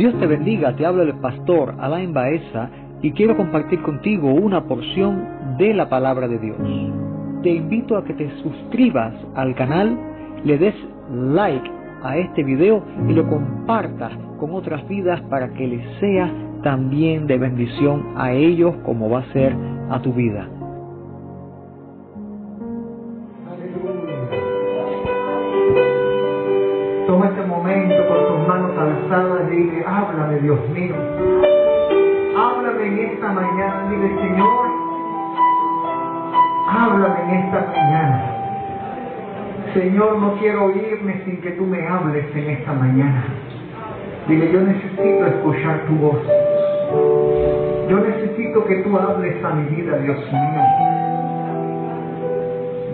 Dios te bendiga, te habla el pastor Alain Baeza y quiero compartir contigo una porción de la palabra de Dios. Te invito a que te suscribas al canal, le des like a este video y lo compartas con otras vidas para que les sea también de bendición a ellos como va a ser a tu vida. Dile, háblame Dios mío. Háblame en esta mañana, dile Señor, háblame en esta mañana. Señor, no quiero irme sin que tú me hables en esta mañana. Dile, yo necesito escuchar tu voz. Yo necesito que tú hables a mi vida, Dios mío.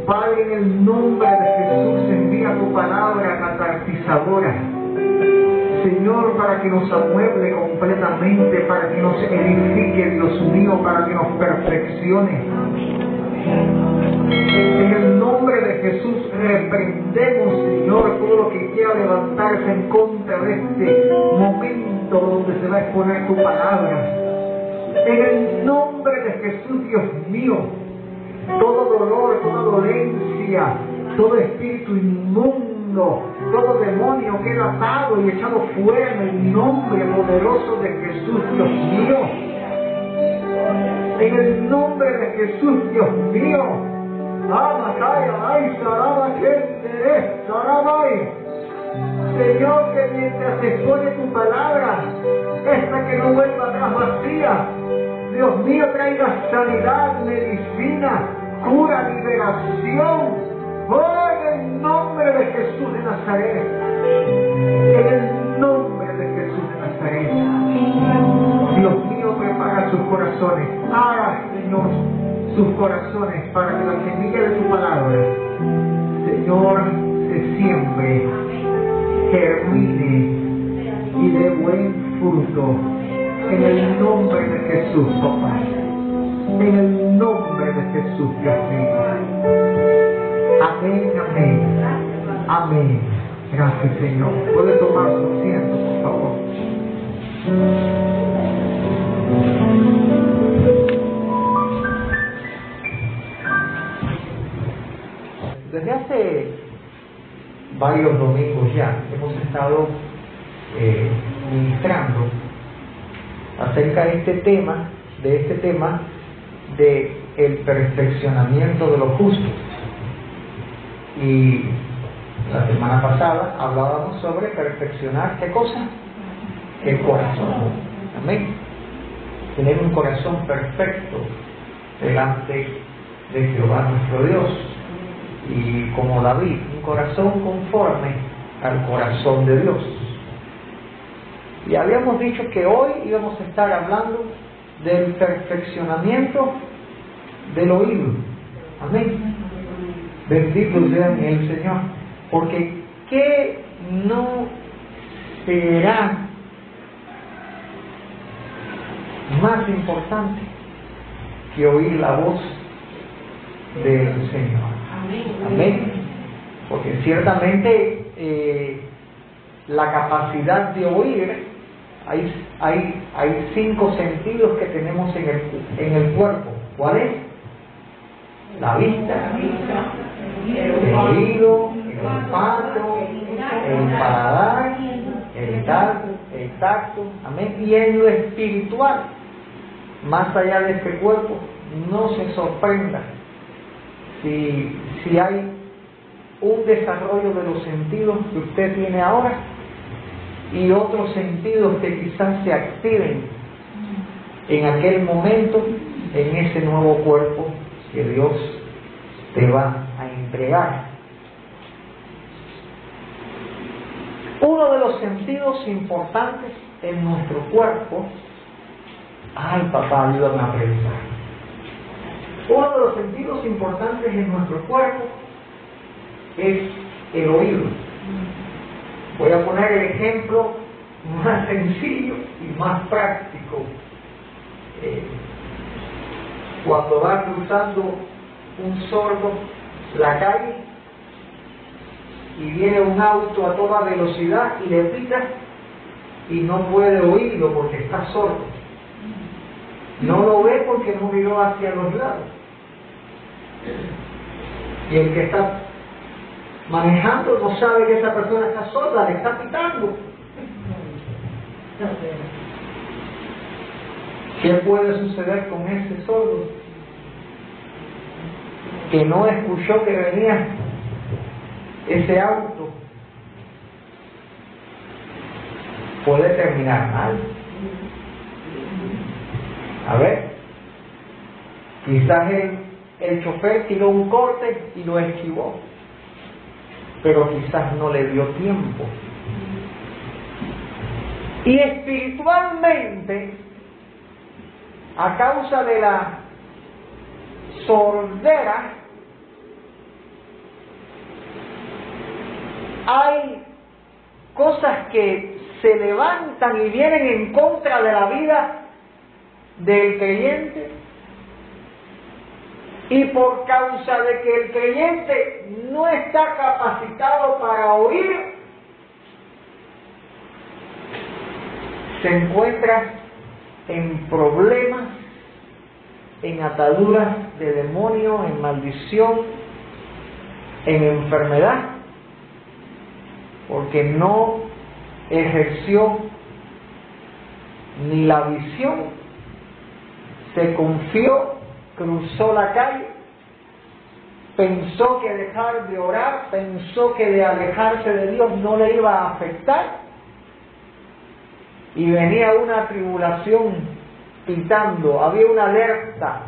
Padre, en el nombre de Jesús, envía tu palabra catartizadora. Señor, para que nos amueble completamente, para que nos edifique, Dios mío, para que nos perfeccione. En el nombre de Jesús reprendemos, Señor, todo lo que quiera levantarse en contra de este momento donde se va a exponer tu palabra. En el nombre de Jesús, Dios mío, todo dolor, toda dolencia, todo espíritu inmundo, todo demonio queda atado y echado fuera en el nombre poderoso de Jesús, Dios mío. En el nombre de Jesús, Dios mío. Señor, que mientras expone tu palabra, esta que no vuelva atrás vacía, Dios mío, traiga sanidad, medicina, cura, liberación. Oh, nombre de Jesús de Nazaret. En el nombre de Jesús de Nazaret. Dios mío, prepara sus corazones. Haga, Señor, sus corazones para que la semilla de tu palabra, Señor, se siembre, germine y dé buen fruto. En el nombre de Jesús, papá. En el nombre de Jesús, Dios mío. Amén, amén. Amén. Gracias, Señor. Puede tomar su asiento, por favor. Desde hace varios domingos ya hemos estado eh, ministrando acerca de este tema, de este tema de el perfeccionamiento de los justos. Y la semana pasada hablábamos sobre perfeccionar qué cosa? El corazón. Amén. Tener un corazón perfecto delante de Jehová nuestro Dios. Y como David, un corazón conforme al corazón de Dios. Y habíamos dicho que hoy íbamos a estar hablando del perfeccionamiento del oído. Amén. Bendito sea el Señor. Porque ¿qué no será más importante que oír la voz del Señor? Amén. Porque ciertamente eh, la capacidad de oír hay, hay, hay cinco sentidos que tenemos en el, en el cuerpo. ¿Cuál es? La vista, el oído, el olfato, el paladar, el tacto, el tacto, amén. Y en lo espiritual, más allá de este cuerpo, no se sorprenda si, si hay un desarrollo de los sentidos que usted tiene ahora y otros sentidos que quizás se activen en aquel momento en ese nuevo cuerpo que Dios te va a entregar. Uno de los sentidos importantes en nuestro cuerpo, ay papá, ayúdame a pensar. Uno de los sentidos importantes en nuestro cuerpo es el oído. Voy a poner el ejemplo más sencillo y más práctico. Eh, cuando va cruzando un sordo la calle y viene un auto a toda velocidad y le pita, y no puede oírlo porque está sordo. No lo ve porque no miró hacia los lados. Y el que está manejando no sabe que esa persona está sorda, le está pitando. ¿Qué puede suceder con ese sordo? Que no escuchó que venía ese auto. Puede terminar mal. A ver, quizás el, el chofer tiró un corte y lo esquivó, pero quizás no le dio tiempo. Y espiritualmente, a causa de la sordera, hay cosas que se levantan y vienen en contra de la vida del creyente. Y por causa de que el creyente no está capacitado para oír, se encuentra en problemas, en ataduras de demonio, en maldición, en enfermedad, porque no ejerció ni la visión se confió, cruzó la calle, pensó que dejar de orar, pensó que de alejarse de Dios no le iba a afectar y venía una tribulación pitando, había una alerta,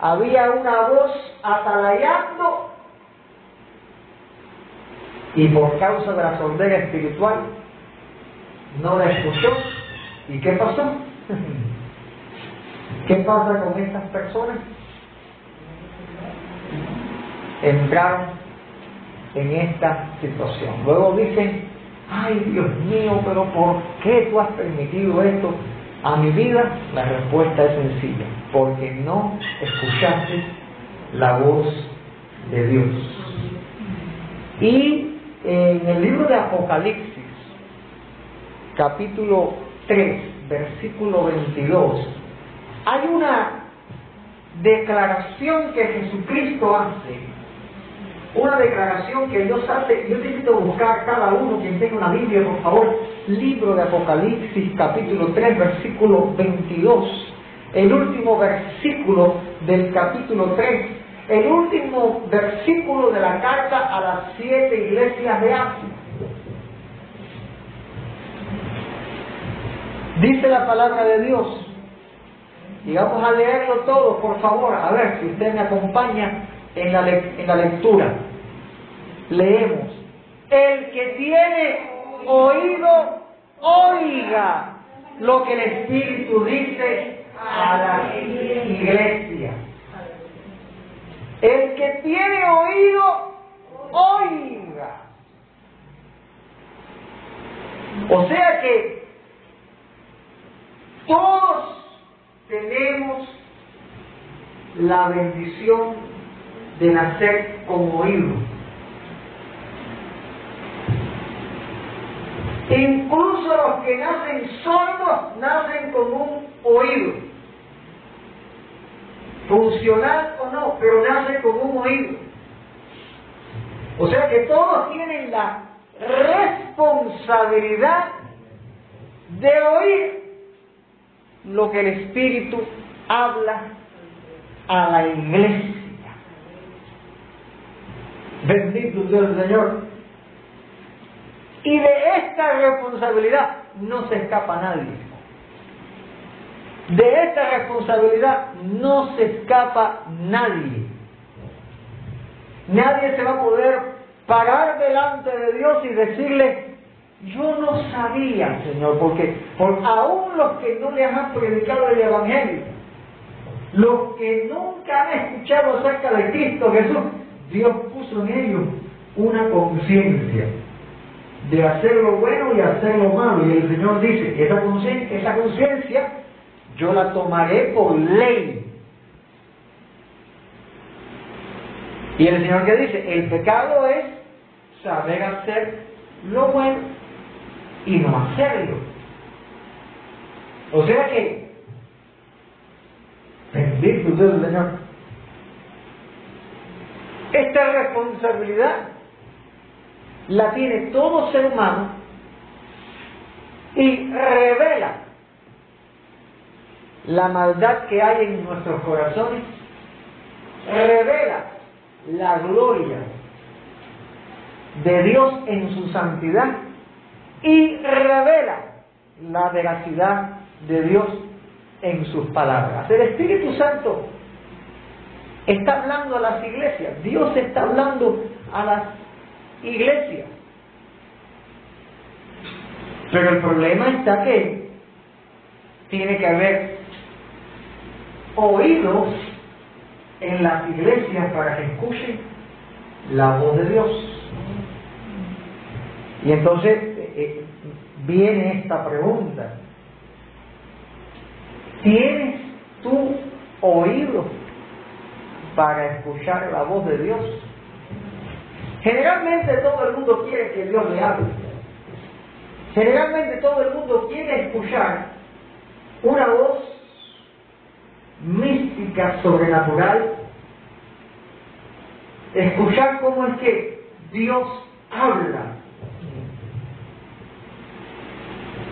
había una voz atalayando y por causa de la sordera espiritual no la escuchó. ¿Y qué pasó? ¿Qué pasa con estas personas? Entraron en esta situación. Luego dicen, ay Dios mío, pero ¿por qué tú has permitido esto a mi vida? La respuesta es sencilla, porque no escuchaste la voz de Dios. Y en el libro de Apocalipsis, capítulo 3, versículo 22, hay una declaración que Jesucristo hace, una declaración que Dios hace, yo necesito buscar cada uno, quien tenga una Biblia, por favor, libro de Apocalipsis, capítulo 3, versículo 22, el último versículo del capítulo 3, el último versículo de la carta a las siete iglesias de Asia. Dice la palabra de Dios, y vamos a leerlo todo, por favor, a ver si usted me acompaña en la, en la lectura. Leemos. El que tiene oído, oiga lo que el Espíritu dice a la iglesia. El que tiene oído, oiga. O sea que todos tenemos la bendición de nacer con oído. Incluso los que nacen sordos nacen con un oído. Funcional o no, pero nacen con un oído. O sea que todos tienen la responsabilidad de oír lo que el Espíritu habla a la iglesia. Bendito sea el Señor. Y de esta responsabilidad no se escapa nadie. De esta responsabilidad no se escapa nadie. Nadie se va a poder parar delante de Dios y decirle, yo no sabía, Señor, porque por aún los que no les han predicado el Evangelio, los que nunca han escuchado acerca de Cristo Jesús, Dios puso en ellos una conciencia de hacer lo bueno y hacer lo malo. Y el Señor dice, esa conciencia, esa conciencia yo la tomaré por ley. Y el Señor que dice, el pecado es saber hacer lo bueno y no hacerlo. O sea que, bendito Dios el Señor, esta responsabilidad la tiene todo ser humano y revela la maldad que hay en nuestros corazones, revela la gloria de Dios en su santidad y revela la veracidad de Dios en sus palabras. El Espíritu Santo está hablando a las iglesias, Dios está hablando a las iglesias. Pero el problema está que tiene que haber oídos en las iglesias para que escuchen la voz de Dios. Y entonces eh, eh, viene esta pregunta. ¿Tienes tú oído para escuchar la voz de Dios? Generalmente todo el mundo quiere que Dios le hable. Generalmente todo el mundo quiere escuchar una voz mística, sobrenatural, escuchar cómo es que Dios habla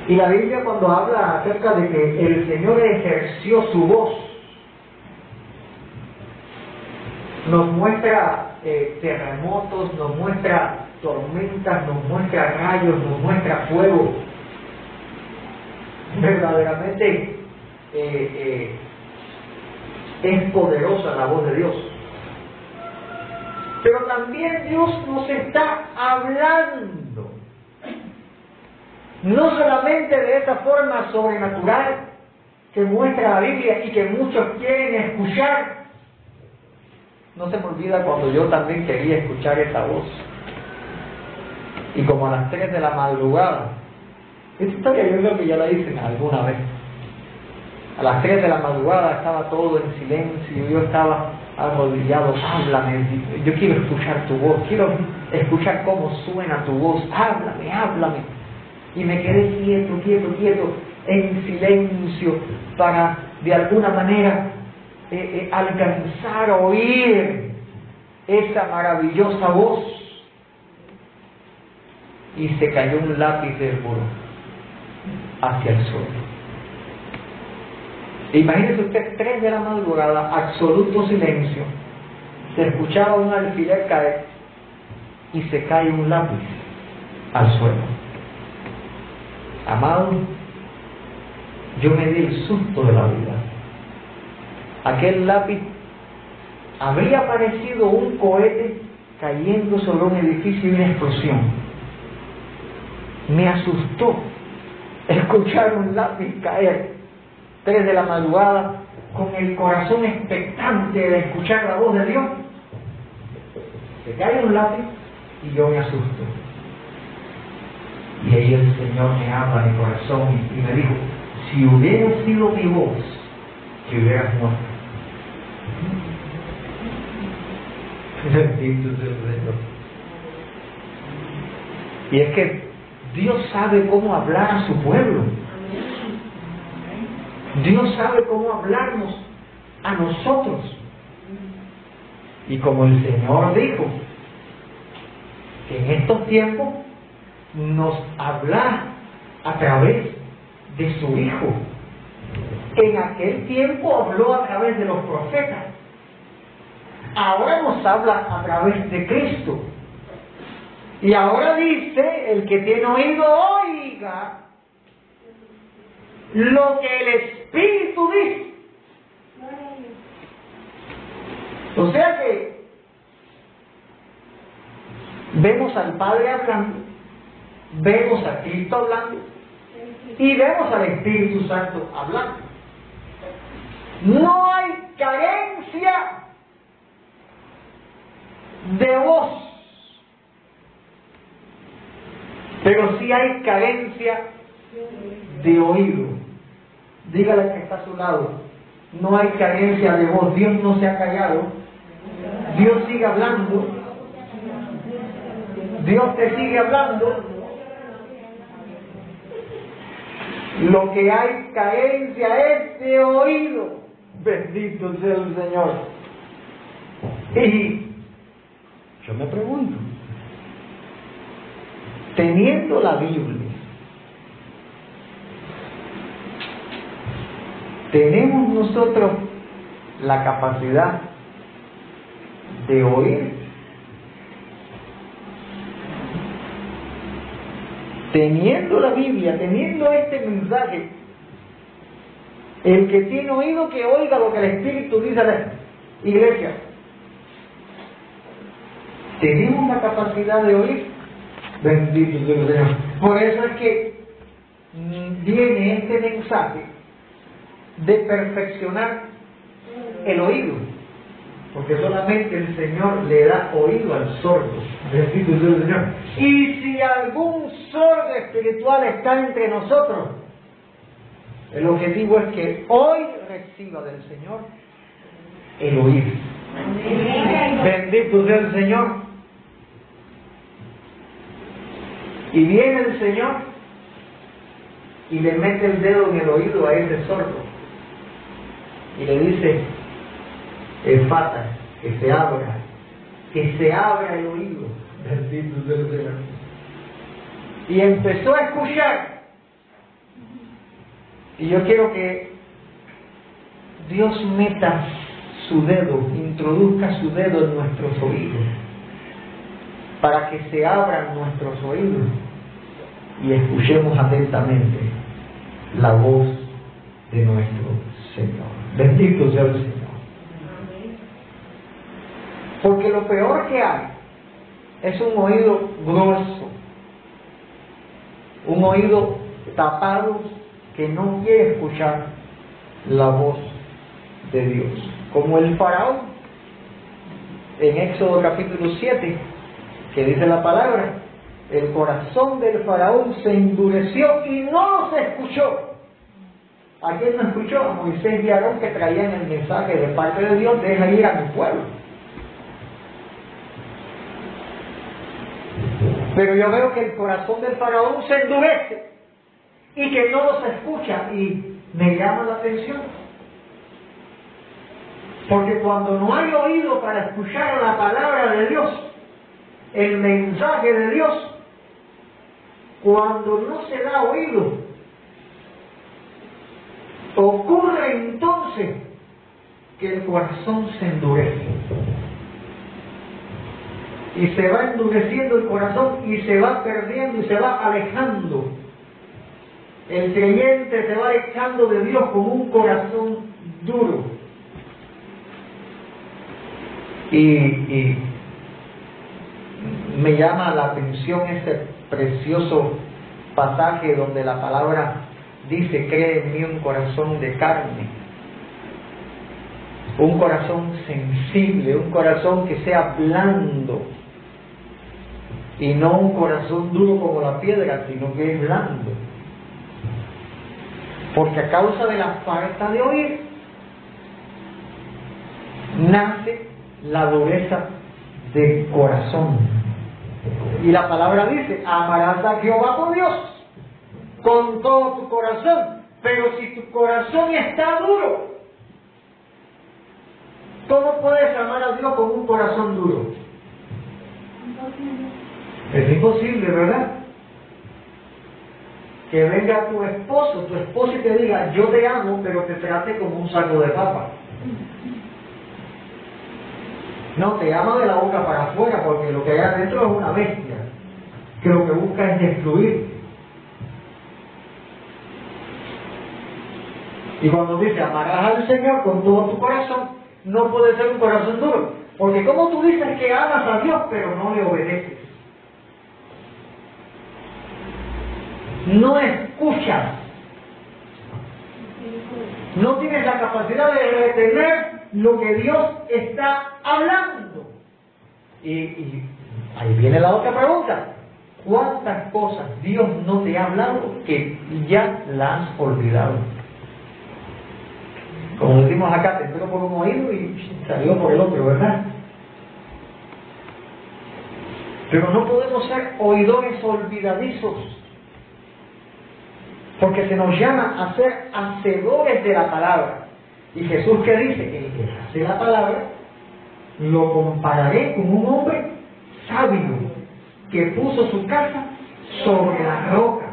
Y la Biblia cuando habla acerca de que el Señor ejerció su voz, nos muestra eh, terremotos, nos muestra tormentas, nos muestra rayos, nos muestra fuego. Verdaderamente eh, eh, es poderosa la voz de Dios. Pero también Dios nos está hablando no solamente de esa forma sobrenatural que muestra la Biblia y que muchos quieren escuchar. No se me olvida cuando yo también quería escuchar esa voz. Y como a las 3 de la madrugada, esta historia yo creo que ya la hice alguna vez. A las 3 de la madrugada estaba todo en silencio, yo estaba arrodillado, háblame, yo quiero escuchar tu voz, quiero escuchar cómo suena tu voz, háblame, háblame y me quedé quieto, quieto, quieto, en silencio, para de alguna manera eh, eh, alcanzar a oír esa maravillosa voz. Y se cayó un lápiz del muro hacia el suelo. Imagínese usted, tres de la madrugada, absoluto silencio, se escuchaba un alfiler caer y se cae un lápiz al suelo. Amado, yo me di el susto de la vida. Aquel lápiz habría parecido un cohete cayendo sobre un edificio y una explosión. Me asustó escuchar un lápiz caer tres de la madrugada con el corazón expectante de escuchar la voz de Dios. Se cae un lápiz y yo me asusto. Y ahí el Señor me habla mi corazón y, me dijo, si hubiera sido mi voz, que hubieras muerto. Y es que Dios sabe cómo hablar a su pueblo. Dios sabe cómo hablarnos a nosotros. Y como el Señor dijo, que en estos tiempos nos habla a través de su Hijo. En aquel tiempo habló a través de los profetas. Ahora nos habla a través de Cristo. Y ahora dice, el que tiene oído oiga lo que el Espíritu dice. O sea que vemos al Padre hablando vemos a Cristo hablando y vemos al Espíritu Santo hablando. No hay carencia de voz, pero sí hay carencia de oído. Dígale que está a su lado, no hay carencia de voz, Dios no se ha callado, Dios sigue hablando, Dios te sigue hablando, Lo que hay carencia es de oído. Bendito sea el Señor. Y yo me pregunto, teniendo la Biblia, tenemos nosotros la capacidad de oír. Teniendo la Biblia, teniendo este mensaje, el que tiene oído que oiga lo que el Espíritu dice a la iglesia. Tenemos la capacidad de oír. Bendito sea el Señor. Por eso es que viene este mensaje de perfeccionar el oído. Porque solamente el Señor le da oído al sordo. Bendito sea el Señor. Y si algún sordo espiritual está entre nosotros, el objetivo es que hoy reciba del Señor el oír. Bendito sea el Señor. Y viene el Señor y le mete el dedo en el oído a ese sordo y le dice, enfata, que se abra, que se abra el oído. Bendito sea el Señor. Y empezó a escuchar. Y yo quiero que Dios meta su dedo, introduzca su dedo en nuestros oídos, para que se abran nuestros oídos y escuchemos atentamente la voz de nuestro Señor. Bendito sea el Señor. Porque lo peor que hay es un oído grueso, un oído tapado que no quiere escuchar la voz de Dios. Como el faraón en Éxodo capítulo 7, que dice la palabra, el corazón del faraón se endureció y no se escuchó. ¿A quién no escuchó? Moisés y Aarón que traían el mensaje de parte de Dios, deja ir a mi pueblo. Pero yo veo que el corazón del faraón se endurece y que no los escucha y me llama la atención. Porque cuando no hay oído para escuchar la palabra de Dios, el mensaje de Dios, cuando no se da oído, ocurre entonces que el corazón se endurece. Y se va endureciendo el corazón y se va perdiendo y se va alejando. El creyente se va echando de Dios con un corazón duro. Y, y me llama la atención ese precioso pasaje donde la palabra dice, cree en mí un corazón de carne, un corazón sensible, un corazón que sea blando y no un corazón duro como la piedra, sino que es blando. Porque a causa de la falta de oír, nace la dureza del corazón. Y la palabra dice, amarás a Jehová por Dios con todo tu corazón. Pero si tu corazón está duro, ¿cómo puedes amar a Dios con un corazón duro? Es imposible, ¿verdad? Que venga tu esposo, tu esposo y te diga, yo te amo, pero te trate como un saco de papa. No, te ama de la boca para afuera, porque lo que hay adentro es una bestia, que lo que busca es destruir. Y cuando dice amarás al Señor con todo tu corazón, no puede ser un corazón duro. Porque como tú dices que amas a Dios, pero no le obedeces. No escuchas. No tienes la capacidad de retener lo que Dios está hablando. Y, ahí viene la otra pregunta. ¿Cuántas cosas Dios no te ha hablado que ya las has olvidado? Como decimos acá, te entró por un oído y salió por el otro, ¿verdad? Pero no podemos ser oidores olvidadizos. Porque se nos llama a ser hacedores de la palabra. Y Jesús que dice, el que hace la palabra, lo compararé con un hombre sabio que puso su casa sobre la roca.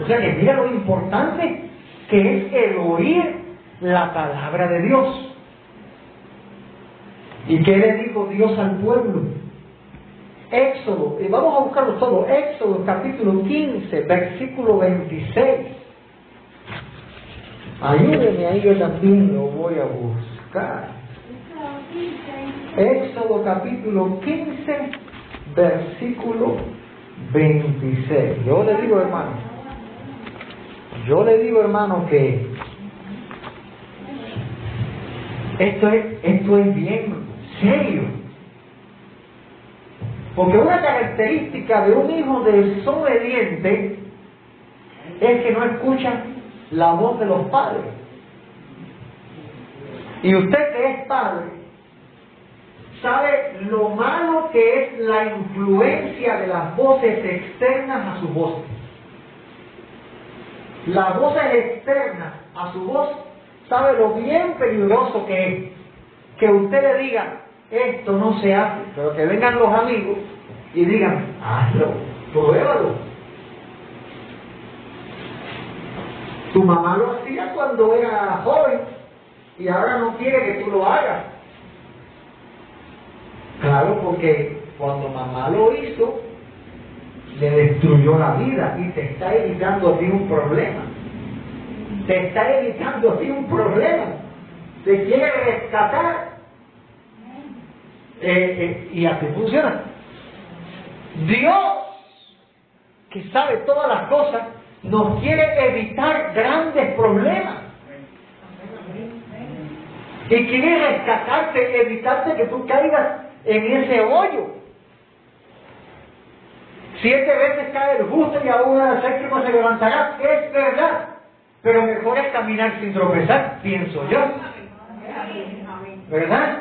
O sea que mira lo importante que es el oír la palabra de Dios. ¿Y qué le dijo Dios al pueblo? Éxodo, y vamos a buscarlo todo, Éxodo capítulo 15, versículo 26. Ayúdeme ahí, yo también lo voy a buscar. Éxodo capítulo 15, versículo 26. Yo le digo, hermano, yo le digo, hermano, que esto es, esto es bien serio. Porque una característica de un hijo desobediente es que no escucha la voz de los padres. Y usted que es padre, sabe lo malo que es la influencia de las voces externas a su voz. Las voces externas a su voz, sabe lo bien peligroso que es. Que usted le diga, esto no se hace, pero que vengan los amigos y digan, hazlo, pruébalo. Tu mamá lo hacía cuando era joven y ahora no quiere que tú lo hagas. Claro, porque cuando mamá lo hizo, le destruyó la vida y te está evitando a ti un problema. Te está evitando a ti un problema. Te quiere rescatar. Eh, eh, y así funciona. Dios, que sabe todas las cosas, nos quiere evitar grandes problemas. Y quiere rescatarte, evitarte que tú caigas en ese hoyo. Siete veces cae el justo y aún a la séptima se levantará. Es verdad. Pero mejor es caminar sin tropezar, pienso yo. ¿Verdad?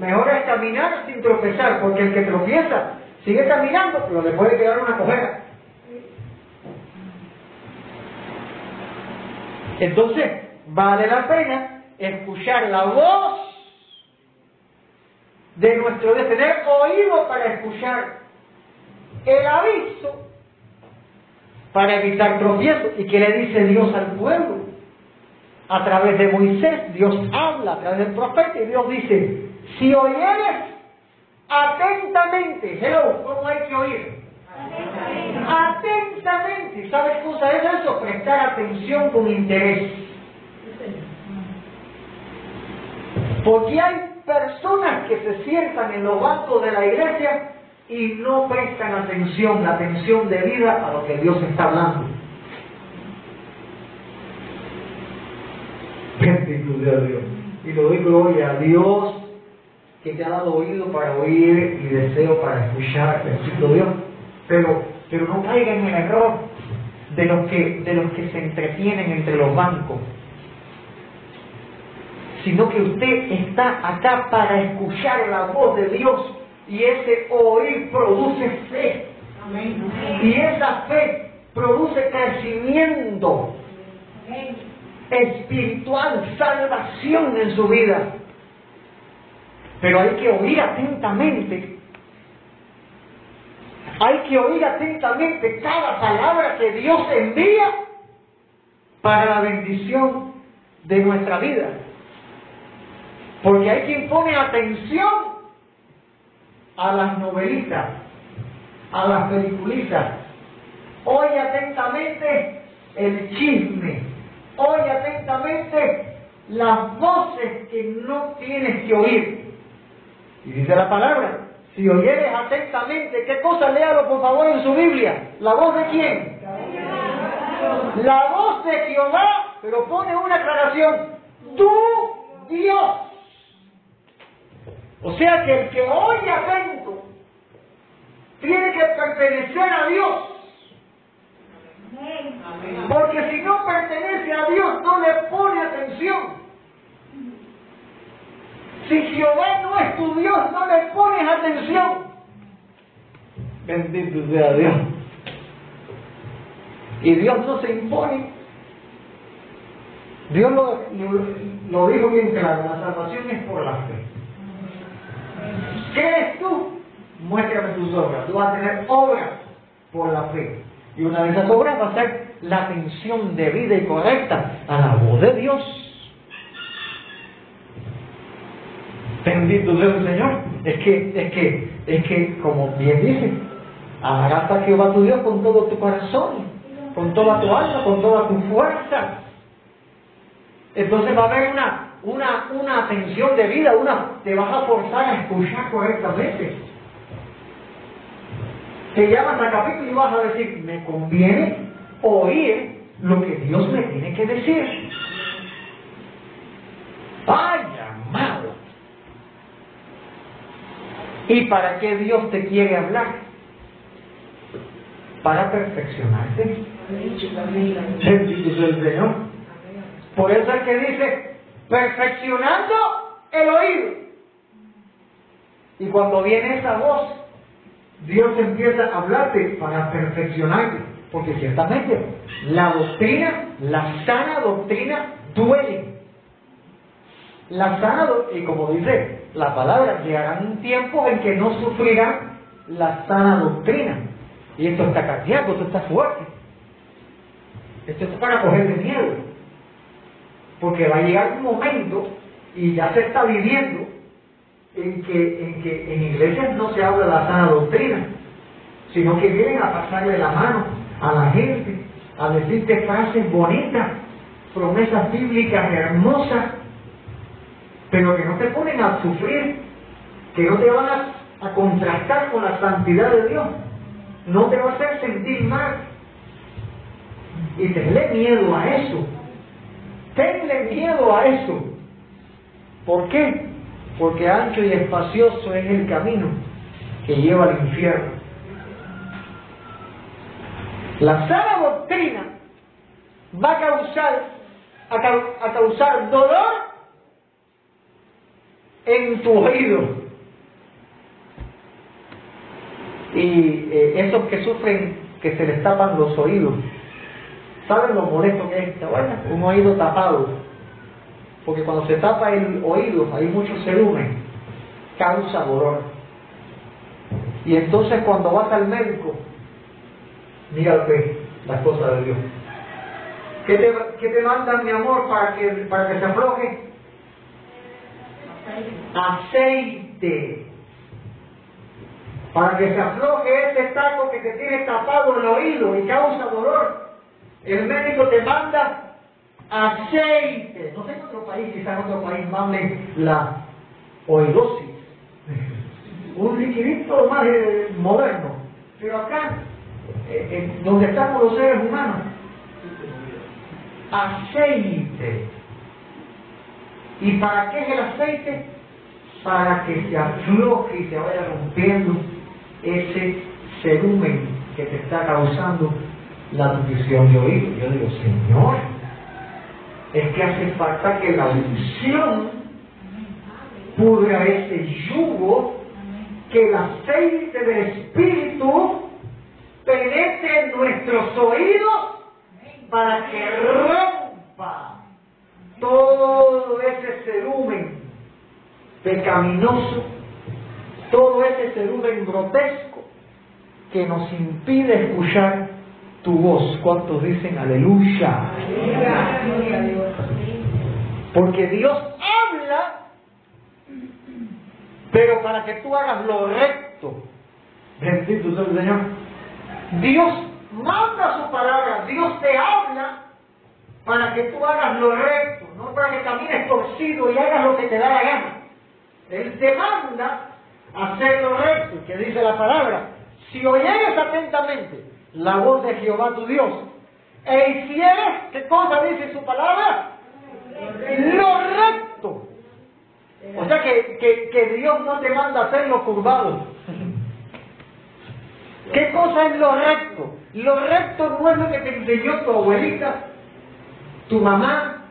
Mejor es caminar sin tropezar, porque el que tropieza sigue caminando, pero le puede quedar una cojera. Entonces, vale la pena escuchar la voz de nuestro de tener oído para escuchar el aviso para evitar tropiezos. ¿Y qué le dice Dios al pueblo? A través de Moisés, Dios habla a través del profeta y Dios dice, si oyeres atentamente, hello, ¿cómo hay que oír? Atentamente. ¿Sabes qué cosa es eso? Prestar atención con interés. Porque hay personas que se sientan en los bancos de la iglesia y no prestan atención, la atención debida a lo que Dios está hablando. Bendito sea Dios. Y lo doy gloria a Dios que te ha dado oído para oír y deseo para escuchar. Bendito Dios. Pero, pero no caigan en el error de los, que, de los que se entretienen entre los bancos, sino que usted está acá para escuchar la voz de Dios y ese oír produce fe. Y esa fe produce crecimiento espiritual, salvación en su vida. Pero hay que oír atentamente hay que oír atentamente cada palabra que Dios envía para la bendición de nuestra vida. Porque hay quien pone atención a las novelitas, a las peliculitas. Oye atentamente el chisme. Oye atentamente las voces que no tienes que oír. Y dice la palabra, si oyeres atentamente, ¿qué cosa? Léalo por favor en su Biblia. ¿La voz de quién? La voz de Jehová, pero pone una aclaración. Tu Dios. O sea que el que oye atento tiene que pertenecer a Dios. Porque si no pertenece a Dios, no le pone atención. Si Jehová no es tu Dios, no le pones atención. Bendito sea Dios. Y Dios no se impone. Dios lo, lo, dijo bien claro, la salvación es por la fe. ¿Qué eres tú? Muéstrame tus obras. Tú vas a tener obras por la fe. Y una de esas obras va a ser la atención debida y correcta a la voz de Dios. Bendito sea el Señor. Es que, es que, es que, como bien dice, amarás a Jehová tu Dios con todo tu corazón, con toda tu alma, con toda tu fuerza. Entonces va a haber una, una, una atención de vida, una, te vas a forzar a escuchar correctamente. Te llamas a capítulo y vas a decir, me conviene oír lo que Dios me tiene que decir. Vaya, amado. ¿Y para qué Dios te quiere hablar? Para perfeccionarte. Bendito sea el Señor. Por eso es que dice, perfeccionando el oído. Y cuando viene esa voz, Dios empieza a hablarte para perfeccionarte. Porque ciertamente la doctrina, la sana doctrina, duele. La sana, y como dice la palabra, llegará un tiempo en que no sufrirán la sana doctrina. Y esto está cardíaco, esto está fuerte. Esto es para cogerle miedo. Porque va a llegar un momento, y ya se está viviendo, en que en, que en iglesias no se habla la sana doctrina, sino que vienen a pasarle la mano a la gente, a decirte frases bonitas, promesas bíblicas hermosas, pero que no te ponen a sufrir, que no te van a, contrastar con la santidad de Dios, no te va a hacer sentir mal. Y tenle miedo a eso. Tenle miedo a eso. ¿Por qué? Porque ancho y espacioso es el camino que lleva al infierno. La sana doctrina va a causar, a causar dolor en tu oído. Y eh, esos que sufren que se les tapan los oídos, ¿saben lo molesto que es? Bueno, un oído tapado. Porque cuando se tapa el oído, hay mucho cerumen, causa dolor. Y entonces cuando vas al médico, mira las cosas de Dios. ¿Qué te, qué te mandan, mi amor, para que, para que se afloje? Aceite para que se afloje ese taco que te tiene tapado el oído y causa dolor. El médico te manda aceite. No sé en otro país, quizás en otro país mande la oidosis. Un liquidito más eh, moderno. Pero acá, eh, eh, donde estamos los seres humanos, aceite. ¿Y para qué es el aceite? Para que se afloje y se vaya rompiendo ese cerumen que te está causando la nutrición de oído. Yo digo, Señor, es que hace falta que la unción pudra ese yugo, que el aceite del Espíritu penetre en nuestros oídos para que rompa todo ese cerumen pecaminoso, todo ese cerumen grotesco que nos impide escuchar tu voz. ¿Cuántos dicen aleluya? Porque Dios habla, pero para que tú hagas lo recto. Bendito el Señor. Dios manda su palabra, Dios te habla para que tú hagas lo recto, no para que camines torcido y hagas lo que te da la gana. Él te manda hacer lo recto, que dice la palabra. Si oyeres atentamente la voz de Jehová tu Dios, e hicieres, ¿qué cosa dice su palabra? Lo recto. O sea que, que, que Dios no te manda hacer lo curvado. ¿Qué cosa es lo recto? Lo recto no es lo que te enseñó tu abuelita, tu mamá,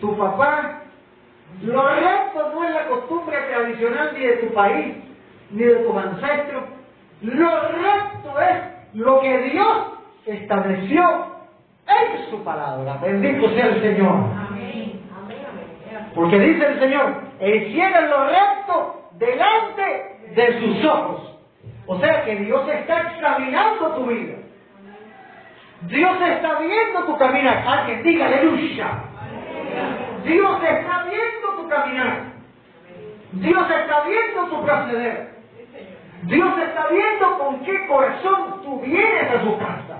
tu papá. Lo recto no es la costumbre tradicional ni de tu país, ni de tus ancestros. Lo recto es lo que Dios estableció en su palabra. Bendito sea el Señor. Porque dice el Señor, cielo es lo recto delante de sus ojos. O sea que Dios está examinando tu vida. Dios está viendo tu caminar. Alguien diga aleluya. Dios está viendo tu caminar. Dios está viendo tu proceder. Dios está viendo con qué corazón tú vienes a su casa.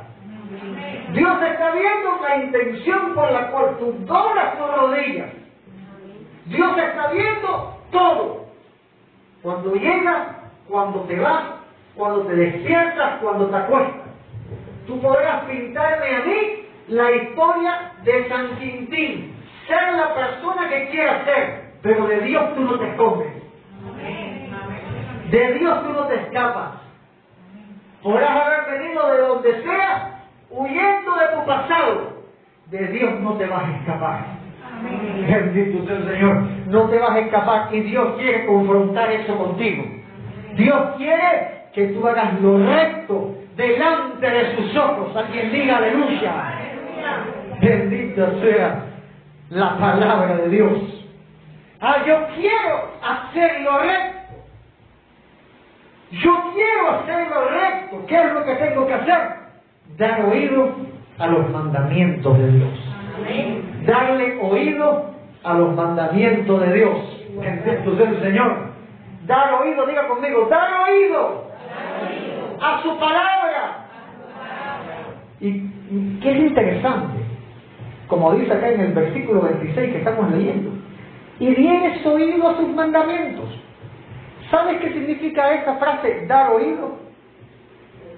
Dios está viendo la intención por la cual tú doblas tus rodillas. Dios está viendo todo. Cuando llegas, cuando te vas, cuando te despiertas, cuando te acuestas. Tú podrás pintarme a mí la historia de San Quintín. Ser la persona que quieras ser, pero de Dios tú no te escondes. De Dios tú no te escapas. Podrás haber venido de donde sea, huyendo de tu pasado. De Dios no te vas a escapar. Bendito sea el Señor. No te vas a escapar y Dios quiere confrontar eso contigo. Dios quiere que tú hagas lo recto delante de sus ojos. Alguien diga aleluya. Bendita sea la palabra de Dios. Ah, yo quiero hacer lo recto. Yo quiero hacer lo recto. ¿Qué es lo que tengo que hacer? Dar oído a los mandamientos de Dios. Darle oído a los mandamientos de Dios. Bendito el Señor. Dar oído, diga conmigo, dar oído a su palabra. Y, qué es interesante, como dice acá en el versículo 26 que estamos leyendo, y vienes oído a sus mandamientos. ¿Sabes qué significa esta frase, dar oído?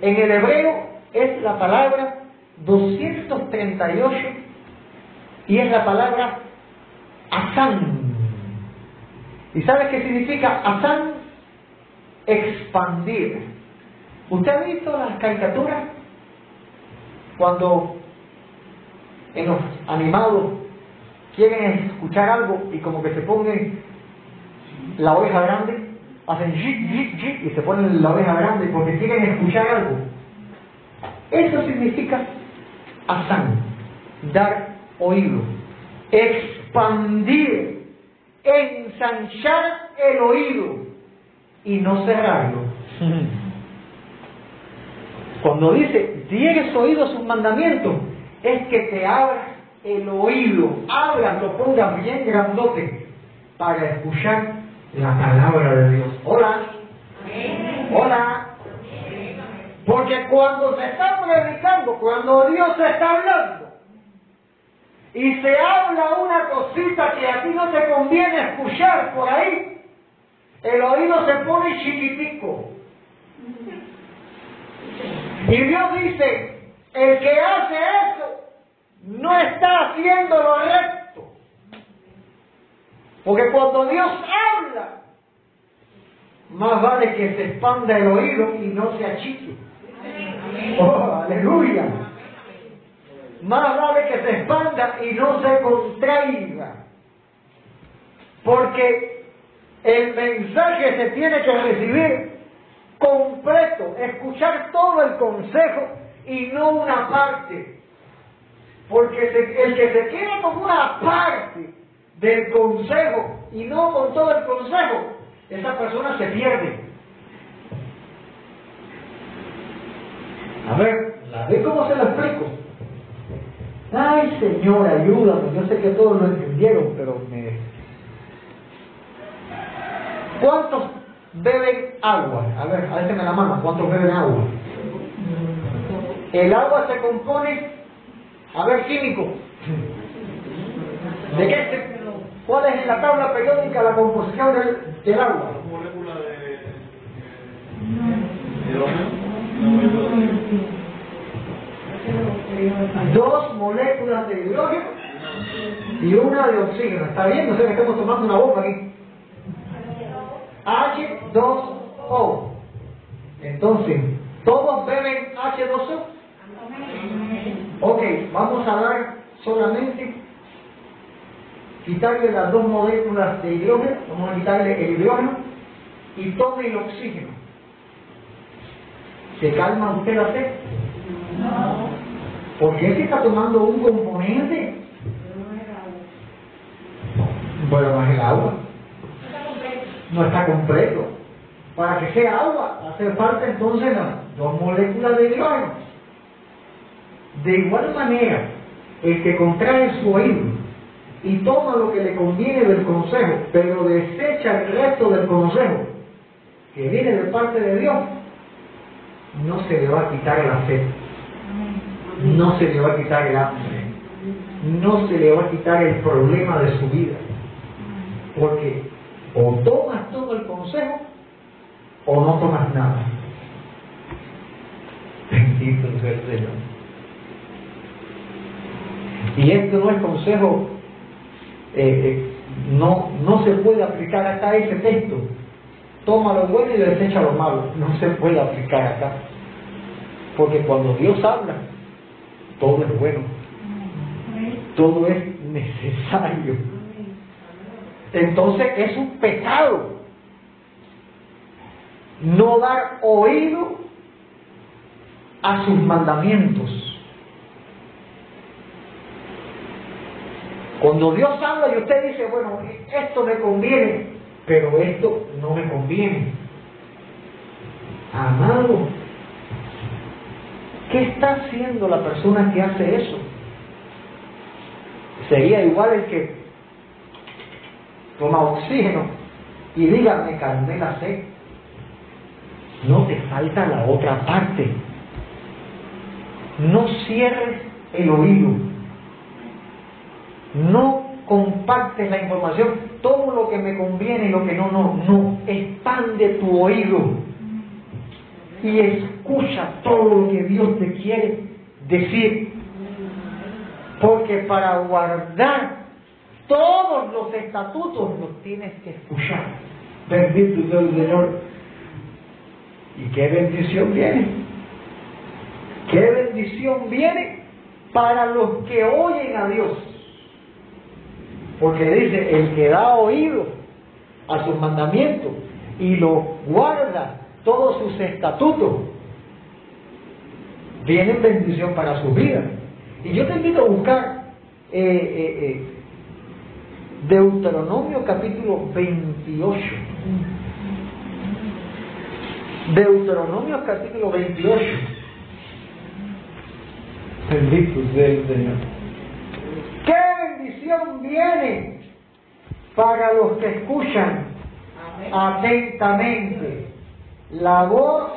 En el hebreo es la palabra 238 y es la palabra asán. ¿Y sabes qué significa asán? Expandir. ¿Usted ha visto las caricaturas? Cuando en los animados quieren escuchar algo y como que se ponen la oveja grande, hacen y se ponen la oveja grande porque quieren escuchar algo. Eso significa asán, dar oído, expandir, ensanchar el oído y no cerrarlo. Cuando dice, tienes oído sus mandamientos, es que te abras el oído, abras, lo pongas bien grandote para escuchar la palabra de Dios. Hola. Hola. Porque cuando se está predicando, cuando Dios se está hablando, y se habla una cosita que a ti no te conviene escuchar por ahí, el oído se pone chiquitico. Y Dios dice, el que hace eso no está haciendo lo recto. Porque cuando Dios habla, más vale que se expanda el oído y no se achique. Oh, aleluya. Más vale que se expanda y no se contraiga. Porque el mensaje se tiene que recibir completo, escuchar todo el consejo y no una parte. Porque el que se queda con una parte del consejo y no con todo el consejo, esa persona se pierde. A ver, ¿ve cómo se lo explico? Ay, Señor, ayúdame. Yo sé que todos lo entendieron, pero me... ¿Cuántos beben agua? A ver, a me la mano. ¿Cuántos beben agua? El agua se compone, a ver, químico. ¿De qué ¿Cuál es en la tabla periódica la composición del, del agua? Molécula de Dos moléculas de hidrógeno y una de oxígeno. ¿Está bien? No sé que estamos tomando una bomba aquí. H2O. Entonces, ¿todos beben H2O? Ok, vamos a dar solamente quitarle las dos moléculas de hidrógeno, vamos a quitarle el hidrógeno y tome el oxígeno. ¿Se calma usted la sed? No. Porque si está tomando un componente. Bueno, no es el agua. No está completo. Para que sea agua, hace falta entonces las dos moléculas de hidrógeno. De igual manera, el que contrae su oído y toma lo que le conviene del consejo, pero desecha el resto del consejo que viene de parte de Dios, no se le va a quitar la sed, no se le va a quitar el hambre, no se le va a quitar el problema de su vida. Porque o tomas todo el consejo o no tomas nada. Bendito sea el Señor. Y esto no es consejo, eh, eh, no, no se puede aplicar acá ese texto. Toma lo bueno y desecha lo malo. No se puede aplicar acá. Porque cuando Dios habla, todo es bueno. Todo es necesario. Entonces es un pecado no dar oído a sus mandamientos. Cuando Dios habla y usted dice, bueno, esto me conviene, pero esto no me conviene. Amado, ¿qué está haciendo la persona que hace eso? Sería igual el que toma oxígeno y diga, me calmé la sed. No te falta la otra parte. No cierres el oído. No compartes la información. Todo lo que me conviene y lo que no, no, no. Expande tu oído. Y escucha todo lo que Dios te quiere decir. Porque para guardar todos los estatutos los tienes que escuchar. Bendito sea el Señor. ¿Y qué bendición viene? ¿Qué bendición viene para los que oyen a Dios? Porque dice, el que da oído a sus mandamientos y los guarda todos sus estatutos, vienen bendición para su vida. Y yo te invito a buscar eh, eh, eh, Deuteronomio capítulo 28. Deuteronomio capítulo 28. Bendito sea el Señor. ¿Qué bendición viene para los que escuchan atentamente la voz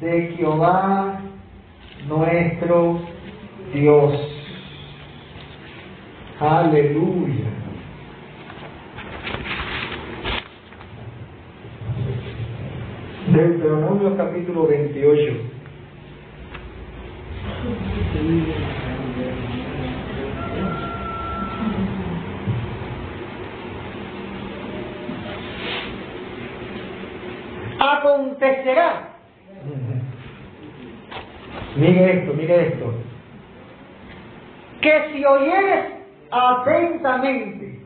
de Jehová nuestro Dios? Aleluya. Deuteronomio capítulo 28. Acontecerá. Mire esto, mire esto. Que si oyeres atentamente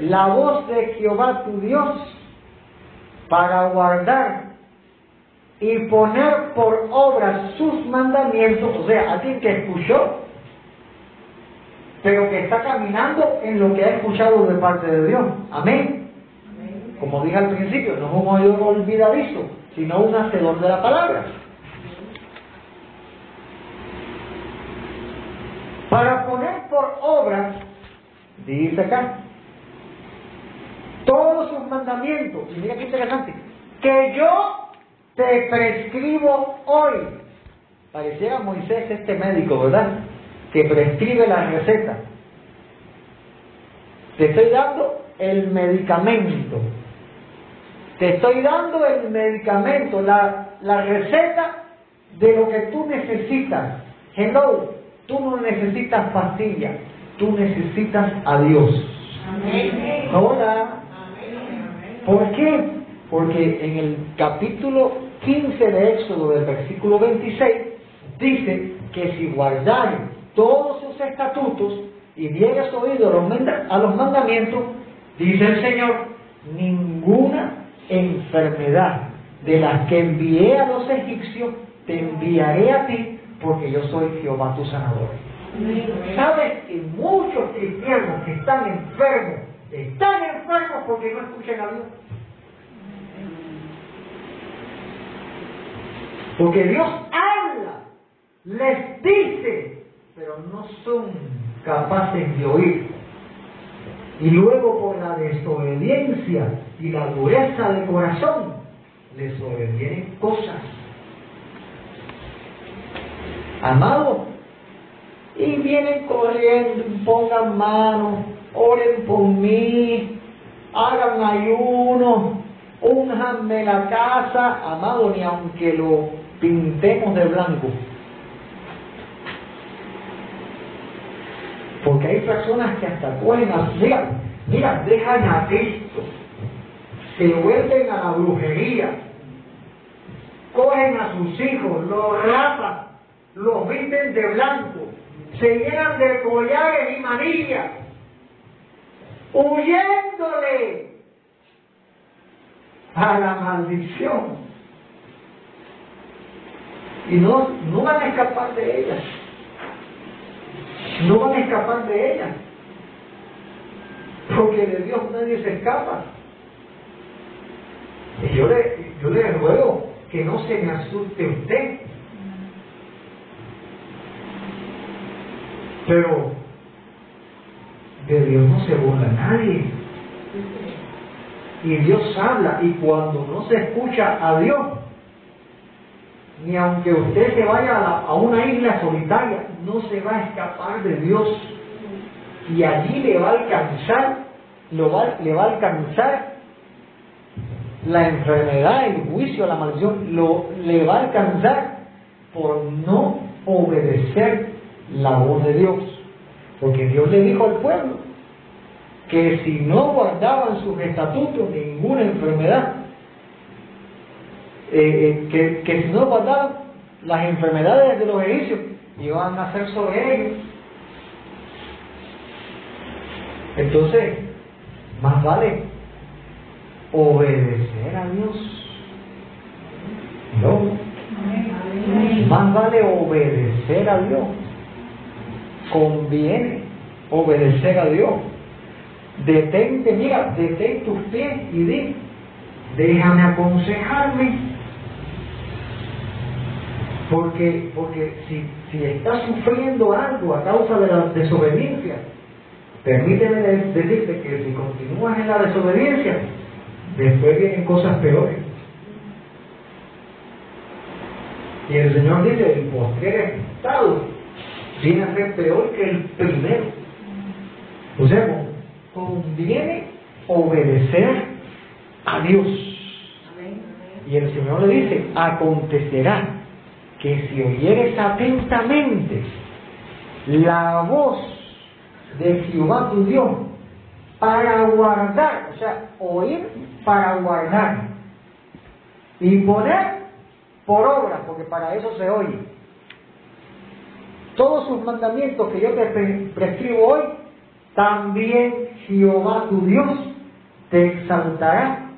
la voz de Jehová tu Dios, para guardar y poner por obra sus mandamientos, o sea, alguien que escuchó, pero que está caminando en lo que ha escuchado de parte de Dios. Amén. Como dije al principio, no es un oído olvidadizo, sino un hacedor de la palabra. Para poner por obra, dice acá, todos sus mandamientos. Y mira qué interesante. Que yo te prescribo hoy. Pareciera Moisés este médico, ¿verdad? Que prescribe la receta. Te estoy dando el medicamento. Te estoy dando el medicamento, la, la receta de lo que tú necesitas. Hello, tú no necesitas pastillas, tú necesitas a Dios. Amén. Hola. ¿Por qué? Porque en el capítulo 15 de Éxodo, del versículo 26, dice que si guardaren todos sus estatutos y dieres oído a los mandamientos, dice el Señor, ninguna enfermedad de las que envié a los egipcios te enviaré a ti, porque yo soy Jehová tu sanador. ¿Sabes que muchos cristianos que están enfermos, están enfermos porque no escuchan a Dios? Porque Dios habla, les dice, pero no son capaces de oír. Y luego por la desobediencia y la dureza de corazón, les sobrevienen cosas. Amado, y vienen corriendo, pongan manos, oren por mí, hagan ayuno, unjanme la casa, amado, ni aunque lo pintemos de blanco. Porque hay personas que hasta cogen a, mira, mira, dejan a Cristo, se vuelven a la brujería, cogen a sus hijos, los rapan, los visten de blanco, se llenan de collares y manillas, huyéndole a la maldición y no, no van a escapar de ella. No van a escapar de ella. Porque de Dios nadie se escapa. Y yo le, yo le ruego que no se me asuste usted. Pero de Dios no se burla nadie. Y Dios habla y cuando no se escucha a Dios, ni aunque usted se vaya a, una isla solitaria, no se va a escapar de Dios. Y allí le va a alcanzar, lo va, le va a alcanzar la enfermedad, el juicio, la maldición, lo, le va a alcanzar por no obedecer la voz de Dios. Porque Dios le dijo al pueblo que si no guardaban sus estatutos, ninguna enfermedad eh, eh, que, si no guardaban las enfermedades de los egipcios, iban a hacer sobre ellos. Entonces, más vale obedecer a Dios. No. Más vale obedecer a Dios. Conviene obedecer a Dios. Detente, mira, detén tus pies y di, déjame aconsejarme porque, porque si, si estás sufriendo algo a causa de la desobediencia, permíteme decirte que si continúas en la desobediencia, después vienen cosas peores. Y el Señor dice, el postrer estado viene a ser peor que el primero. O sea, conviene obedecer a Dios. Y el Señor le dice, acontecerá que si oyeres atentamente la voz de Jehová tu Dios para guardar, o sea, oír para guardar y poner por obra, porque para eso se oye. Todos sus mandamientos que yo te prescribo hoy, también Jehová tu Dios te exaltará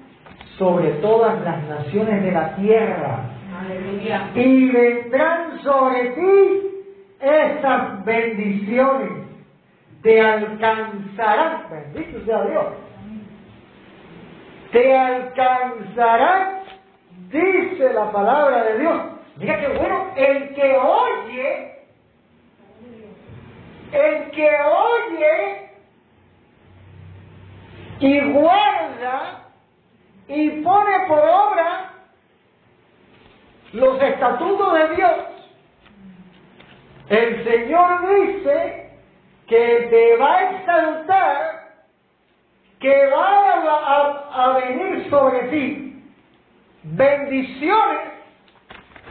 sobre todas las naciones de la tierra y vendrán sobre ti esas bendiciones. Te alcanzarán, bendito sea Dios. Te alcanzarán, dice la palabra de Dios. Mira qué bueno, el que oye, el que oye y guarda y pone por obra los estatutos de Dios, el Señor dice que te va a exaltar, que va a, venir sobre ti bendiciones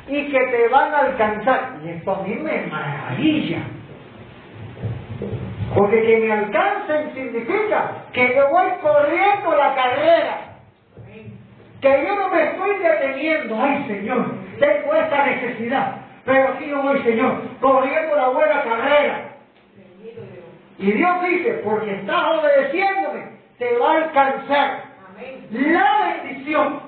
y que te van a alcanzar. Y esto a mí me maravilla. Porque que me alcancen significa que yo voy corriendo la carrera. Que yo no me estoy deteniendo. Ay, Señor, tengo esta necesidad, pero aquí no voy, Señor, corriendo la buena carrera. Y Dios dice, porque estás obedeciéndome, te va a alcanzar la bendición.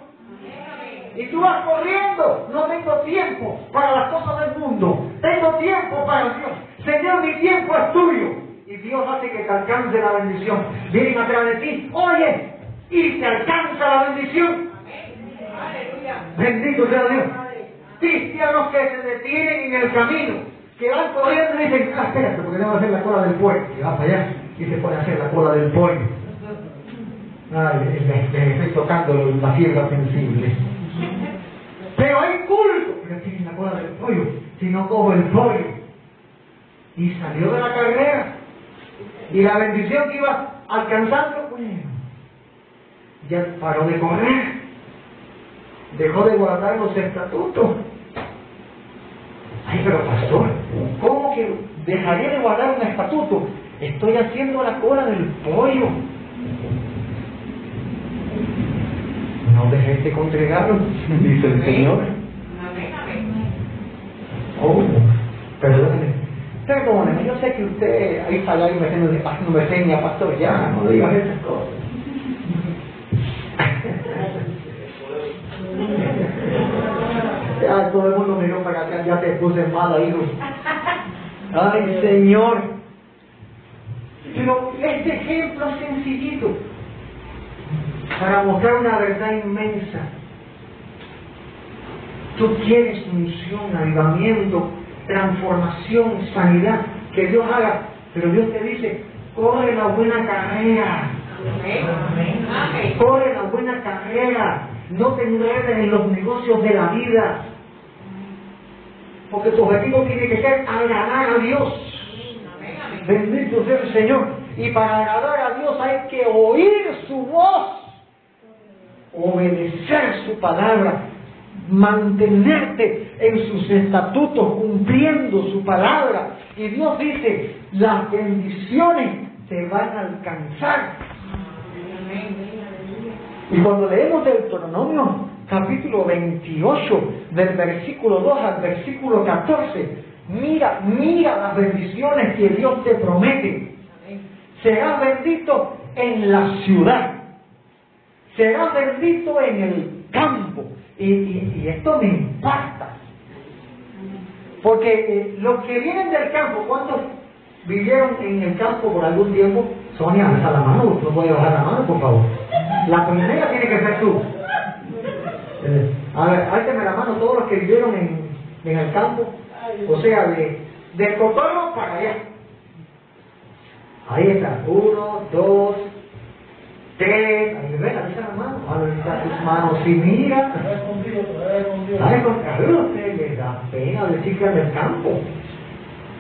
Y tú vas corriendo, no tengo tiempo para las cosas del mundo, tengo tiempo para Dios. Señor, mi tiempo es tuyo. Y Dios hace que te alcance la bendición. Vienen atrás de ti, oye, y te alcanza la bendición. Bendito sea Dios. Cristianos que se detienen en el camino, que van corriendo y dicen, ah, espérate, porque debo hacer la cola del pollo. Y va para allá y se a hacer la cola del pollo. Ay, le, estoy tocando la fiebre sensible. Pero hay culto, pero tiene la cola del pollo, si no cojo el pollo. Y salió de la carrera. Y la bendición que iba alcanzando, bueno, ya paró de correr. Dejó de guardar los estatutos. Ay, pero pastor, ¿cómo que dejaría de guardar un estatuto? Estoy haciendo la cola del pollo. No dejéis de congregarlo, dice el Señor. Oh, perdóneme. Perdóneme, yo sé que usted ahí está y me haciendo me seña, pastor, ya, no digas esas cosas. ya todo el mundo me miró para acá, ya te puse mal, hijo. Ay, Señor. Pero este ejemplo sencillito para mostrar una verdad inmensa. Tú quieres unción, avivamiento, transformación, sanidad, que Dios haga, pero Dios te dice, corre la buena carrera. Corre la buena carrera. No te enredes en los negocios de la vida. Porque tu objetivo tiene que ser agradar a Dios. Bendito sea el Señor. Y para agradar a Dios hay que oír su voz obedecer su palabra, mantenerte en sus estatutos, cumpliendo su palabra. Y Dios dice, las bendiciones te van a alcanzar. Y cuando leemos Deuteronomio capítulo 28, del versículo 2 al versículo 14, mira, mira las bendiciones que Dios te promete. Serás bendito en la ciudad será bendito en el campo. Y, esto me impacta. Porque eh, los que vienen del campo, ¿cuántos vivieron en el campo por algún tiempo? Sonia, alza la mano, no puede bajar la mano, por favor. La primera tiene que ser tú. Eh, a ver, álteme la mano todos los que vivieron en, el campo. O sea, de, de para allá. Ahí está. Uno, dos, tres, ahí alza la mano, alza tus manos y mira. Ay, contrario, usted le da pena decir que del campo.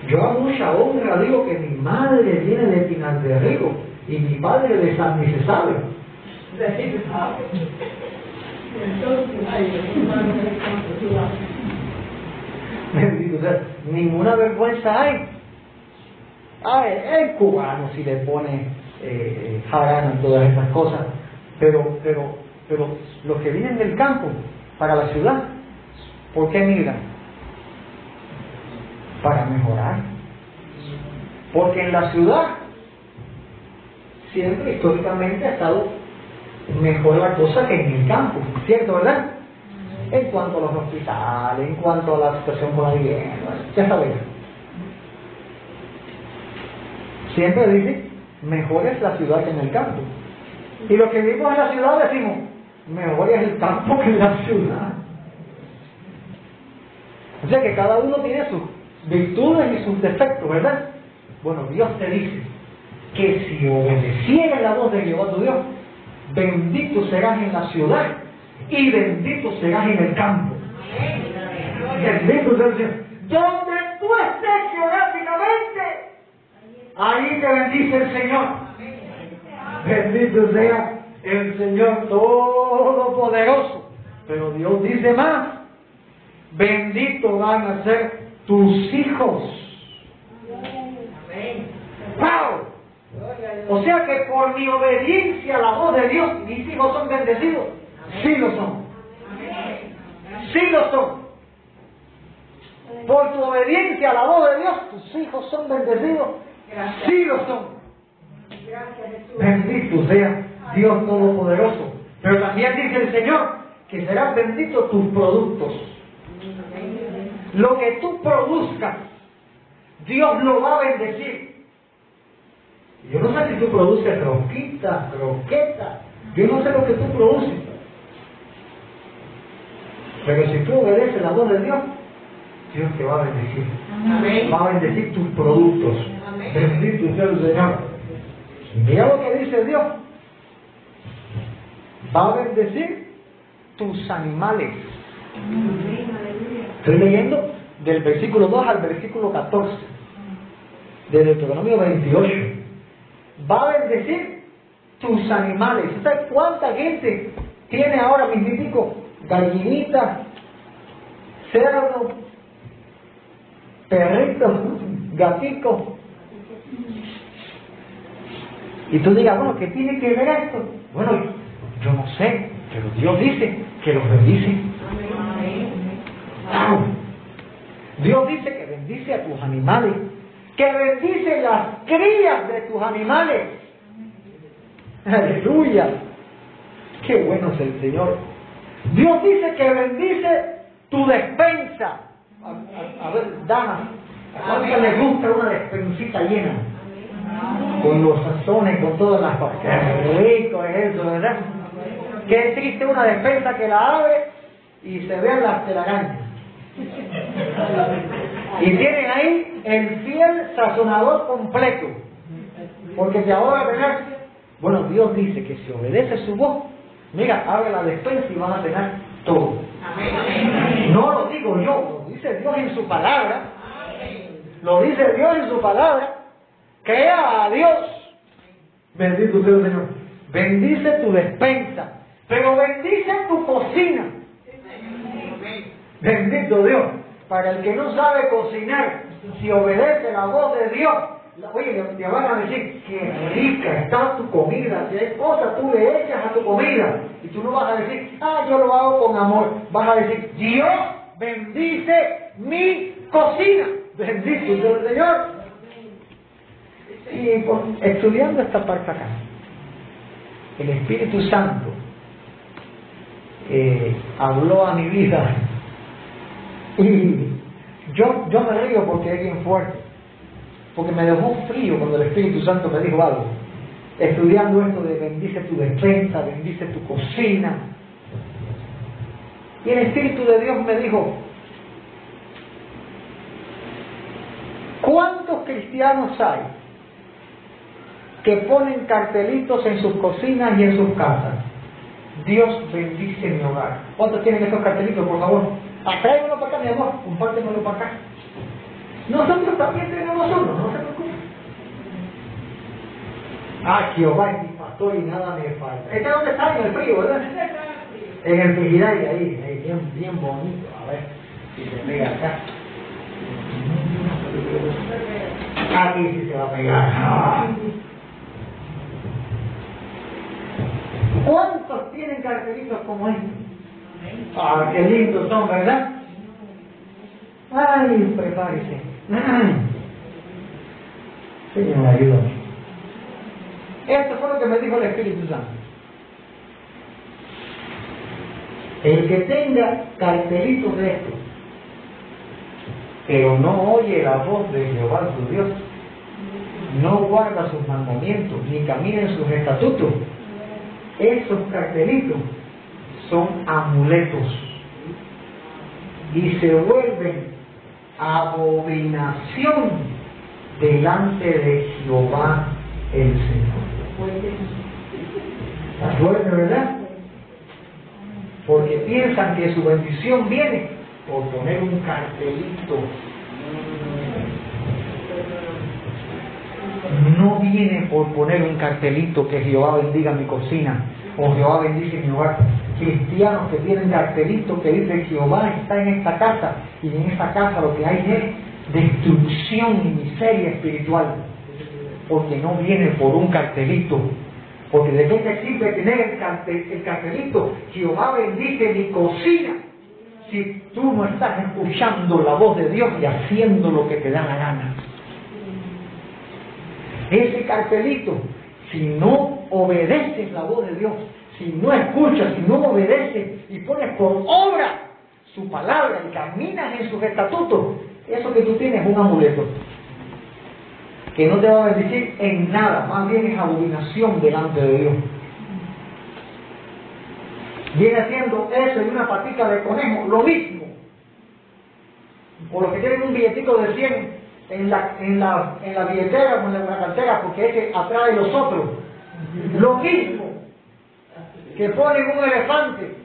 Yo a mucha honra digo que mi madre viene de Pinar de Rigo y mi padre de San sabe. ninguna vergüenza hay. Ay, el cubano si le pone eh, todas esas cosas, pero, pero, pero los que vienen del campo para la ciudad, ¿por qué migran? Para mejorar. Porque en la ciudad siempre históricamente ha estado mejor la cosa que en el campo, ¿cierto, verdad? En cuanto a los hospitales, en cuanto a la situación con la vivienda, ya sabéis. Siempre dice mejor es la ciudad que en el campo. Y los que vivimos en la ciudad decimos, mejor es el campo que la ciudad. O sea que cada uno tiene sus virtudes y sus defectos, ¿verdad? Bueno, Dios te dice que si obedecieras la voz de Jehová tu Dios, bendito serás en la ciudad y bendito serás en el campo. Bendito serás donde tú estés geográficamente Ahí te bendice el Señor. Bendito sea el Señor Todopoderoso. Pero Dios dice más. Bendito van a ser tus hijos. ¡Wow! O sea que por mi obediencia a la voz de Dios, mis hijos son bendecidos. Sí lo son. Sí lo son. Por tu obediencia a la voz de Dios, tus hijos son bendecidos Sí lo son. Bendito sea Dios Todopoderoso. Pero también dice el Señor que serán benditos tus productos. Lo que tú produzcas Dios lo va a bendecir. Yo no sé si tú produces roquitas, croquetas, yo no sé lo que tú produces. Pero si tú obedeces la voz de Dios, Dios te va a bendecir. Va a bendecir tus productos. Bendito sea el Señor. Mira lo que dice Dios. Va a bendecir tus animales. Estoy leyendo del versículo 2 al versículo 14 de Deuteronomio 28. Va a bendecir tus animales. ¿Sabes cuánta gente tiene ahora mismitico? Gallinitas, cerdo, perritos, gatitos. Y tú digas, bueno, ¿qué tiene que ver esto? Bueno, yo no sé, pero Dios dice que los bendice. Dios dice que bendice a tus animales, que bendice las crías de tus animales. Aleluya. Qué bueno es el Señor. Dios dice que bendice tu despensa. A, ver, damas, ¿a cuánto les gusta una despensita llena? Con los sazones, con todas las cosas. Qué rico es eso, ¿verdad? Qué triste una despensa que la abre y se vean las telarañas. Y tienen ahí el fiel sazonador completo. Porque si ahora tener, bueno, Dios dice que si obedece su voz, mira, abre la despensa y van a tener todo. No lo digo yo, dice Dios en su palabra. Lo dice Dios en su palabra. Crea a Dios. Bendito sea el Señor. Bendice tu despensa, pero bendice tu cocina. Bendito Dios. Para el que no sabe cocinar, si obedece la voz de Dios, oye, te van a decir, qué rica está tu comida, si hay cosas tú le echas a tu comida. Y tú no vas a decir, ah, yo lo hago con amor. Vas a decir, Dios bendice mi cocina. Bendito el Señor. Y estudiando esta parte acá, el Espíritu Santo eh, habló a mi vida y yo, yo me río porque es bien fuerte, porque me dejó frío cuando el Espíritu Santo me dijo algo, estudiando esto de bendice tu despensa, bendice tu cocina. Y el Espíritu de Dios me dijo, ¿cuántos cristianos hay que ponen cartelitos en sus cocinas y en sus casas? Dios bendice mi hogar. ¿Cuántos tienen esos cartelitos, por favor? uno para acá, mi amor, compártemelo para acá. Nosotros también tenemos uno, no se preocupe. Ah, Jehová es mi pastor y nada me falta. ¿Este dónde está? En el frío, ¿verdad? En el frigidaire, ahí, ahí, bien, bonito. A ver si se pega acá. Aquí sí se va a pegar. ¿Cuántos tienen características como este? Ah, qué lindos son, ¿verdad? Ay, prepárese. Señor, ayúdame. Esto fue lo que me dijo el Espíritu Santo. El que tenga cartelitos de esto, pero no oye la voz de Jehová su Dios, no guarda sus mandamientos, ni camina en sus estatutos, esos cartelitos son amuletos y se vuelven abominación delante de Jehová el Señor. ¿Está fuerte, verdad? Porque piensan que su bendición viene por poner un cartelito. No viene por poner un cartelito que Jehová bendiga mi cocina o Jehová bendice mi hogar cristianos que tienen cartelitos que dice Jehová está en esta casa y en esa casa lo que hay es destrucción y miseria espiritual porque no viene por un cartelito porque de qué te sirve tener el, cartelito Jehová bendice mi cocina. Si tú no estás escuchando la voz de Dios y haciendo lo que te da la gana. Ese cartelito si no obedeces la voz de Dios si no escuchas, si no obedeces y pones por obra su palabra y caminas en sus estatutos, eso que tú tienes es un amuleto. Que no te va a bendecir en nada, más bien es abominación delante de Dios. Viene haciendo eso y una patica de conejo, lo mismo. Por lo que tienen un billetico de 100 en la, en la, en la billetera o en la cartera, porque ese atrae los otros. Lo mismo que ponen un elefante,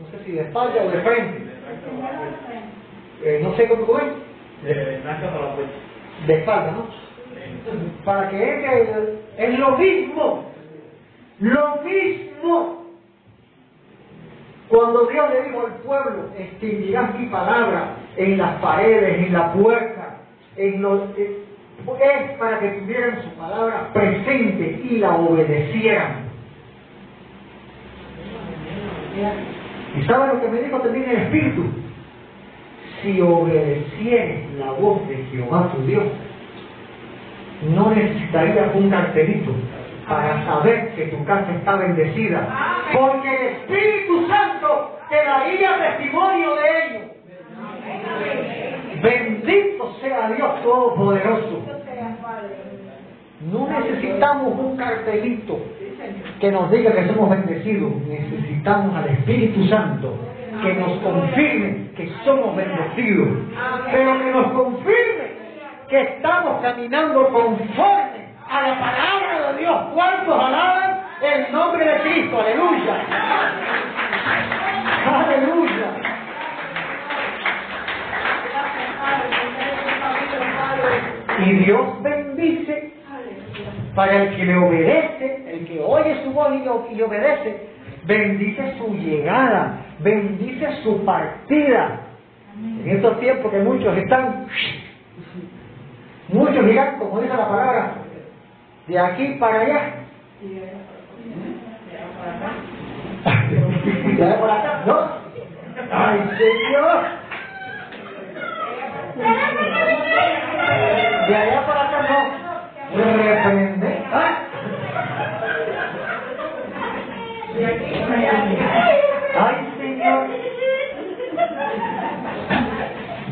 no sé si de espalda o de frente. Eh, no sé cómo es. De espalda, ¿no? Para que entre, es lo mismo. Lo mismo. Cuando Dios le dijo al pueblo, extinguirás mi palabra en las paredes, en la puerta, en los, es para que tuvieran su palabra presente y la obedecieran. ¿Y sabe lo que me dijo también el Espíritu? Si obedecieres la voz de Jehová tu Dios, no necesitarías un cartelito para saber que tu casa está bendecida, porque el Espíritu Santo te daría testimonio de ello. Bendito sea Dios Todopoderoso. No necesitamos un cartelito que nos diga que somos bendecidos. Necesitamos al Espíritu Santo que nos confirme que somos bendecidos. Pero que nos confirme que estamos caminando conforme a la palabra de Dios. ¿Cuántos alaban el nombre de Cristo? Aleluya. Aleluya. Y Dios bendice para el que le obedece, el que oye su voz y, obedece, bendice su llegada, bendice su partida. En estos tiempos que muchos están, muchos dirán, como dice la palabra, de aquí para allá. De allá para acá, ¿no? ¡Ay, Señor! De allá para acá no reprende. ¿Ah? Ay, Señor.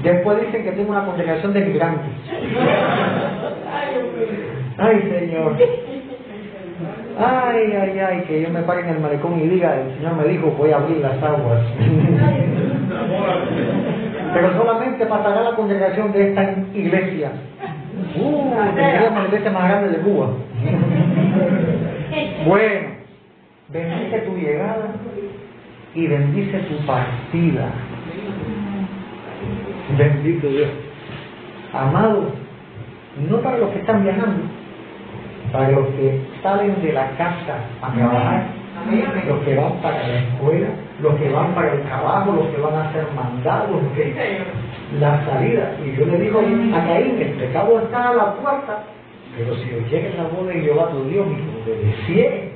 Después dicen que tengo una congregación de migrantes. Ay, Señor. Ay, ay, ay, que yo me pare en el malecón y diga, el Señor me dijo, voy a abrir las aguas. Pero solamente pasará la congregación de esta iglesia. Uh, la iglesia más grande de Cuba. bueno, bendice tu llegada y bendice tu partida. Bendito Dios. Amado, no para los que están viajando, para los que salen de la casa a trabajar, los que van para la escuela, los que van para el trabajo, los que van a ser mandados, los que la salida. Y yo le digo a Caín, el pecado está a la puerta, pero si llega la voz de Jehová tu Dios y obedeciere,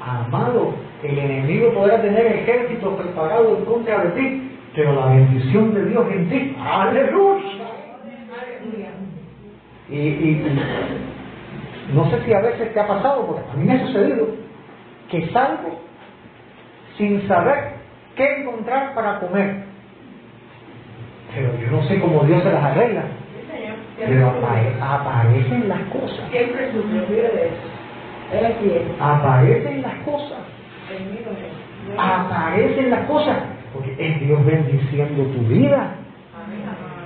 amado, el enemigo podrá tener ejército preparado en contra de ti, pero la bendición de Dios en ti, aleluya. Y, y, no sé si a veces te ha pasado, porque a mí me ha sucedido, que salgo sin saber qué encontrar para comer pero yo no sé cómo Dios se las arregla. Pero aparecen las cosas. Siempre. Aparecen las cosas. Aparecen las cosas. Porque es Dios bendiciendo tu vida.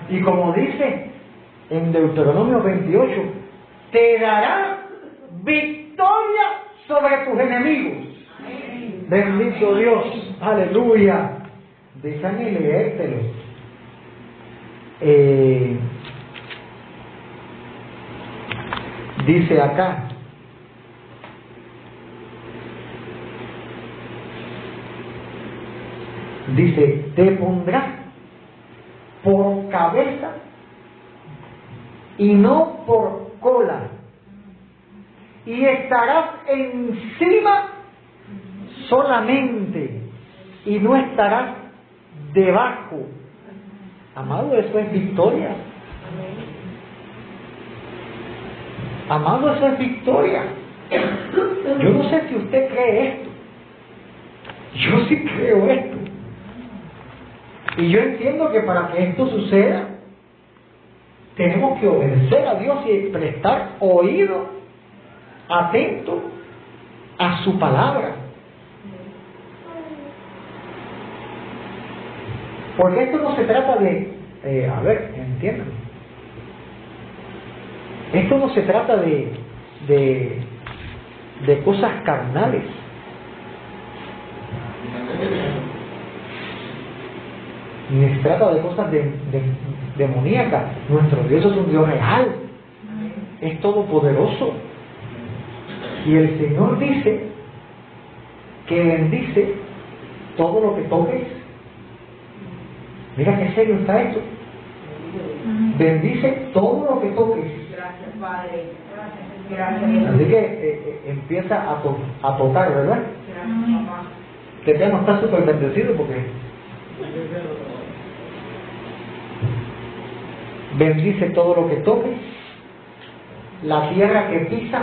Y como dice en Deuteronomio 28, te dará victoria sobre tus enemigos. Bendito Dios. Aleluya. Déjame leértelo. Eh, dice acá, dice, te pondrás por cabeza y no por cola, y estarás encima solamente y no estarás debajo Amado, eso es victoria. Amado, eso es victoria. Yo no sé si usted cree esto. Yo sí creo esto. Y yo entiendo que para que esto suceda, tenemos que obedecer a Dios y prestar oído atento a su palabra. Porque esto no se trata de, a ver, entiendan, esto no se trata de, de cosas carnales. Ni se trata de cosas de, demoníacas. Nuestro Dios es un Dios real. Es todopoderoso. Y el Señor dice que bendice todo lo que toques. Mira qué serio está esto. Bendice todo lo que toques. Gracias, Padre. Así que eh, eh, empieza a, a tocar, ¿verdad? Gracias, papá. Que tema está súper bendecido porque bendice todo lo que toques, la tierra que pisas.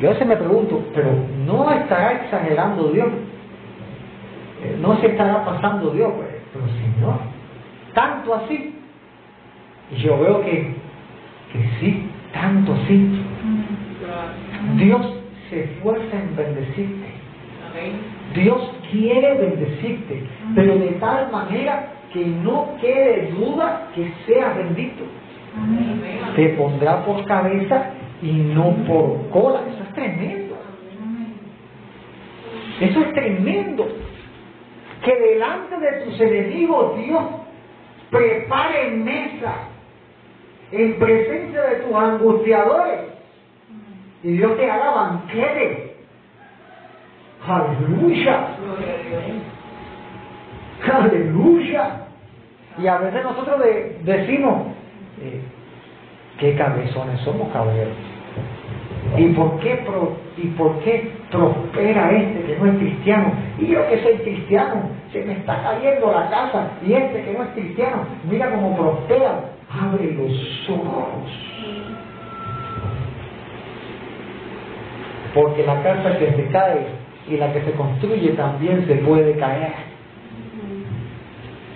Yo veces me pregunto, pero ¿no estará exagerando Dios? Eh, ¿No se estará pasando Dios? Pues, pero Señor, tanto así. Y yo veo que, que sí, tanto así. Dios se esfuerza en bendecirte. Dios quiere bendecirte, pero de tal manera que no quede duda que sea bendito. Te pondrá por cabeza y no por cola. Eso es tremendo. Eso es tremendo. Que delante de tus enemigos Dios prepare mesa en presencia de tus angustiadores. Y Dios te haga banquete. Aleluya. Aleluya. Y a veces nosotros decimos, eh, ¿qué cabezones somos, caballeros? ¿Y por, qué ¿Y por qué prospera este que no es cristiano? Y yo que soy cristiano, se me está cayendo la casa. Y este que no es cristiano, mira cómo prospera. Abre los ojos. Porque la casa que se cae y la que se construye también se puede caer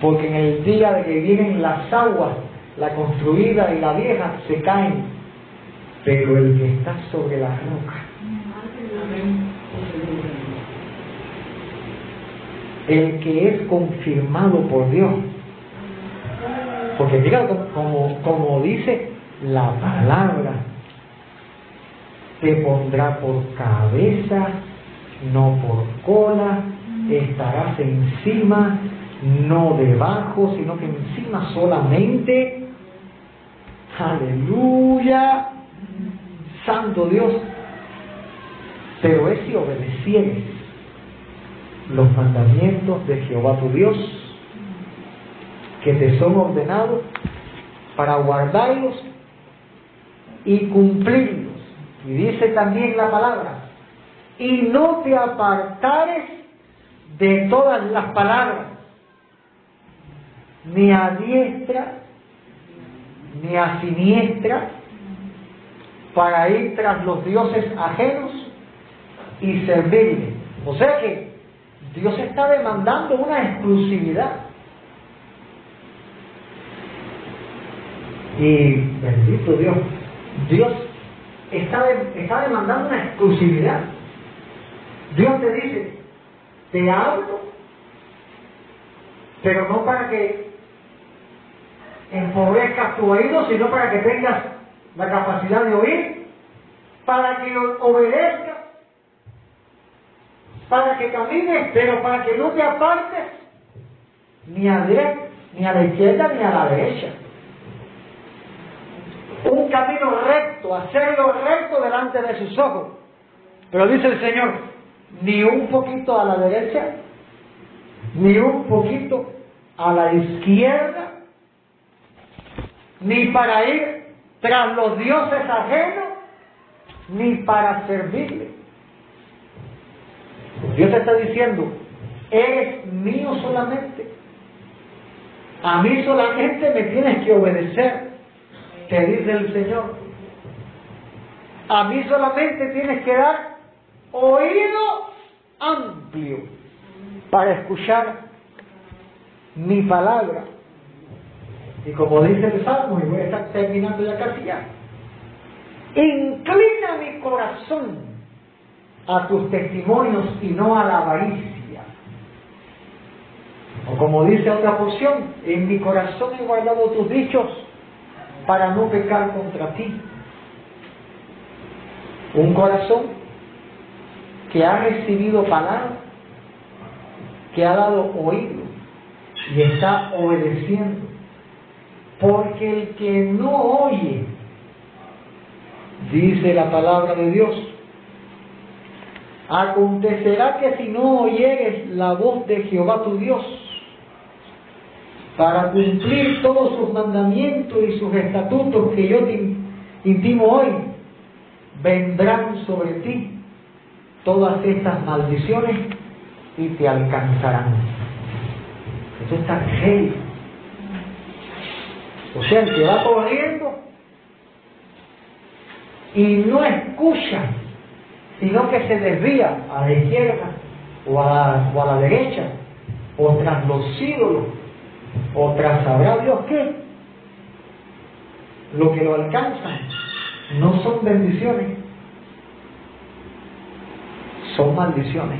porque en el día de que vienen las aguas, la construida y la vieja se caen, pero el que está sobre la roca, el que es confirmado por Dios, porque mira como, como dice la palabra, te pondrá por cabeza, no por cola, estarás encima no debajo, sino que encima solamente. Aleluya, Santo Dios. Pero es si obedecieres los mandamientos de Jehová tu Dios, que te son ordenados para guardarlos y cumplirlos. Y dice también la palabra, y no te apartares de todas las palabras ni a diestra ni a siniestra para ir tras los dioses ajenos y servirle. O sea que Dios está demandando una exclusividad. Y bendito Dios, Dios está, está demandando una exclusividad. Dios te dice, te hablo, pero no para que empobrezcas tu oído, sino para que tengas la capacidad de oír, para que obedezcas, para que camines, pero para que no te apartes ni a, ni a la izquierda ni a la derecha. Un camino recto, hacerlo recto delante de sus ojos. Pero dice el Señor, ni un poquito a la derecha, ni un poquito a la izquierda, ni para ir tras los dioses ajenos, ni para servirle. Dios te está diciendo, eres mío solamente. A mí solamente me tienes que obedecer, te dice el Señor. A mí solamente tienes que dar oído amplio para escuchar mi palabra Y como dice el Salmo, y voy a estar terminando ya casi ya, inclina mi corazón a tus testimonios y no a la avaricia. O como dice otra porción, en mi corazón he guardado tus dichos para no pecar contra ti. Un corazón que ha recibido palabra, que ha dado oído y está obedeciendo. Porque el que no oye, dice la palabra de Dios, acontecerá que si no oyeres la voz de Jehová tu Dios, para cumplir todos sus mandamientos y sus estatutos que yo te intimo hoy, vendrán sobre ti todas estas maldiciones y te alcanzarán. Eso está. O sea, el que va corriendo y no escucha, sino que se desvía a la izquierda o a, o a la derecha, o tras los ídolos, o tras sabrá Dios qué, lo que lo alcanza no son bendiciones, son maldiciones.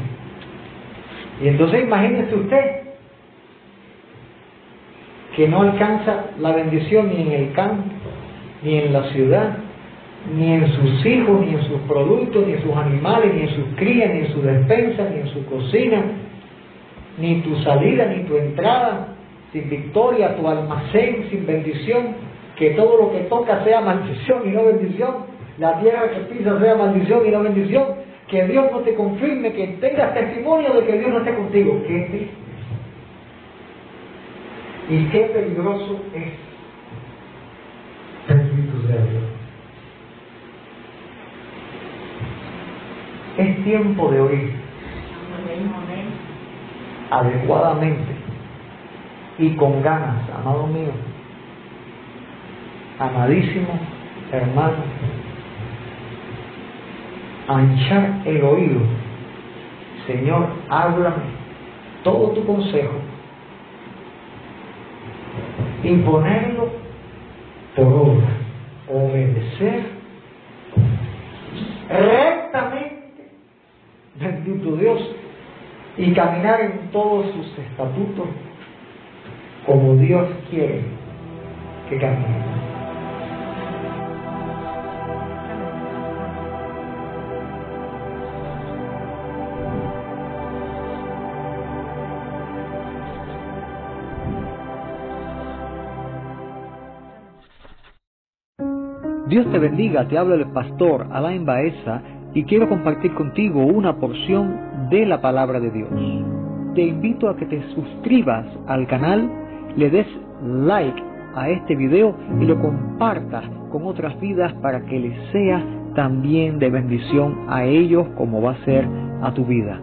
Y entonces imagínese usted que no alcanza la bendición ni en el campo, ni en la ciudad, ni en sus hijos, ni en sus productos, ni en sus animales, ni en sus crías, ni en su despensa, ni en su cocina, ni tu salida, ni tu entrada, sin victoria, tu almacén sin bendición, que todo lo que toca sea maldición y no bendición, la tierra que pisa sea maldición y no bendición, que Dios no te confirme, que tengas testimonio de que Dios no esté contigo. ¿Qué Y qué peligroso es el Espíritu de Dios. Es tiempo de oír adecuadamente y con ganas, amado mío, amadísimo hermano, anchar el oído. Señor, háblame todo tu consejo y por obra, obedecer rectamente, bendito Dios, y caminar en todos sus estatutos como Dios quiere que camine. Dios te bendiga, te habla el pastor Alain Baeza y quiero compartir contigo una porción de la palabra de Dios. Te invito a que te suscribas al canal le des like a este video y lo compartas con otras vidas para que les sea también de bendición a ellos como va a ser a tu vida.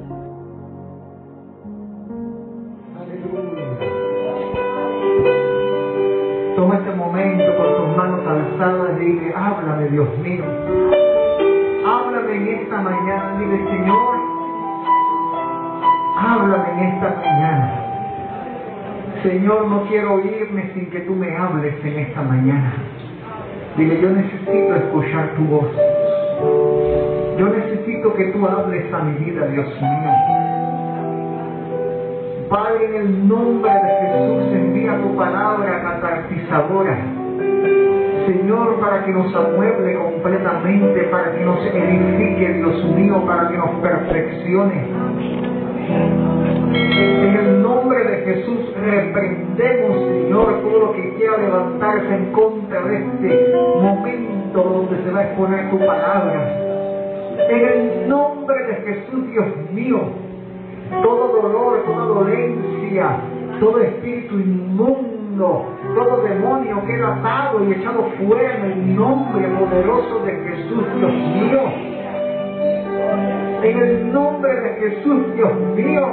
Dios mío. Háblame en esta mañana, dile Señor, háblame en esta mañana. Señor, no quiero irme sin que tú me hables en esta mañana. Dile, yo necesito escuchar tu voz. Yo necesito que tú hables a mi vida, Dios mío. Padre, en el nombre de Jesús, envía tu palabra catartizadora. Señor, para que nos amueble completamente, para que nos edifique, Dios mío, para que nos perfeccione. En el nombre de Jesús reprendemos, Señor, todo lo que quiera levantarse en contra de este momento donde se va a exponer tu palabra. En el nombre de Jesús, Dios mío, todo dolor, toda dolencia, todo espíritu inmundo, todo demonio queda atado y echado fuera en el nombre poderoso de Jesús, Dios mío. En el nombre de Jesús, Dios mío.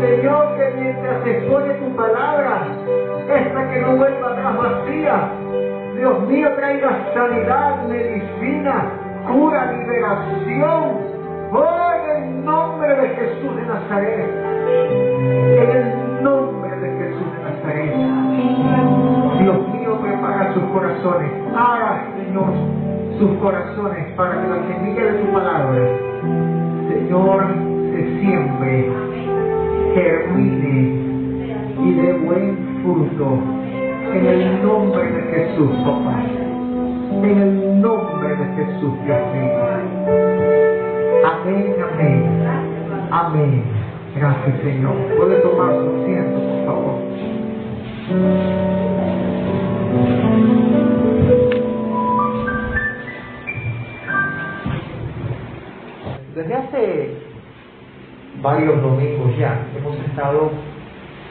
Señor, que mientras expone tu palabra, esta que no vuelva atrás vacía, Dios mío, traiga sanidad, medicina, cura, liberación. Oh, en el nombre de Jesús de Nazaret. En el nombre de Jesús de Nazaret. Dios mío, prepara sus corazones. Haga, Señor, sus corazones para que la semilla de tu palabra, Señor, se siembre, germine y dé buen fruto. En el nombre de Jesús, papá. En el nombre de Jesús, Dios mío. Amén, amén. Amén. Gracias, Señor. Puede tomar su asiento, por favor. Desde hace varios domingos ya hemos estado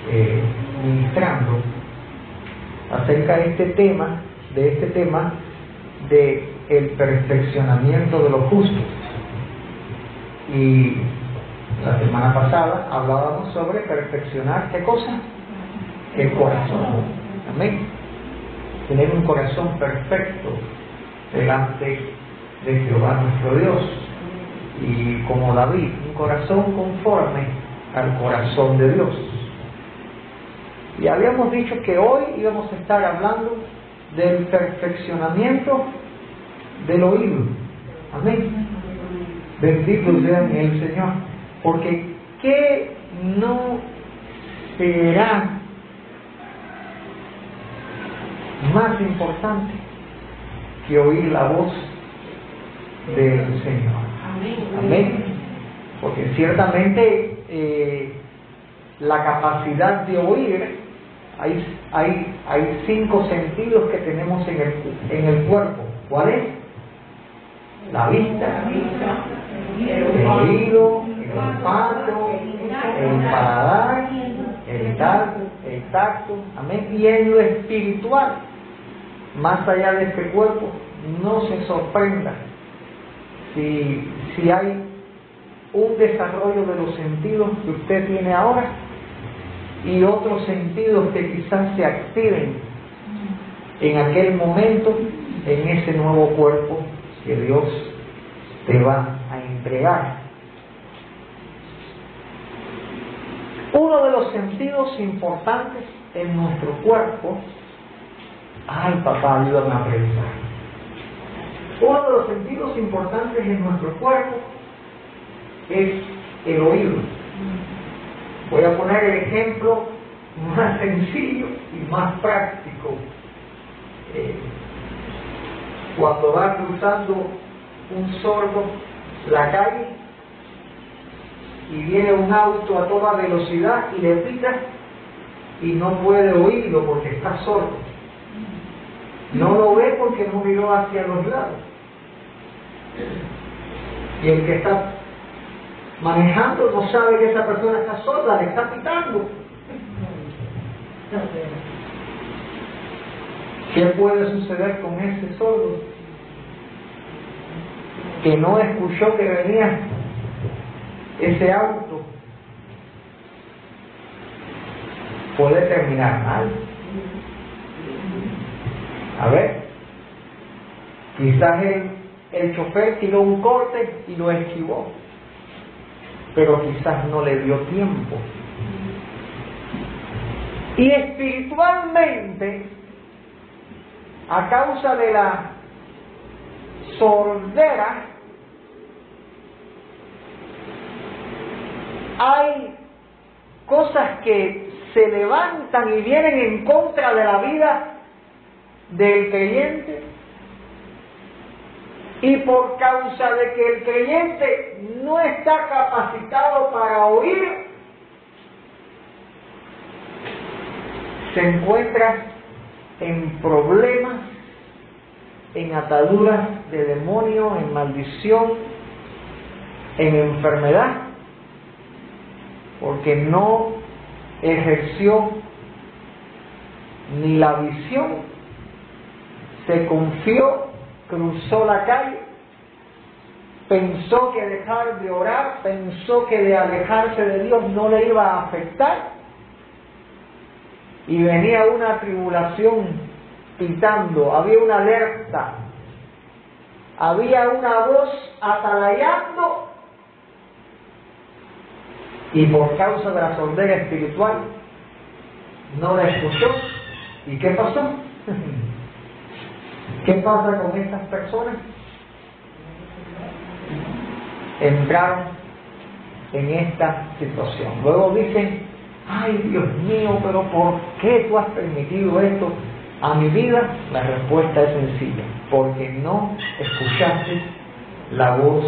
eh, ministrando acerca de este tema, de este tema de el perfeccionamiento de los justos. Y la semana pasada hablábamos sobre perfeccionar qué cosa? El corazón. Amén. Tener un corazón perfecto delante de Jehová nuestro Dios. Y como David, un corazón conforme al corazón de Dios. Y habíamos dicho que hoy íbamos a estar hablando del perfeccionamiento del oído. Amén. Bendito sea el Señor. Porque ¿qué no será más importante que oír la voz del Señor? Amén. Porque ciertamente eh, la capacidad de oír, hay, hay, hay cinco sentidos que tenemos en el, en el cuerpo. ¿Cuál es? La vista, el oído, el olfato, el paladar, el tacto, el tacto, amén, y en lo espiritual, más allá de este cuerpo, no se sorprenda si, si hay un desarrollo de los sentidos que usted tiene ahora y otros sentidos que quizás se activen en aquel momento en ese nuevo cuerpo que Dios te va a entregar. Uno de los sentidos importantes en nuestro cuerpo, ay papá, ayúdame a pensar. Uno de los sentidos importantes en nuestro cuerpo es el oído. Voy a poner el ejemplo más sencillo y más práctico. Eh, cuando va cruzando un sordo la calle y viene un auto a toda velocidad y le pita y no puede oírlo porque está sordo. No lo ve porque no miró hacia los lados. Y el que está manejando no sabe que esa persona está sorda, le está pitando. ¿Qué puede suceder con ese sordo? Que no escuchó que venía ese auto. Puede terminar mal. A ver, quizás el, el chofer tiró un corte y lo esquivó, pero quizás no le dio tiempo. Y espiritualmente, a causa de la sordera, hay cosas que se levantan y vienen en contra de la vida del creyente. Y por causa de que el creyente no está capacitado para oír, se encuentra en problemas, en ataduras de demonio, en maldición, en enfermedad, porque no ejerció ni la visión se confió, cruzó la calle, pensó que dejar de orar, pensó que de alejarse de Dios no le iba a afectar, y venía una tribulación pitando, había una alerta, había una voz atalayando Y por causa de la sordera espiritual, no la escuchó. ¿Y qué pasó? ¿Qué pasa con estas personas? Entraron en esta situación. Luego dicen, ay Dios mío, pero ¿por qué tú has permitido esto a mi vida? La respuesta es sencilla, porque no escuchaste la voz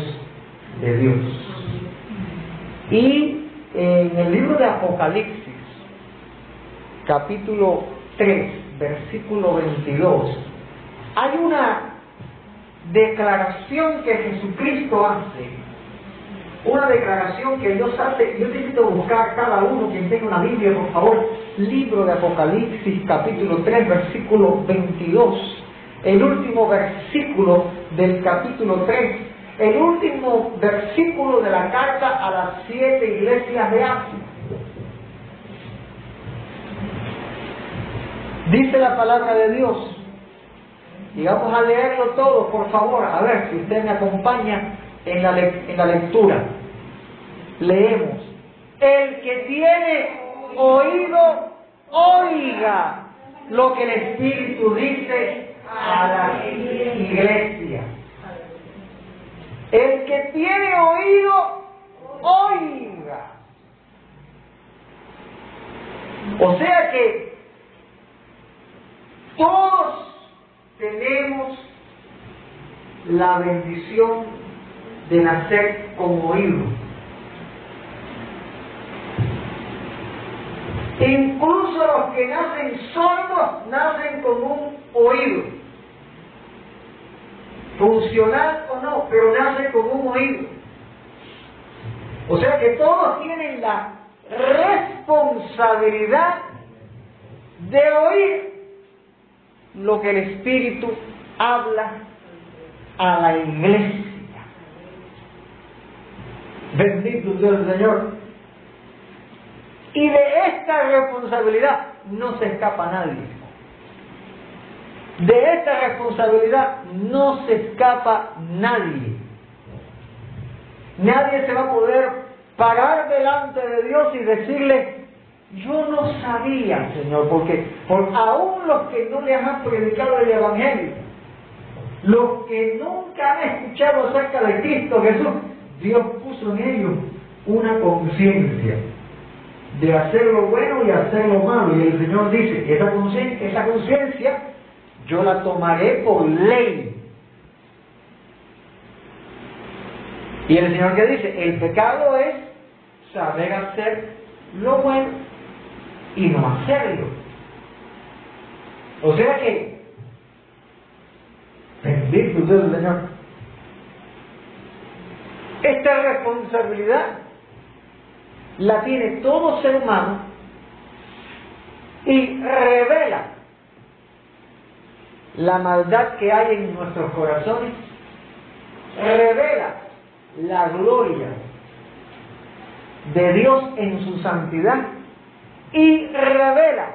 de Dios. Y en el libro de Apocalipsis, capítulo 3, versículo 22, hay una declaración que Jesucristo hace una declaración que Dios hace, yo necesito buscar cada uno, quien tenga una Biblia, por favor, libro de Apocalipsis, capítulo 3, versículo 22, el último versículo del capítulo 3, el último versículo de la carta a las siete iglesias de Asia. Dice la palabra de Dios, y vamos a leerlo todo, por favor, a ver si usted me acompaña en la, en la lectura. Leemos, el que tiene oído, oiga lo que el Espíritu dice a la iglesia. El que tiene oído, oiga. O sea que todos tenemos la bendición de nacer con oído. Incluso los que nacen sordos nacen con un oído. Funcional o no, pero nacen con un oído. O sea que todos tienen la responsabilidad de oír lo que el Espíritu habla a la iglesia. Bendito sea el Señor. Y de esta responsabilidad no se escapa nadie. De esta responsabilidad no se escapa nadie. Nadie se va a poder parar delante de Dios y decirle, yo no sabía, Señor, porque por aún los que no les han predicado el Evangelio, los que nunca han escuchado acerca de Cristo Jesús, Dios puso en ellos una conciencia de hacer lo bueno y hacer lo malo. Y el Señor dice, esa conciencia yo la tomaré por ley. Y el Señor que dice, el pecado es saber hacer lo bueno y no hacerlo. O sea que, bendito sea el Señor, esta responsabilidad la tiene todo ser humano y revela la maldad que hay en nuestros corazones, revela la gloria de Dios en su santidad y revela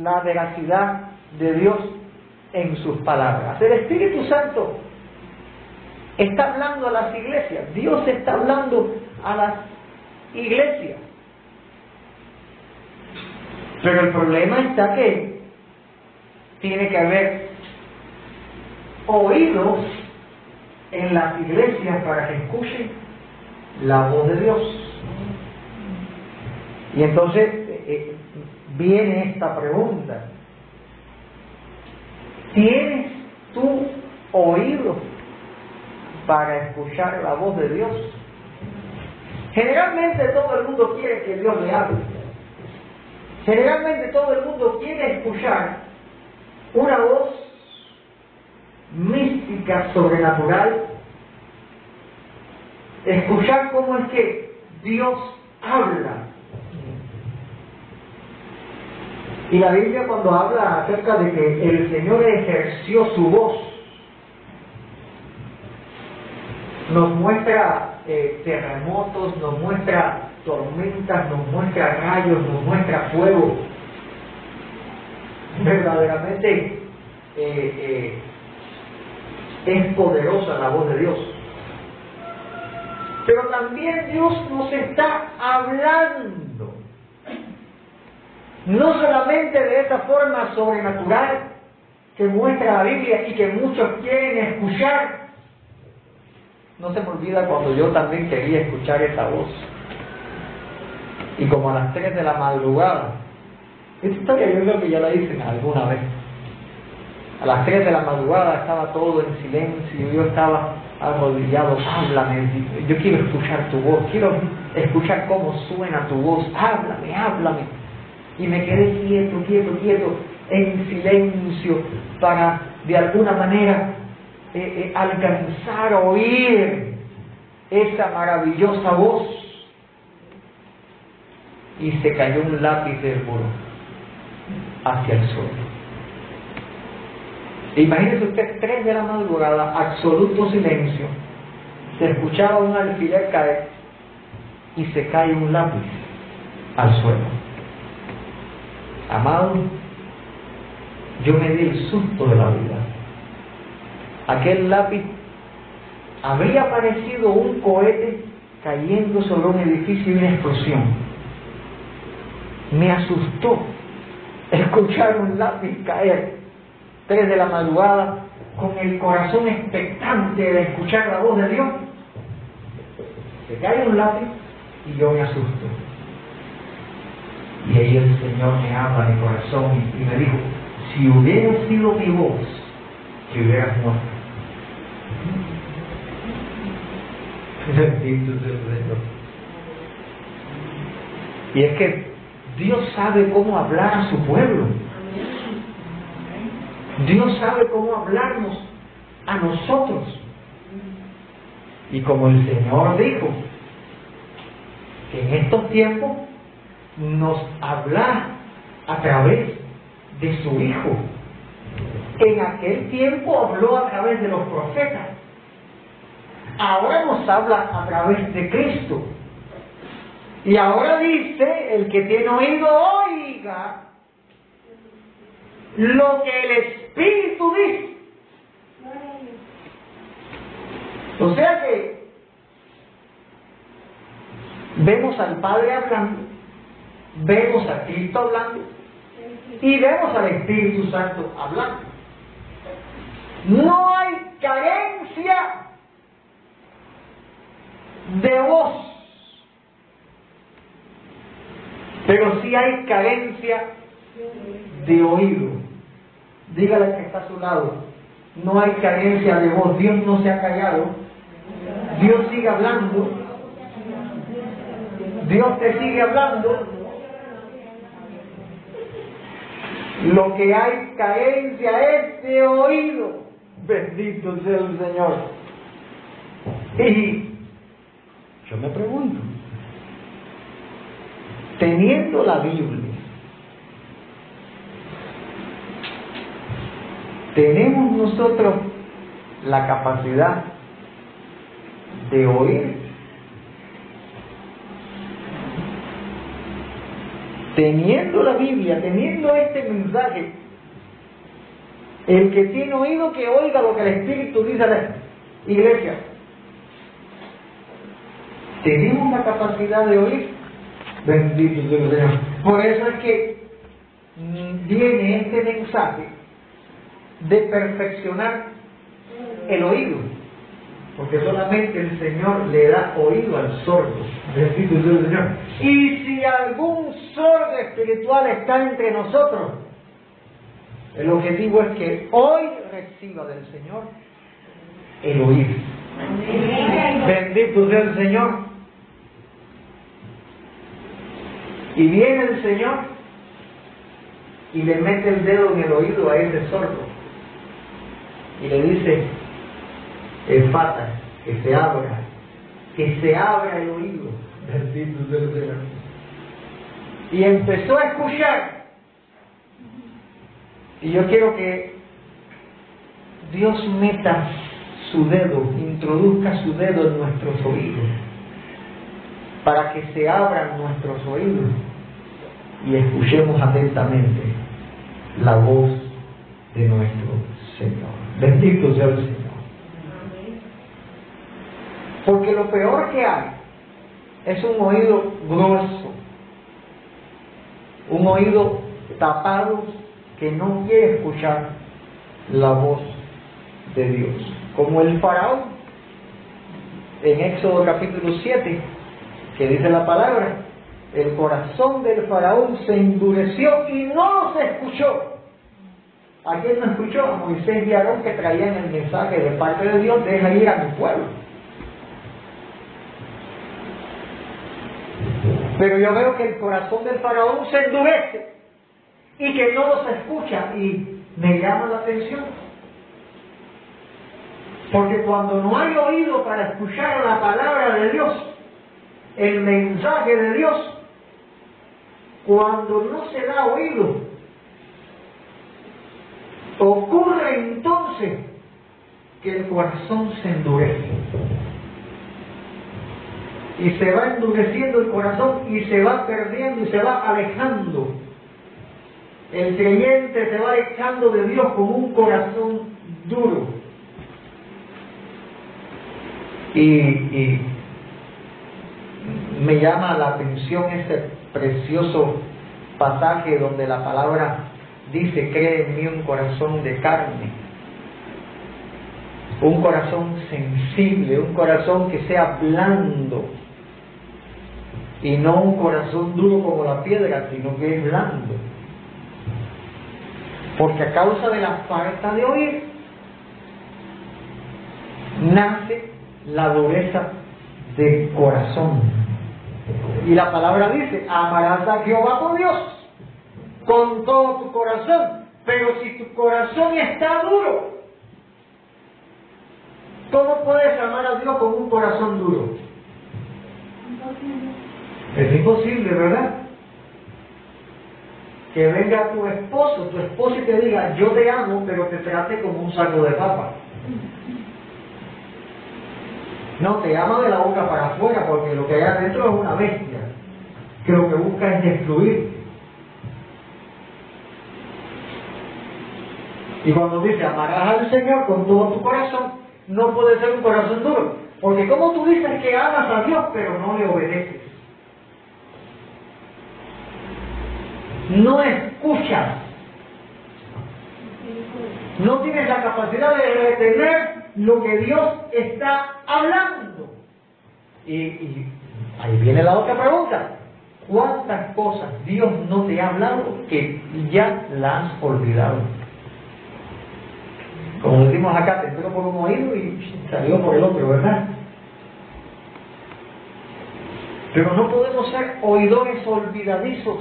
la veracidad de Dios en sus palabras. El Espíritu Santo Está hablando a las iglesias. Dios está hablando a las iglesias. Pero el problema está que tiene que haber oídos en las iglesias para que escuchen la voz de Dios. Y entonces eh, eh, viene esta pregunta. ¿Tienes tú oído para escuchar la voz de Dios. Generalmente todo el mundo quiere que Dios le hable. Generalmente todo el mundo quiere escuchar una voz mística, sobrenatural, escuchar cómo es que Dios habla. Y la Biblia cuando habla acerca de que el Señor ejerció su voz nos muestra eh, terremotos, nos muestra tormentas, nos muestra rayos, nos muestra fuego. Verdaderamente eh, eh, es poderosa la voz de Dios. Pero también Dios nos está hablando. No solamente de esa forma sobrenatural que muestra la Biblia y que muchos quieren escuchar. No se me olvida cuando yo también quería escuchar esa voz. Y como a las 3 de la madrugada, esta historia yo creo que ya la dicen alguna vez. A las 3 de la madrugada estaba todo en silencio, yo estaba arrodillado, háblame, yo quiero escuchar tu voz, quiero escuchar cómo suena tu voz, háblame, háblame. Y me quedé quieto, quieto, quieto, en silencio, para de alguna manera eh, eh, alcanzar a oír esa maravillosa voz. Y se cayó un lápiz del muro hacia el suelo. Imagínese usted, tres de la madrugada, absoluto silencio, se escuchaba un alfiler caer y se cae un lápiz al suelo. Amado, yo me di el susto de la vida. Aquel lápiz habría parecido un cohete cayendo sobre un edificio y una explosión. Me asustó escuchar un lápiz caer tres de la madrugada, con el corazón expectante de escuchar la voz de Dios, se cae un lápiz y yo me asusto. Y ahí el Señor me habla mi corazón y, me dijo, si hubiera sido mi voz, que hubieras muerto. Y es que Dios sabe cómo hablar a su pueblo. Dios sabe cómo hablarnos a nosotros. Y como el Señor dijo, que en estos tiempos nos habla a través de su Hijo. En aquel tiempo habló a través de los profetas. Ahora nos habla a través de Cristo. Y ahora dice, el que tiene oído, oiga lo que el Espíritu dice. O sea que vemos al Padre hablando, vemos a Cristo hablando y vemos al Espíritu Santo hablando. No hay carencia de voz, pero sí hay carencia de oído. Dígale que está a su lado. No hay carencia de voz. Dios no se ha callado. Dios sigue hablando. Dios te sigue hablando. Lo que hay carencia es de oído. Bendito sea el Señor. Y yo me pregunto, teniendo la Biblia, tenemos nosotros la capacidad de oír. Teniendo la Biblia, teniendo este mensaje, el que tiene oído que oiga lo que el Espíritu dice a la iglesia. Tenemos la capacidad de oír. Bendito sea el Señor. Por eso es que viene este mensaje de perfeccionar el oído, porque solamente el Señor le da oído al sordo. Bendito sea el Señor. Y si algún sordo espiritual está entre nosotros, el objetivo es que hoy reciba del Señor el oído. Bendito sea el Señor. Y viene el Señor y le mete el dedo en el oído a ese sordo y le dice, enfata, que se abra, que se abra el oído. Y empezó a escuchar. Y yo quiero que Dios meta su dedo, introduzca su dedo en nuestros oídos, para que se abran nuestros oídos y escuchemos atentamente la voz de nuestro Señor. Bendito sea el Señor. Porque lo peor que hay es un oído grueso, un oído tapado que no quiere escuchar la voz de Dios. Como el faraón en Éxodo capítulo 7, que dice la palabra, el corazón del faraón se endureció y no se escuchó. ¿A quién no escuchó? Moisés y Aarón que traían el mensaje de parte de Dios, deja ir a mi pueblo. Pero yo veo que el corazón del faraón se endurece y que no los escucha y me llama la atención. Porque cuando no hay oído para escuchar la palabra de Dios, el mensaje de Dios, cuando no se da oído, ocurre entonces que el corazón se endurece. Y se va endureciendo el corazón y se va perdiendo y se va alejando. El creyente se va alejando de Dios con un corazón duro. Y, y me llama la atención este precioso pasaje donde la palabra dice, cree en mí un corazón de carne, un corazón sensible, un corazón que sea blando y no un corazón duro como la piedra, sino que es blando. Porque a causa de la falta de oír, nace la dureza del corazón. Y la palabra dice, amarás a Jehová por Dios con todo tu corazón. Pero si tu corazón está duro, ¿cómo puedes amar a Dios con un corazón duro? Es imposible, ¿verdad? Que venga tu esposo, tu esposo y te diga, yo te amo, pero te trate como un saco de papa. No, te ama de la boca para afuera porque lo que hay adentro es una bestia que lo que busca es destruir. Y cuando dice amarás al Señor con todo tu corazón, no puede ser un corazón duro. Porque como tú dices que amas a Dios pero no le obedeces. No escuchas. No tienes la capacidad de retener lo que Dios está hablando. Y, ahí viene la otra pregunta. ¿Cuántas cosas Dios no te ha hablado que ya las has olvidado? Como decimos acá, te entró por un oído y salió por el otro, ¿verdad? Pero no podemos ser oidores olvidadizos,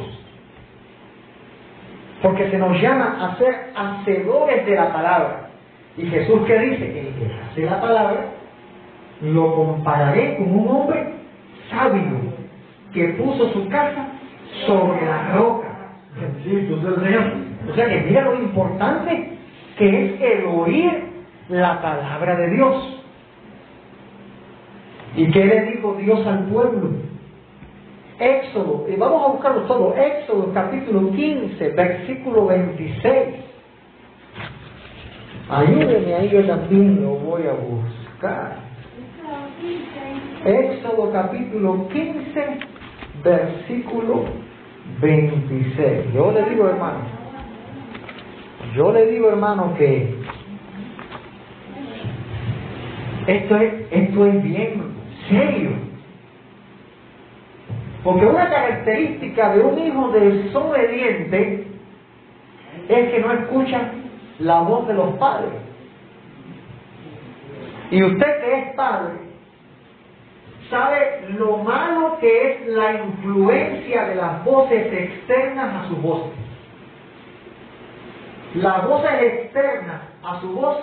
porque se nos llama a ser hacedores de la palabra. Y Jesús que dice que el que hace la palabra, lo compararé con un hombre sabio que puso su casa sobre la roca. O sea que mira lo importante que es el oír la palabra de Dios. ¿Y qué le dijo Dios al pueblo? Éxodo, y vamos a buscarlo todo, Éxodo capítulo 15, versículo 26. Ayúdeme ahí, yo también lo voy a buscar. Éxodo capítulo 15, versículo 26. Yo le digo, hermano, yo le digo, hermano, que esto es, esto es bien serio. Porque una característica de un hijo desobediente es que no escucha la voz de los padres. Y usted que es padre, sabe lo malo que es la influencia de las voces externas a su voz. Las voces externas a su voz,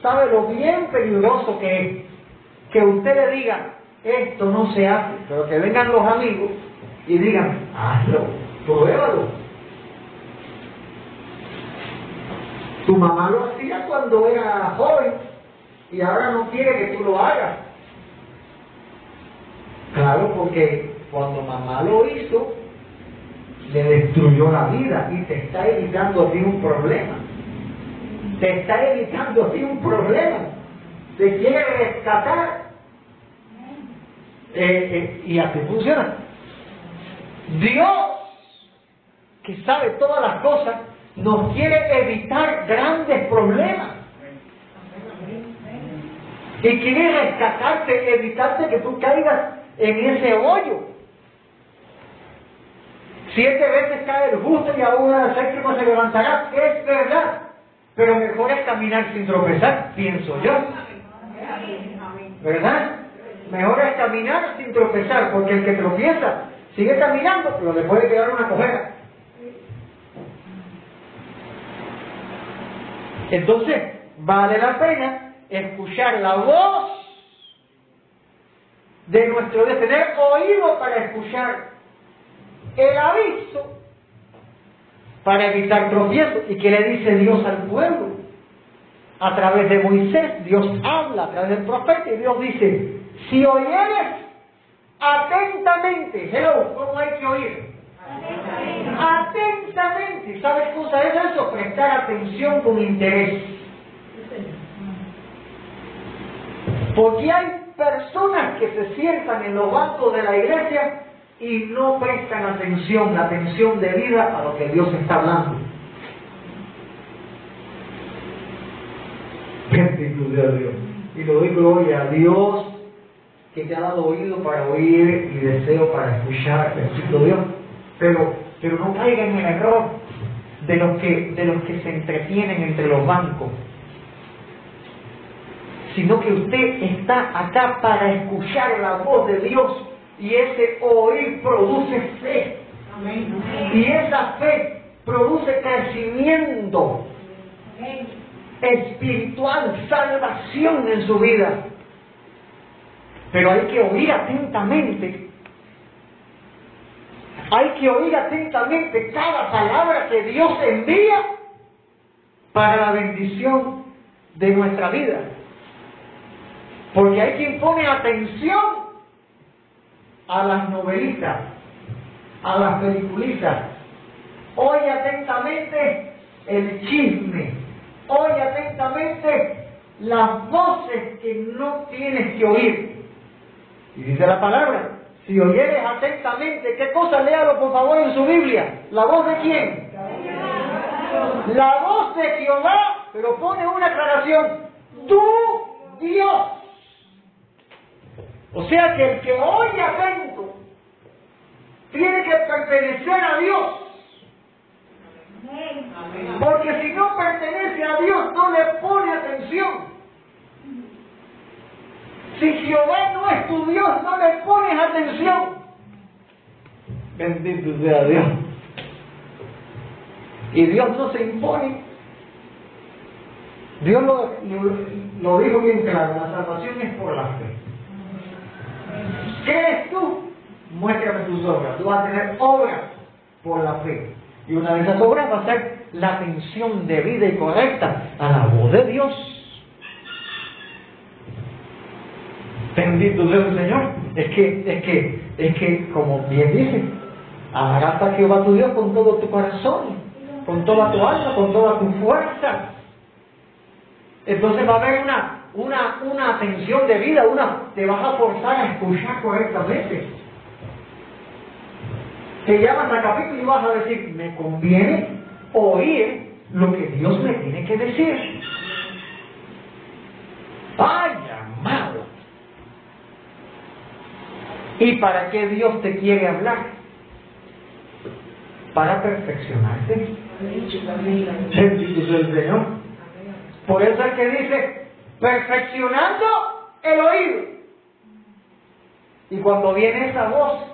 sabe lo bien peligroso que es. Que usted le diga, esto no se hace, pero que vengan los amigos y digan, hazlo, pruébalo. Tu mamá lo hacía cuando era joven y ahora no quiere que tú lo hagas. Claro, porque cuando mamá lo hizo, le destruyó la vida y te está evitando a ti un problema. Te está evitando a ti un problema. Te quiere rescatar Eh, eh, y así funciona. Dios, que sabe todas las cosas, nos quiere evitar grandes problemas. Y quiere rescatarte, evitarte que tú caigas en ese hoyo. Siete veces cae el justo y aún a la séptima se levantará. Es verdad. Pero mejor es caminar sin tropezar, pienso yo. ¿Verdad? Mejor es caminar sin tropezar, porque el que tropieza sigue caminando, pero le puede quedar una cojera. Entonces, vale la pena escuchar la voz de nuestro Dios, tener oído para escuchar el aviso para evitar tropiezos. ¿Y qué le dice Dios al pueblo? A través de Moisés, Dios habla a través del profeta y Dios dice, si oyeres atentamente, hello, ¿cómo hay que oír? Atentamente. ¿Sabes qué cosa es eso? Prestar atención con interés. Porque hay personas que se sientan en los bancos de la iglesia y no prestan atención, la atención debida a lo que Dios está hablando. Bendito sea Dios. Y lo doy gloria a Dios que te ha dado oído para oír y deseo para escuchar, bendito Dios. Pero, pero no caigan en el error de los que, de los que se entretienen entre los bancos sino que usted está acá para escuchar la voz de Dios y ese oír produce fe. Y esa fe produce crecimiento espiritual, salvación en su vida. Pero hay que oír atentamente. Hay que oír atentamente cada palabra que Dios envía para la bendición de nuestra vida. Porque hay quien pone atención a las novelitas, a las peliculitas. Oye atentamente el chisme. Oye atentamente las voces que no tienes que oír. Y dice la palabra, si oyeres atentamente, ¿qué cosa? Léalo por favor en su Biblia. ¿La voz de quién? La voz de Jehová, pero pone una aclaración. Tú, Dios. O sea que el que oye atento tiene que pertenecer a Dios. Porque si no pertenece a Dios, no le pone atención. Si Jehová no es tu Dios, no le pones atención. Bendito sea Dios. Y Dios no se impone. Dios lo, lo dijo bien claro, la salvación es por la fe. ¿Qué eres tú? Muéstrame tus obras. Tú vas a tener obras por la fe. Y una de esas obras va a ser la atención debida y correcta a la voz de Dios. Bendito sea el Señor. Es que, es que, es que, como bien dice, amarás a Jehová tu Dios con todo tu corazón, con toda tu alma, con toda tu fuerza. Entonces va a haber una, una, una atención debida, una, te vas a forzar a escuchar correctamente. Te llamas a capítulo y vas a decir, me conviene oír lo que Dios me tiene que decir. Vaya, amado. ¿Y para qué Dios te quiere hablar? Para perfeccionarte. Bendito sea el Señor. Por eso es que dice, perfeccionando el oído. Y cuando viene esa voz,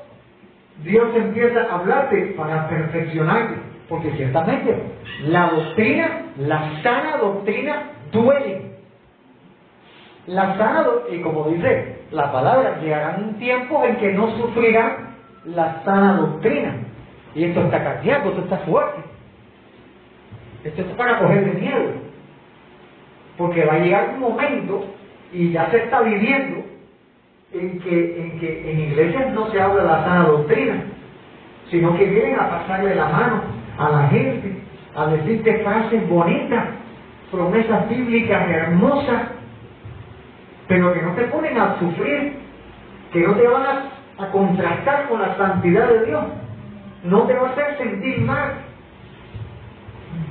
Dios empieza a hablarte para perfeccionarte. Porque ciertamente la doctrina, la sana doctrina, duele. La sana y como dice la palabra, llegarán un tiempo en que no sufrirán la sana doctrina. Y esto está cardíaco, esto está fuerte. Esto es para coger de miedo. Porque va a llegar un momento, y ya se está viviendo, en que en, que en iglesias no se habla la sana doctrina, sino que vienen a pasarle la mano a la gente, a decirte frases bonitas, promesas bíblicas hermosas, pero que no te ponen a sufrir que no te van a, contrastar con la santidad de Dios, no te va a hacer sentir mal.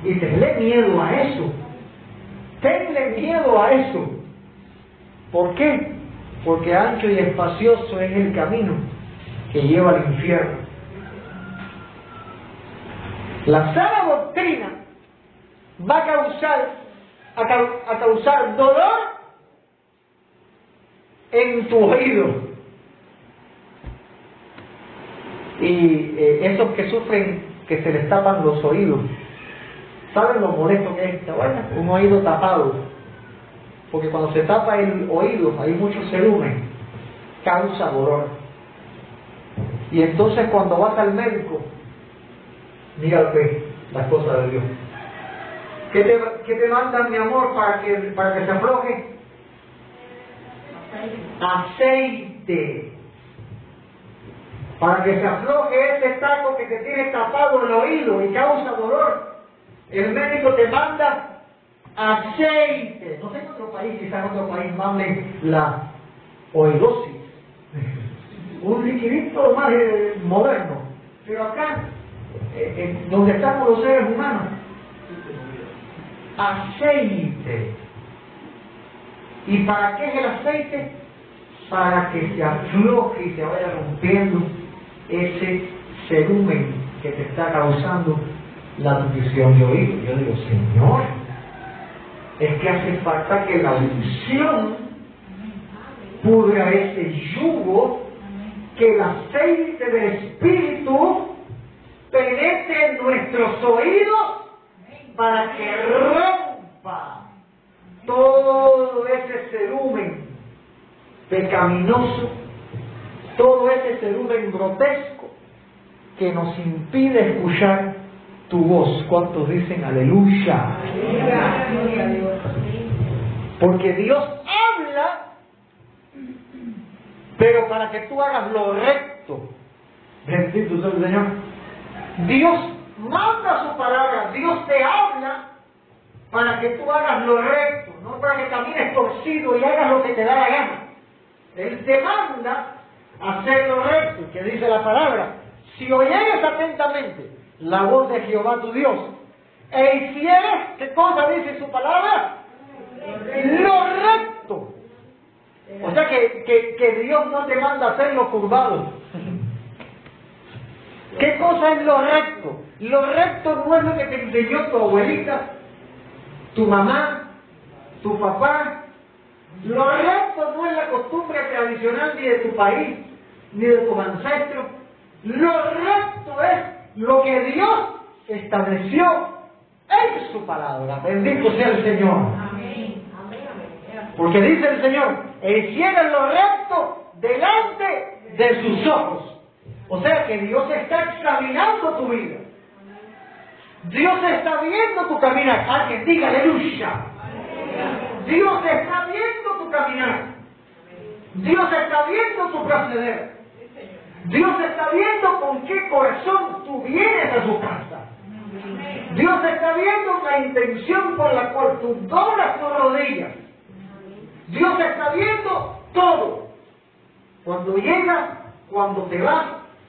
Y tenle miedo a eso. Tenle miedo a eso. ¿Por qué? Porque ancho y espacioso es el camino que lleva al infierno. La sana doctrina va a causar, a, causar dolor en tu oído. Y eh, esos que sufren que se les tapan los oídos, ¿saben lo molesto que es? Bueno, un oído tapado. Porque cuando se tapa el oído, hay mucho cerumen, causa dolor. Y entonces cuando vas al médico, mira fe, las cosas de Dios. ¿Qué te, qué te mandan, mi amor, para que, para que se afloje? Aceite. Para que se afloje ese taco que te tiene tapado el oído y causa dolor. El médico te manda aceite. No sé en otro país, quizás en otro país manden la oidosis. Un liquidito más eh, moderno. Pero acá eh, eh, donde estamos los seres humanos. Aceite. ¿Y para qué es el aceite? Para que se afloje y se vaya rompiendo ese cerumen que te está causando la nutrición de oído. Yo digo, Señor, es que hace falta que la unción pudra ese yugo, que el aceite del Espíritu penetre en nuestros oídos para que rompa todo ese cerumen pecaminoso, todo ese cerumen grotesco que nos impide escuchar tu voz. ¿Cuántos dicen aleluya? Porque Dios habla, pero para que tú hagas lo recto. Bendito sea Señor. Dios manda su palabra, Dios te habla para que tú hagas lo recto, no para que camines torcido y hagas lo que te da la gana. Él te manda hacer lo recto, que dice la palabra. Si oyeres atentamente la voz de Jehová tu Dios, e hicieres, ¿qué cosa dice su palabra? Lo recto. O sea que, que, que Dios no te manda a hacer lo curvado. ¿Qué cosa es lo recto? Lo recto no es lo que te enseñó tu abuelita, tu mamá, tu papá. Lo recto no es la costumbre tradicional ni de tu país, ni de tus ancestros. Lo recto es lo que Dios estableció en su palabra. Bendito sea el Señor. Porque dice el Señor, e hicieron lo recto delante de sus ojos. O sea que Dios está examinando tu vida. Dios está viendo tu caminar. Alguien diga aleluya. Dios está viendo tu caminar. Dios está viendo tu proceder. Dios está viendo con qué corazón tú vienes a su casa. Dios está viendo la intención por la cual tú doblas tus rodillas. Dios está viendo todo. Cuando llegas, cuando te vas,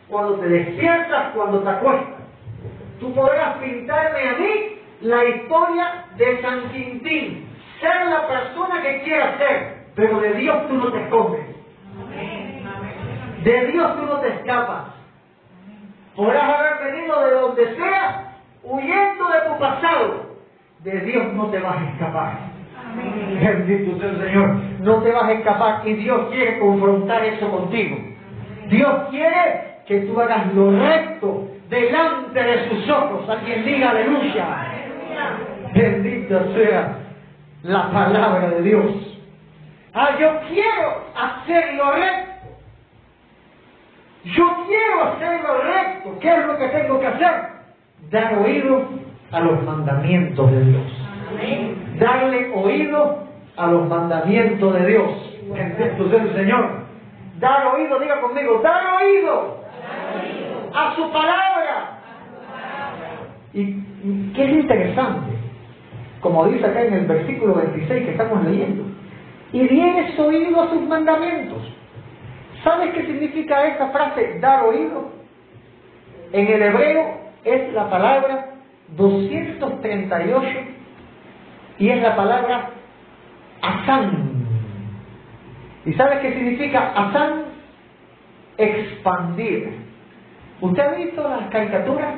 cuando te despiertas, cuando te acuestas. Tú podrás pintarme a mí la historia de San Quintín, ser la persona que quieras ser, pero de Dios tú no te escondes. De Dios tú no te escapas. Podrás haber venido de donde sea, huyendo de tu pasado. De Dios no te vas a escapar. Bendito sea el Señor. No te vas a escapar y Dios quiere confrontar eso contigo. Dios quiere que tú hagas lo recto delante de sus ojos. Alguien diga aleluya. Bendita sea la palabra de Dios. Ah, yo quiero hacer lo recto. Yo quiero hacer lo recto. ¿Qué es lo que tengo que hacer? Dar oído a los mandamientos de Dios. Darle oído a los mandamientos de Dios. Bendito sea el Señor. Dar oído, diga conmigo, dar oído a su palabra. Y qué interesante, como dice acá en el versículo 26 que estamos leyendo, y dieres oído a sus mandamientos. ¿Sabes qué significa esta frase, dar oído? En el hebreo es la palabra 238 y es la palabra asán. ¿Y sabes qué significa asán? Expandir. ¿Usted ha visto las caricaturas?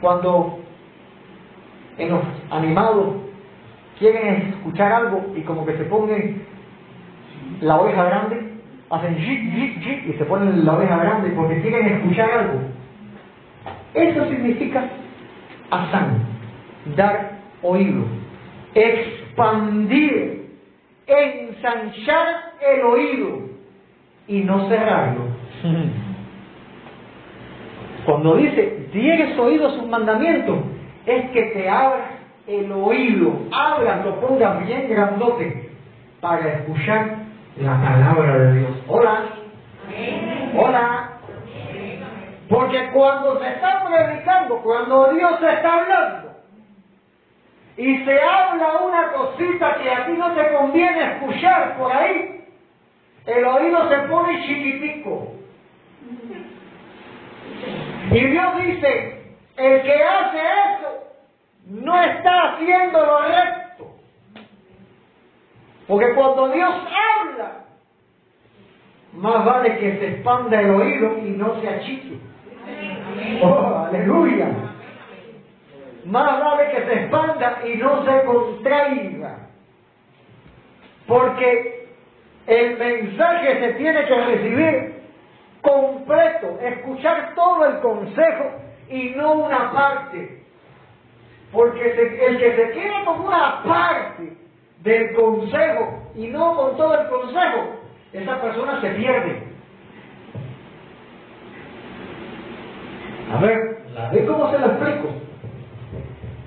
Cuando en los animados quieren escuchar algo y como que se ponen la oveja grande, hacen y se ponen la oveja grande porque quieren escuchar algo. Eso significa asán, dar oído, expandir, ensanchar el oído y no cerrarlo. Cuando dice, tienes oído sus mandamientos, es que te abras el oído, abras, lo pongas bien grandote para escuchar la palabra de Dios. Hola. Hola. Porque cuando se está predicando, cuando Dios se está hablando, y se habla una cosita que a ti no te conviene escuchar por ahí, el oído se pone chiquitico. Y Dios dice, el que hace eso no está haciendo lo recto. Porque cuando Dios habla, más vale que se expanda el oído y no se achique. Oh, aleluya. Más vale que se expanda y no se contraiga. Porque el mensaje se tiene que recibir completo, escuchar todo el consejo y no una parte. Porque el que se quede con una parte del consejo y no con todo el consejo, esa persona se pierde. A ver, ¿ve cómo se lo explico?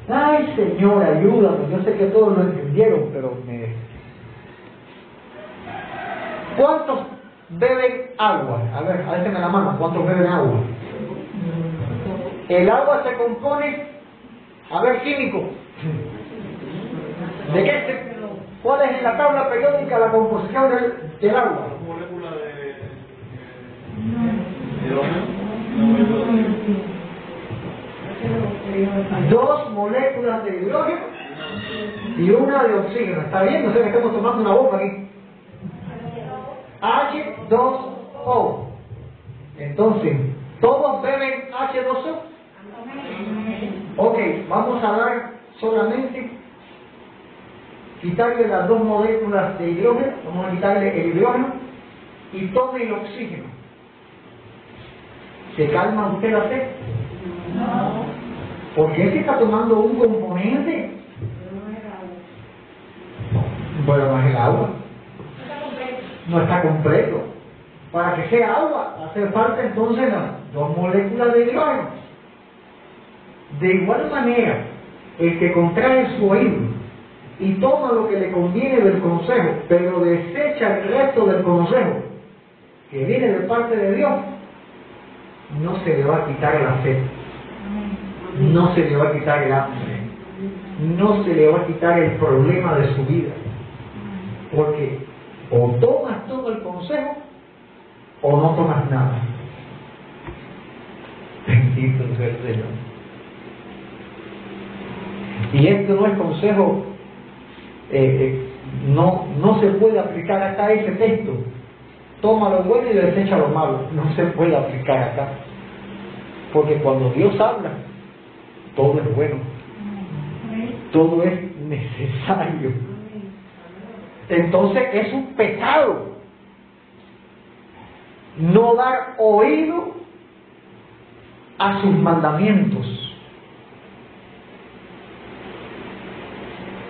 Ay, Señor, ayúdame. Yo sé que todos lo entendieron, pero me... ¿Cuántos beben agua? A ver, a me la mano. ¿Cuántos beben agua? El agua se compone, a ver, químico. ¿De qué se, ¿Cuál es en la tabla periódica la composición del, del agua? Molécula de Dos moléculas de hidrógeno y una de oxígeno. ¿Está bien? No sé que estamos tomando una bomba aquí. H2O. Entonces, ¿todos beben H2O? Ok, vamos a dar solamente quitarle las dos moléculas de hidrógeno, vamos a quitarle el hidrógeno y tome el oxígeno. ¿Se calma usted la sed? No. ¿Por qué se está tomando un componente? Bueno, no es el agua. No está completo. Para que sea agua, hace falta entonces las dos moléculas de hidrógeno. De igual manera, el que contrae su oído y toma lo que le conviene del consejo, pero desecha el resto del consejo que viene de parte de Dios, no se le va a quitar la sed, no se le va a quitar el hambre, no se le va a quitar el problema de su vida, porque o tomas todo el consejo o no tomas nada. Bendito sea el Señor. Y esto no es consejo, eh, eh, no, no se puede aplicar acá ese texto. Toma lo bueno y desecha lo malo. No se puede aplicar acá. Porque cuando Dios habla, todo es bueno. Todo es necesario. Entonces es un pecado no dar oído a sus mandamientos.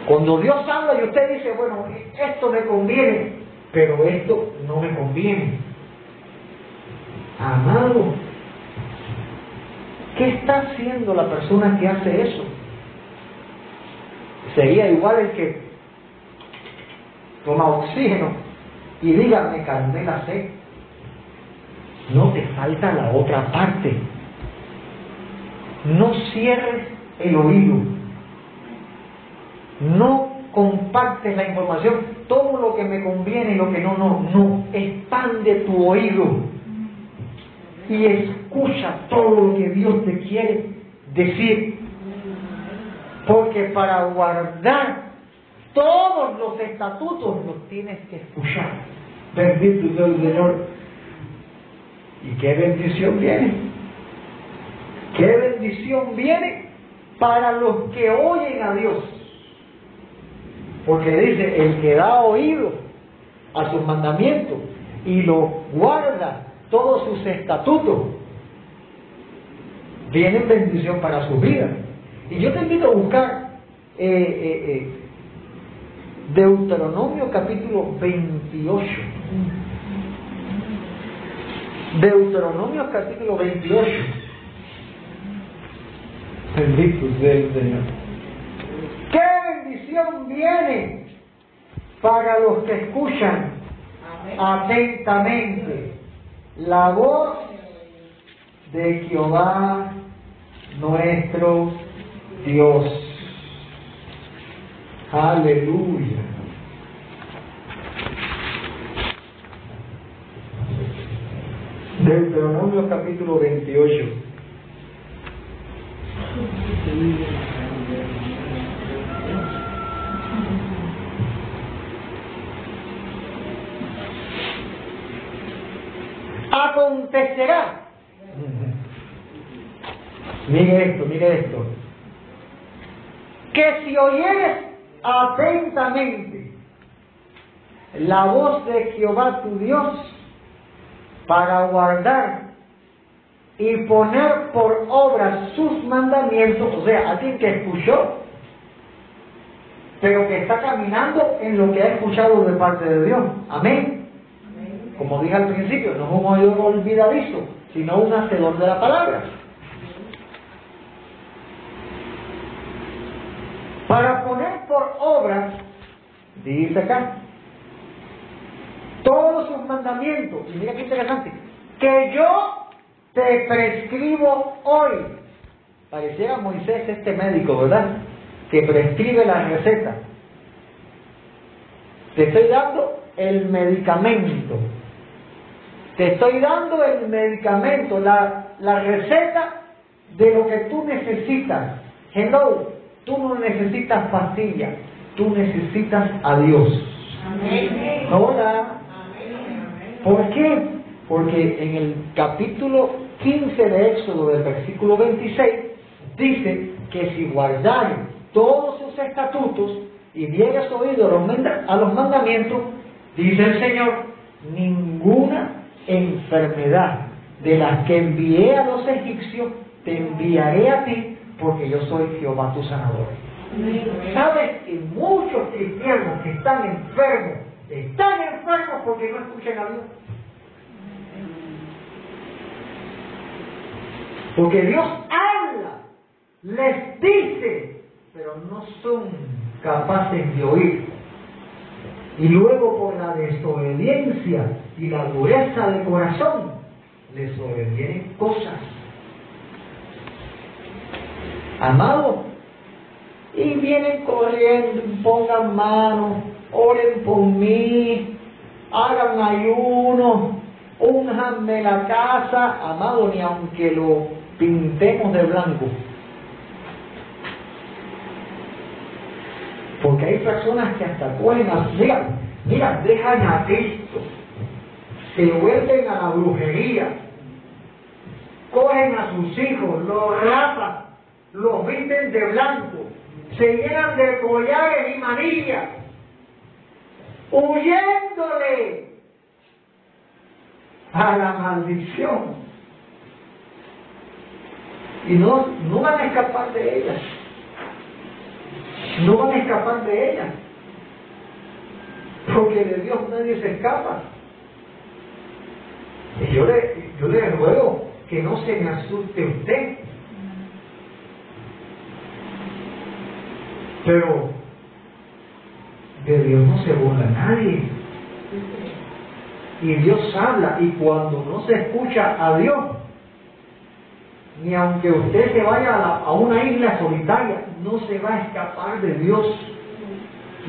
Cuando Dios habla y usted dice, bueno, esto me conviene, pero esto no me conviene. Amado, ¿qué está haciendo la persona que hace eso? Sería igual el que toma oxígeno y diga, me calmé. No te falta la otra parte. No cierres el oído no compartes la información todo lo que me conviene y lo que no, no, no. Expande tu oído y escucha todo lo que Dios te quiere decir. Porque para guardar todos los estatutos los tienes que escuchar. Bendito sea el Señor. ¿Y qué bendición viene? ¿Qué bendición viene para los que oyen a Dios? Porque dice, el que da oído a sus mandamientos y lo guarda todos sus estatutos, vienen bendición para su vida. Y yo te invito a buscar eh, eh, eh, Deuteronomio capítulo 28. Deuteronomio capítulo 28. Bendito sea el Señor. ¿Qué bendición viene para los que escuchan atentamente la voz de Jehová nuestro Dios? Aleluya. Deuteronomio capítulo 28. Acontecerá. Mire esto, mire esto. Que si oyeres atentamente la voz de Jehová tu Dios para guardar y poner por obra sus mandamientos, o sea, alguien que escuchó, pero que está caminando en lo que ha escuchado de parte de Dios. Amén. Como dije al principio, no es un oidor olvidadizo, sino un hacedor de la palabra. Para poner por obra, dice acá, todos sus mandamientos, y mira qué interesante, que yo te prescribo hoy. Pareciera Moisés este médico, ¿verdad? Que prescribe la receta. Te estoy dando el medicamento. Te estoy dando el medicamento, la, la receta de lo que tú necesitas. Hello, tú no necesitas pastillas, tú necesitas a Dios. Amén. Hola. ¿Por qué? Porque en el capítulo 15 de Éxodo, del versículo 26, dice que si guardaren todos sus estatutos y dieres oído a los manda- a los mandamientos, dice el Señor, ninguna enfermedad de las que envié a los egipcios te enviaré a ti, porque yo soy Jehová tu sanador. ¿Sabes que muchos cristianos que están enfermos, están enfermos porque no escuchan a Dios? Porque Dios habla, les dice, pero no son capaces de oír. Y luego por la desobediencia y la dureza de corazón, les sobrevienen cosas. Amado, y vienen corriendo, pongan mano, oren por mí, hagan ayuno, únjanme la casa, amado, ni aunque lo pintemos de blanco. Porque hay personas que hasta cogen a, mira, dejan a Cristo, se vuelven a la brujería, cogen a sus hijos, los rapan, los visten de blanco, se llenan de collares y manillas, huyéndole a la maldición. Y no, no van a escapar de ella. No van a escapar de ella. Porque de Dios nadie se escapa. Y yo le, yo le ruego que no se me asuste usted. Pero de Dios no se burla nadie. Y Dios habla y cuando no se escucha a Dios, ni aunque usted se vaya a, la- a una isla solitaria, no se va a escapar de Dios.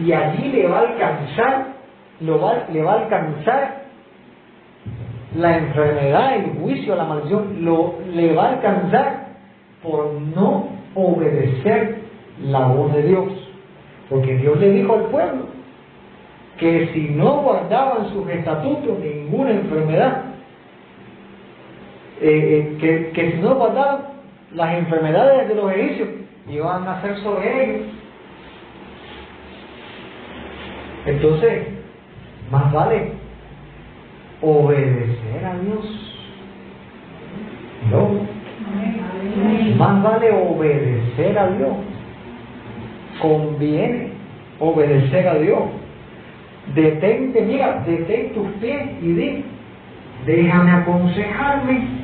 y allí le va a alcanzar, lo va, le va a alcanzar la enfermedad, el juicio, la maldición, lo, le va a alcanzar por no obedecer la voz de Dios. Porque Dios le dijo al pueblo que si no guardaban sus estatutos, ninguna enfermedad, eh, que, que si no guardaban las enfermedades de los egipcios, iban a nacer sobre ellos. Entonces, más vale obedecer a Dios. No. Más vale obedecer a Dios. Conviene obedecer a Dios. Detente, mira, detén tus pies y di, déjame aconsejarme.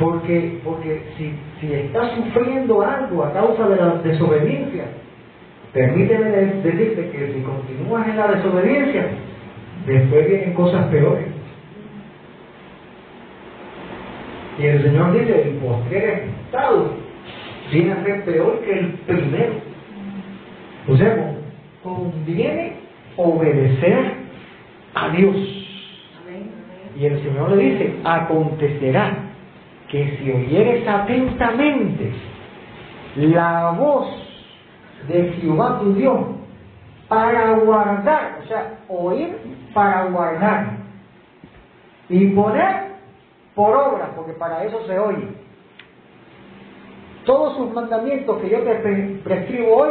Porque, porque si, si estás sufriendo algo a causa de la desobediencia, permíteme decirte que si continúas en la desobediencia, después vienen cosas peores. Y el Señor dice, el postrer estado viene a ser peor que el primero. O sea, conviene obedecer a Dios. Y el Señor le dice, acontecerá que si oyeres atentamente la voz de Jehová tu Dios para guardar, o sea, oír para guardar y poner por obra, porque para eso se oye. Todos sus mandamientos que yo te prescribo hoy,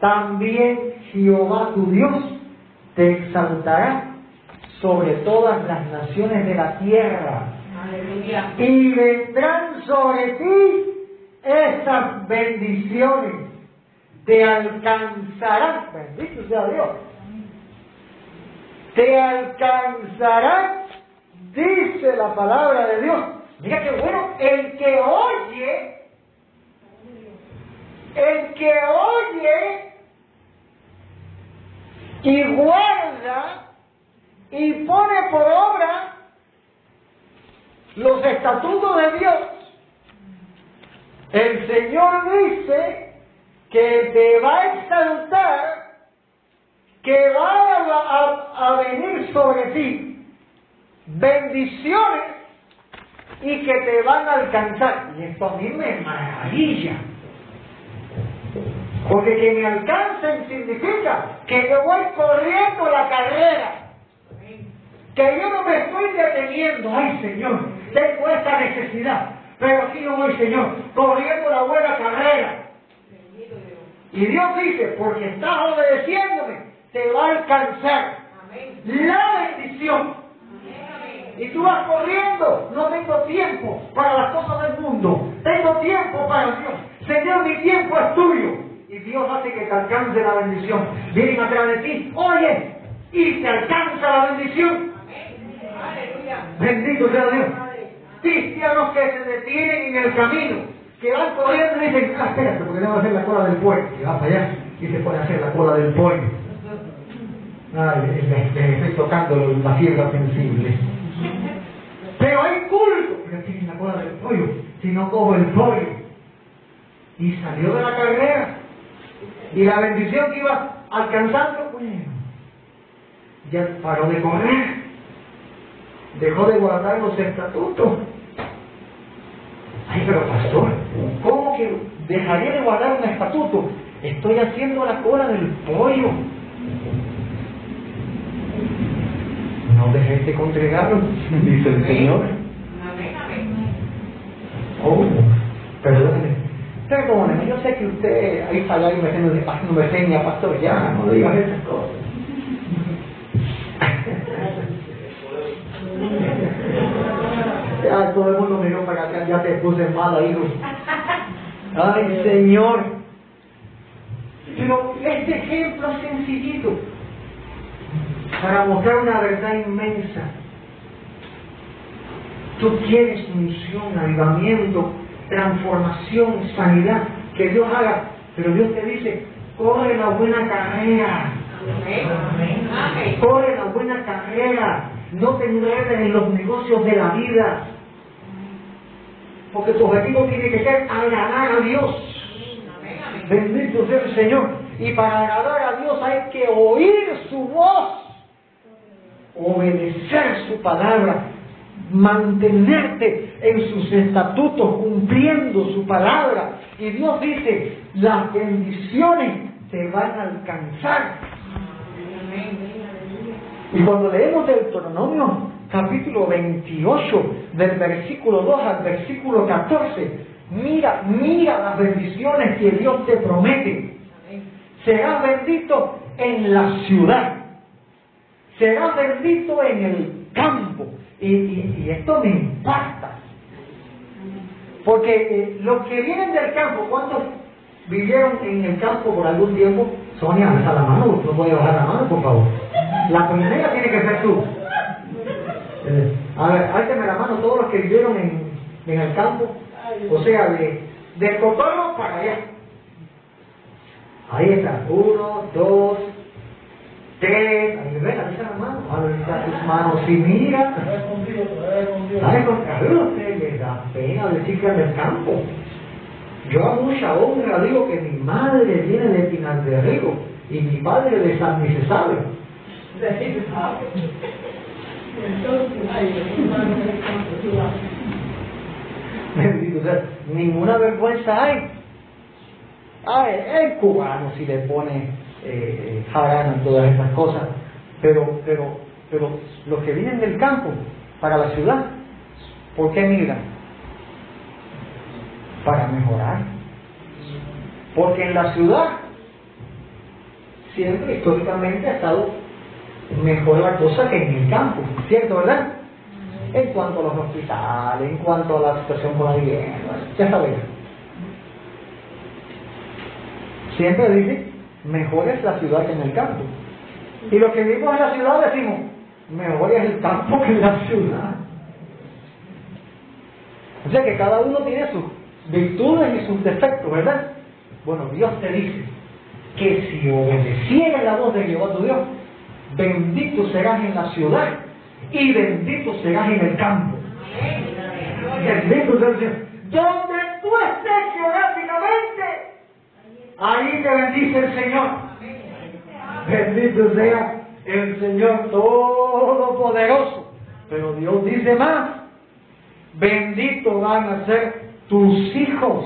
también Jehová tu Dios te exaltará sobre todas las naciones de la tierra. Y vendrán sobre ti estas bendiciones. Te alcanzarán, bendito sea Dios, te alcanzarán, dice la palabra de Dios. Mira qué bueno, el que oye, el que oye y guarda y pone por obra los estatutos de Dios, el Señor dice que te va a exaltar que va a, venir sobre ti bendiciones y que te van a alcanzar. Y esto a mí me maravilla. Porque que me alcancen significa que yo voy corriendo la carrera. Que yo no me estoy deteniendo. Ay, Señor, tengo esta necesidad. Pero aquí no voy, Señor, corriendo la buena carrera. Y Dios dice, porque estás obedeciéndome, te va a alcanzar la bendición. Y tú vas corriendo, no tengo tiempo para las cosas del mundo, tengo tiempo para Dios. Señor, mi tiempo es tuyo. Y Dios hace que te alcance la bendición. Vienen atrás de ti, oye, y te alcanza la bendición. Bendito sea Dios. Cristianos que se detienen en el camino, que van corriendo y dicen, ah, espérate, porque tengo que hacer la cola del pollo. Y va para allá y se puede hacer la cola del pollo. Ay, me, estoy tocando la fibra sensible. Pero hay culto. Pero tiene la cola del pollo. Si no cojo el pollo. Y salió de la carrera. Y la bendición que iba alcanzando, bueno, ya paró de correr. Dejó de guardar los estatutos. Ay, pero pastor, ¿cómo que dejaría de guardar un estatuto? Estoy haciendo la cola del pollo. no dejéis de congregaros, dice el Señor. Oh, perdóneme. Yo sé que usted ahí está ahí metiendo de no me seña, pastor, ya, no digas esas cosas. Ya todo el mundo miró para acá, ya te puse mal, hijo. Ay, Señor. Pero este ejemplo sencillito para mostrar una verdad inmensa. Tú quieres unción, avivamiento, transformación, sanidad, que Dios haga, pero Dios te dice, corre la buena carrera. Corre la buena carrera. No te enredes en los negocios de la vida. Porque tu objetivo tiene que ser agradar a Dios. Bendito sea el Señor. Y para agradar a Dios hay que oír su voz, obedecer su palabra, mantenerte en sus estatutos, cumpliendo su palabra. Y Dios dice, las bendiciones te van a alcanzar. Y cuando leemos Deuteronomio capítulo 28, del versículo 2 al versículo 14, mira, mira las bendiciones que Dios te promete. Serás bendito en la ciudad, serás bendito en el campo. Y, esto me impacta. Porque eh, los que vienen del campo, ¿cuántos vivieron en el campo por algún tiempo? Sonia, alza la mano, no puede bajar la mano, por favor. La primera tiene que ser tú. Eh, a ver, álteme la mano todos los que vivieron en, en el campo. O sea, de, del para allá. Ahí está. Uno, dos, tres. Ahí ven, alza la mano. Alza tus manos y mira. Ay, con usted le da pena decir que del campo. Yo a mucha honra digo que mi madre viene de Pinar de y mi padre de San Necesario. ninguna vergüenza hay. Ay, el cubano si le pone eh, jarana todas estas cosas, pero, pero, pero los que vienen del campo para la ciudad, ¿por qué migran? Para mejorar. Porque en la ciudad siempre históricamente ha estado mejor la cosa que en el campo, ¿cierto, verdad? En cuanto a los hospitales, en cuanto a la situación con la vivienda, ya sabes. Siempre dice, mejor es la ciudad que en el campo. Y los que vivimos en la ciudad decimos, mejor es el campo que la ciudad. O sea que cada uno tiene sus virtudes y sus defectos, ¿verdad? Bueno, Dios te dice que si obedecieras la voz de Jehová tu Dios, bendito serás en la ciudad y bendito serás en el campo. Bendito serás. Donde tú estés geográficamente, ahí te bendice el Señor. Bendito sea el Señor Todopoderoso. Pero Dios dice más, bendito van a ser tus hijos.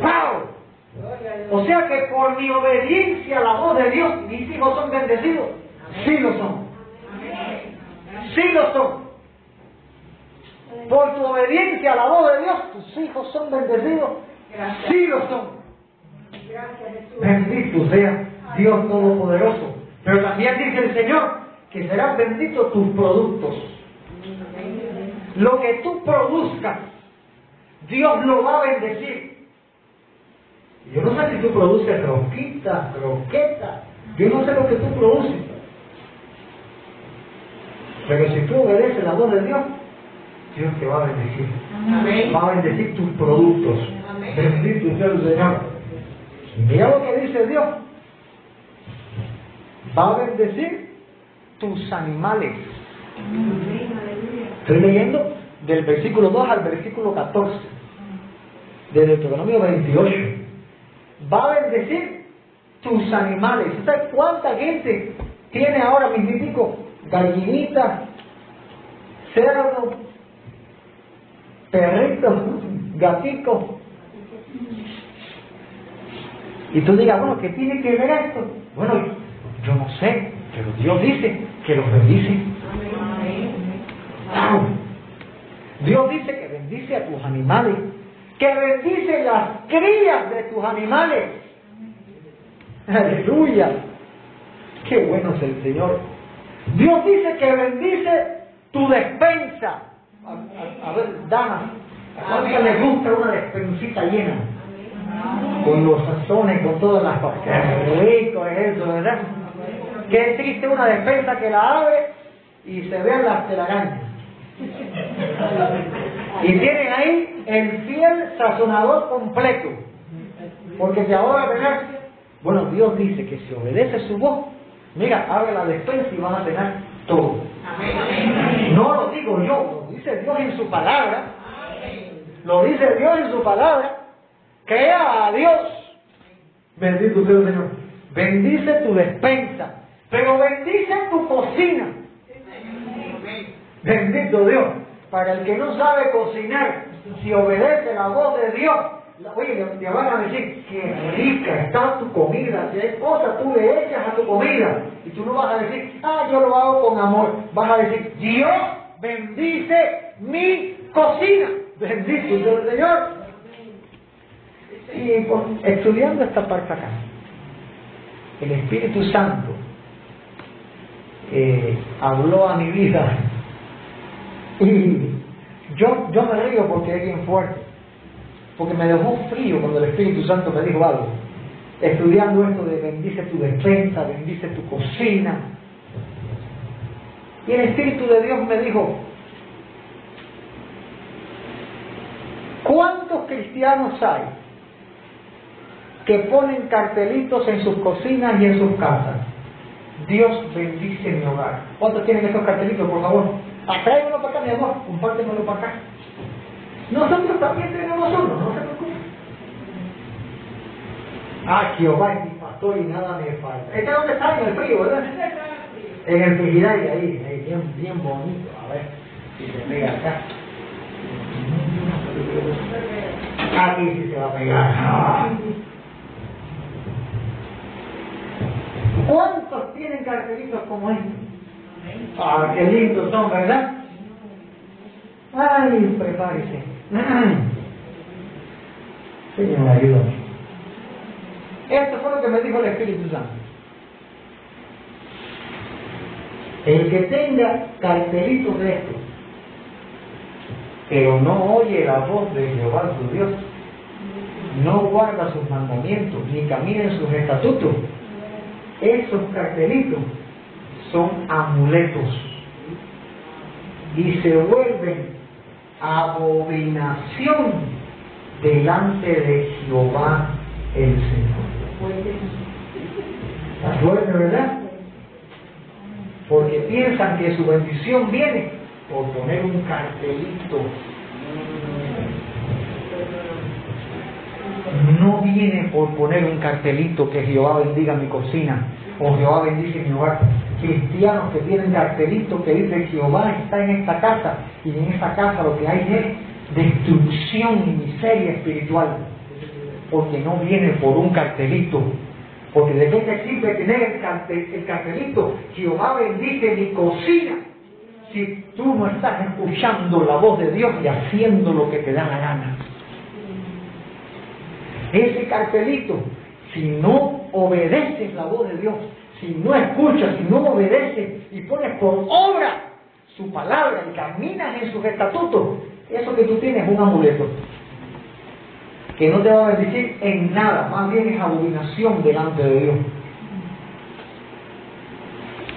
¡Wow! O sea que por mi obediencia a la voz de Dios, mis hijos son bendecidos. Sí lo son. Sí lo son. Por tu obediencia a la voz de Dios, tus hijos son bendecidos. Sí lo son. Bendito sea Dios Todopoderoso. Pero también dice el Señor que serán benditos tus productos. Lo que tú produzcas, Dios lo va a bendecir. Yo no sé si tú produces roquitas, croquetas. Yo no sé lo que tú produces. Pero si tú obedeces la voz de Dios, Dios te va a bendecir. Va a bendecir tus productos. Bendito sea el Señor. Mira lo que dice Dios. Va a bendecir tus animales. Estoy leyendo del versículo 2 al versículo 14 de Deuteronomio 28 va a bendecir tus animales. ¿Sabes cuánta gente tiene ahora mismitico gallinita, cerdo, perrito, gatito? Y tú digas, bueno, ¿qué tiene que ver esto? Bueno, yo no sé, pero Dios dice que los bendice. Dios dice que bendice a tus animales que bendice las crías de tus animales. Aleluya. Qué bueno es el Señor. Dios dice que bendice tu despensa. A, ver, dama, ¿a cuánto le gusta una despensita llena? Con los sazones, con todas las cosas. Qué rico es eso, ¿verdad? Qué triste una despensa que la abre y se vean las telarañas. Y tienen ahí el fiel sazonador completo. Porque si ahora tener, bueno, Dios dice que si obedece su voz, mira, abre la despensa y van a tener todo. No lo digo yo, lo dice Dios en su palabra. Lo dice Dios en su palabra. Crea a Dios. Bendito sea el Señor. Bendice tu despensa, pero bendice tu cocina. Bendito Dios. Para el que no sabe cocinar, si obedece la voz de Dios, oye, te van a decir, qué rica está tu comida, si hay cosas tú le echas a tu comida, y tú no vas a decir, ah, yo lo hago con amor, vas a decir, Dios bendice mi cocina, bendito el Señor. Y estudiando esta parte acá, el Espíritu Santo eh, habló a mi vida y yo, me río porque es bien fuerte, porque me dejó frío cuando el Espíritu Santo me dijo algo. Estudiando esto de bendice tu defensa, bendice tu cocina. Y el Espíritu de Dios me dijo, ¿cuántos cristianos hay que ponen cartelitos en sus cocinas y en sus casas? Dios bendice mi hogar. ¿Cuántos tienen esos cartelitos, por favor? Uno para acá, mi amor, compártemelo para acá. Nosotros también tenemos uno, no se preocupen. Ah, Jehová es mi pastor y nada me falta. ¿Este dónde está? En el frío, ¿verdad? En el frigidaire, ahí, ahí, bien, bien bonito. A ver si se pega acá. Aquí sí se va a pegar. ¿Cuántos tienen cartelitos como este? Ah, qué lindos son, ¿verdad? Ay, prepárese. Señor, ayúdame. Esto fue lo que me dijo el Espíritu Santo. El que tenga cartelitos de esto, pero no oye la voz de Jehová su Dios, no guarda sus mandamientos, ni camina en sus estatutos, esos cartelitos son amuletos y se vuelven abominación delante de Jehová el Señor. Está fuerte, ¿verdad? Porque piensan que su bendición viene por poner un cartelito. No viene por poner un cartelito que Jehová bendiga mi cocina o Jehová bendice mi hogar. Cristianos que tienen cartelitos que dice Jehová está en esta casa y en esta casa lo que hay es destrucción y miseria espiritual porque no viene por un cartelito porque de qué te sirve tener el, cartelito Jehová bendice mi cocina. Si tú no estás escuchando la voz de Dios y haciendo lo que te da la gana ese cartelito si no obedeces la voz de Dios si no escuchas, si no obedeces y pones por obra su palabra y caminas en sus estatutos, eso que tú tienes es un amuleto que no te va a bendecir en nada, más bien es abominación delante de Dios.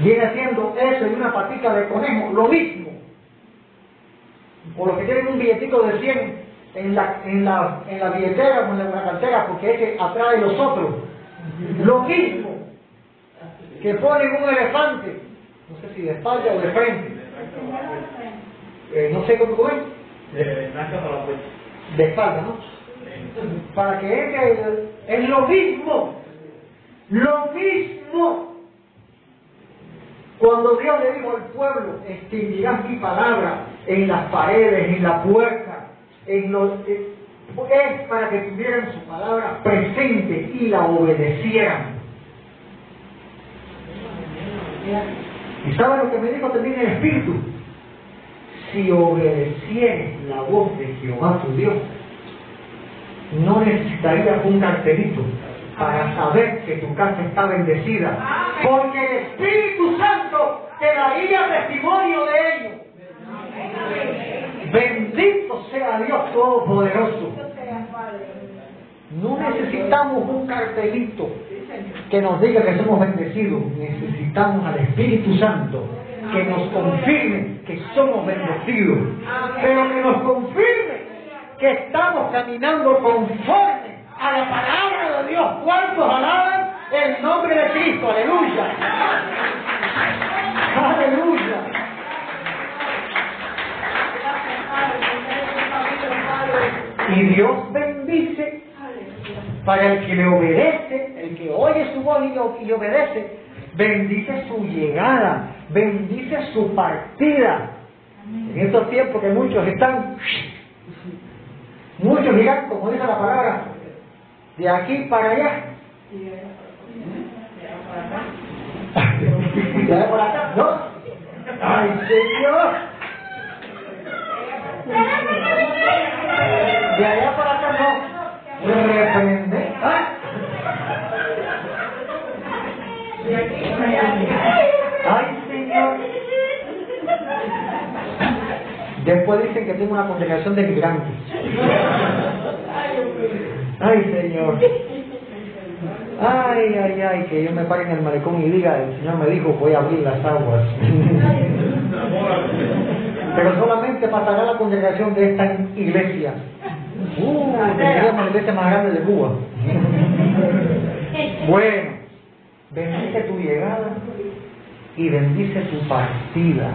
Viene haciendo eso y una patica de conejo, lo mismo. Por lo que tienen un billetico de 100 en la, en la, en la billetera o en la cartera, porque ese atrae los otros. Lo mismo que ponen un elefante, no sé si de espalda o de frente, eh, no sé cómo es, de espalda, ¿no? Para que entre, es lo mismo, lo mismo. Cuando Dios le dijo al pueblo, extinguirás mi palabra en las paredes, en la puerta, en eh, es para que tuvieran su palabra presente y la obedecieran. ¿Y sabe lo que me dijo también el Espíritu? Si obedecieres la voz de Jehová tu Dios, no necesitarías un cartelito para saber que tu casa está bendecida, porque el Espíritu Santo te daría testimonio de ello. Bendito sea Dios Todopoderoso. No necesitamos un cartelito que nos diga que somos bendecidos. Necesitamos al Espíritu Santo que nos confirme que somos bendecidos, pero que nos confirme que estamos caminando conforme a la palabra de Dios. ¿Cuántos alaban el nombre de Cristo? Aleluya. Aleluya. Y Dios bendice para el que le obedece, el que oye su voz y, obedece, bendice su llegada, bendice su partida. En estos tiempos que muchos están, muchos dirán, como dice la palabra, de aquí para allá. De allá para acá, ¿no? ¡Ay, Señor! De allá para acá no. Reprende. ¿Ah? ¡Ay, Señor! Después dicen que tengo una congregación de migrantes. ¡Ay, Señor! Ay, ay, ay, que yo me pare en el malecón y diga, el Señor me dijo, voy a abrir las aguas. Pero solamente pasará la congregación de esta iglesia. Uh, tendríamos la iglesia más grande de Cuba. Bueno, bendice tu llegada y bendice tu partida.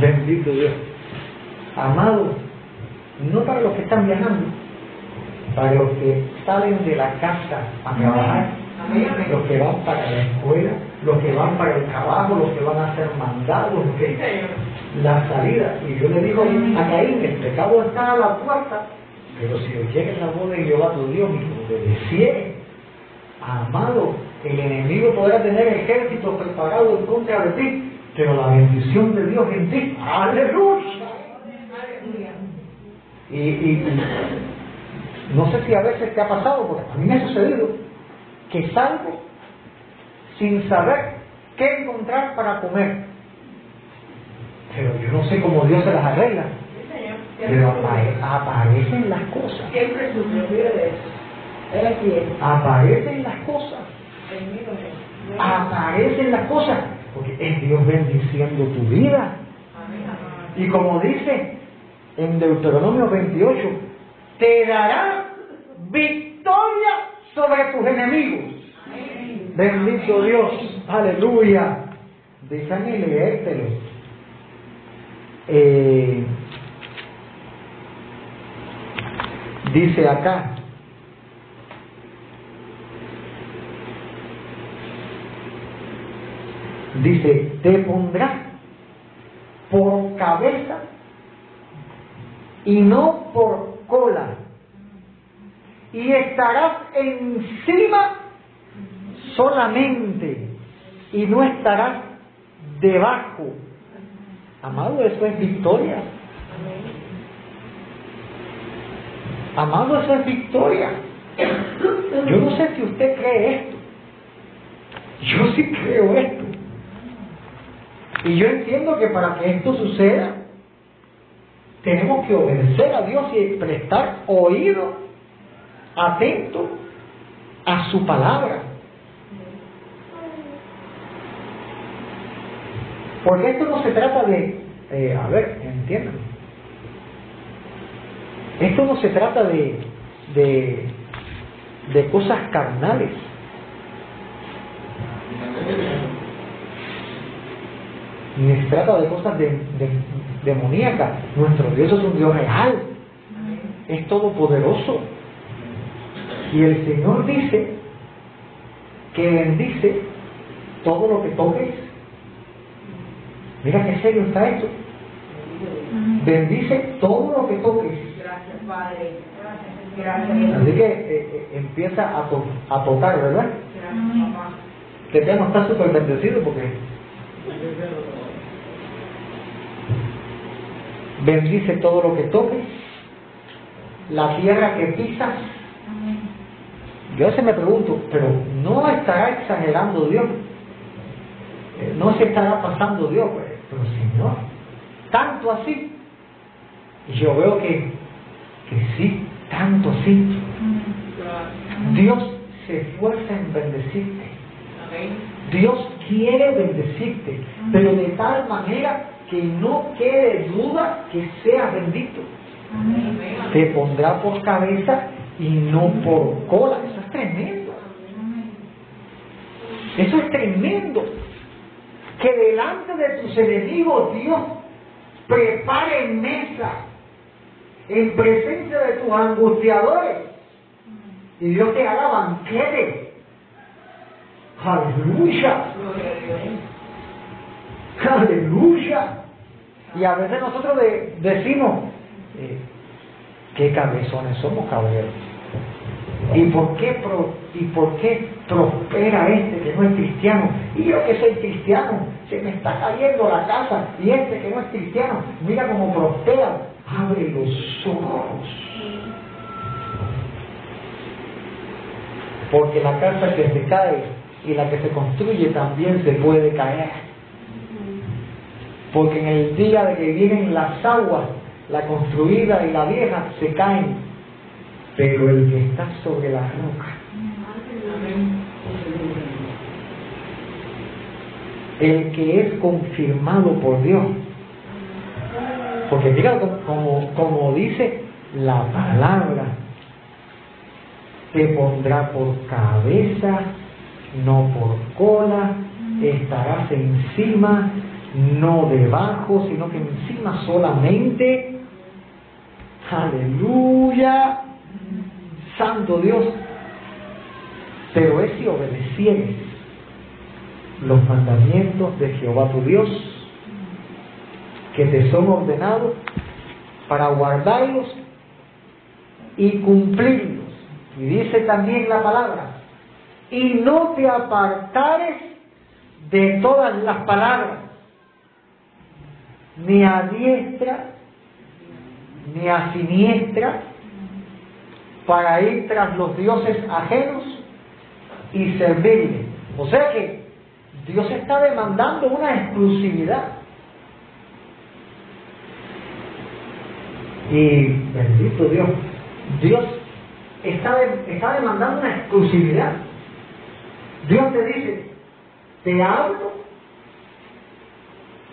Bendito Dios. Amado, no para los que están viajando, para los que salen de la casa a trabajar, los que van para la escuela, los que van para el trabajo, los que van a ser mandados, los que... la salida. Y yo le digo a Caín, el pecado está a la puerta, pero si llega la voz de Jehová tu Dios y obedeciere, amado, el enemigo podrá tener ejército preparado en contra de ti, pero la bendición de Dios en ti, aleluya. Y, y, no sé si a veces te ha pasado, porque a mí me ha sucedido, que salgo sin saber qué encontrar para comer. Pero yo no sé cómo Dios se las arregla. Pero aparecen las cosas. Siempre de eso. Aparecen las cosas. Aparecen las cosas. Porque es Dios bendiciendo tu vida. Y como dice en Deuteronomio 28, te dará victoria sobre tus enemigos. Bendito Dios, aleluya. Déjame leértelo. Eh, dice acá, dice, te pondrá por cabeza y no por cola, y estarás encima solamente y no estarás debajo. Amado, eso es victoria. Amado, eso es victoria. Yo no sé si usted cree esto. Yo sí creo esto. Y yo entiendo que para que esto suceda, tenemos que obedecer a Dios y prestar oído atento a su palabra. Porque esto no se trata de, a ver, entiendan. Esto no se trata de, de, de cosas carnales. Ni se trata de cosas de, demoníacas. Nuestro Dios es un Dios real. Es todopoderoso. Y el Señor dice que bendice todo lo que toques Mira qué serio está esto. Bendice todo lo que toques. Gracias, Padre. Gracias. Así que eh, eh, empieza a, a tocar, ¿verdad? Gracias, papá. Que tema está súper bendecido porque bendice todo lo que toques, la tierra que pisas. Yo veces me pregunto, pero ¿no estará exagerando Dios? Eh, ¿No se estará pasando Dios? Pues pero Señor, tanto así. Y yo veo que, que sí, tanto así. Dios se esfuerza en bendecirte. Dios quiere bendecirte, pero de tal manera que no quede duda que sea bendito. Te pondrá por cabeza y no por cola. Eso es tremendo. Eso es tremendo que delante de tus enemigos Dios prepare mesa en presencia de tus angustiadores. y Dios te haga banquete. Aleluya. Aleluya. Y a veces nosotros decimos, eh, qué cabezones somos caballeros. ¿Y por, qué ¿Y por qué prospera este que no es cristiano? Y yo que soy cristiano, se me está cayendo la casa. Y este que no es cristiano, mira cómo prospera. Abre los ojos. Porque la casa que se cae y la que se construye también se puede caer. Porque en el día de que vienen las aguas, la construida y la vieja se caen, pero el que está sobre la roca, el que es confirmado por Dios, porque diga como, como dice la palabra, te pondrá por cabeza, no por cola, estarás encima no debajo, sino que encima solamente. Aleluya, Santo Dios. Pero es si obedecieres los mandamientos de Jehová tu Dios, que te son ordenados para guardarlos y cumplirlos. Y dice también la palabra, y no te apartares de todas las palabras ni a diestra ni a siniestra para ir tras los dioses ajenos y servirle. O sea que Dios está demandando una exclusividad. Y bendito Dios, Dios está, está demandando una exclusividad. Dios te dice, te hablo,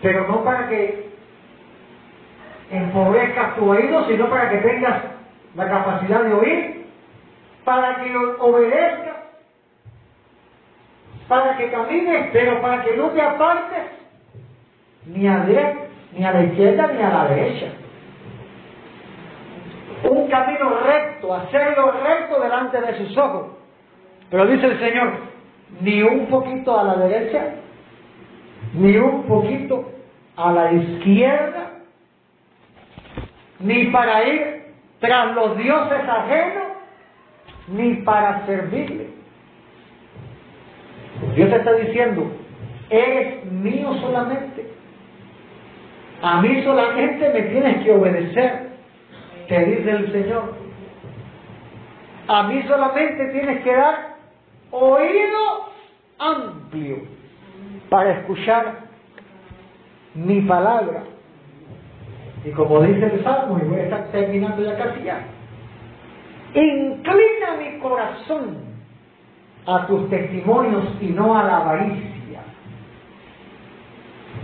pero no para que empobrezcas tu oído, sino para que tengas la capacidad de oír, para que obedezcas, para que camines, pero para que no te apartes ni a, ni a la izquierda ni a la derecha. Un camino recto, hacerlo recto delante de sus ojos. Pero dice el Señor, ni un poquito a la derecha, ni un poquito a la izquierda, ni para ir tras los dioses ajenos, ni para servirle. Dios te está diciendo, eres mío solamente. A mí solamente me tienes que obedecer, te dice el Señor. A mí solamente tienes que dar oído amplio para escuchar mi palabra y como dice el Salmo, y voy a estar terminando ya casi ya, inclina mi corazón a tus testimonios y no a la avaricia.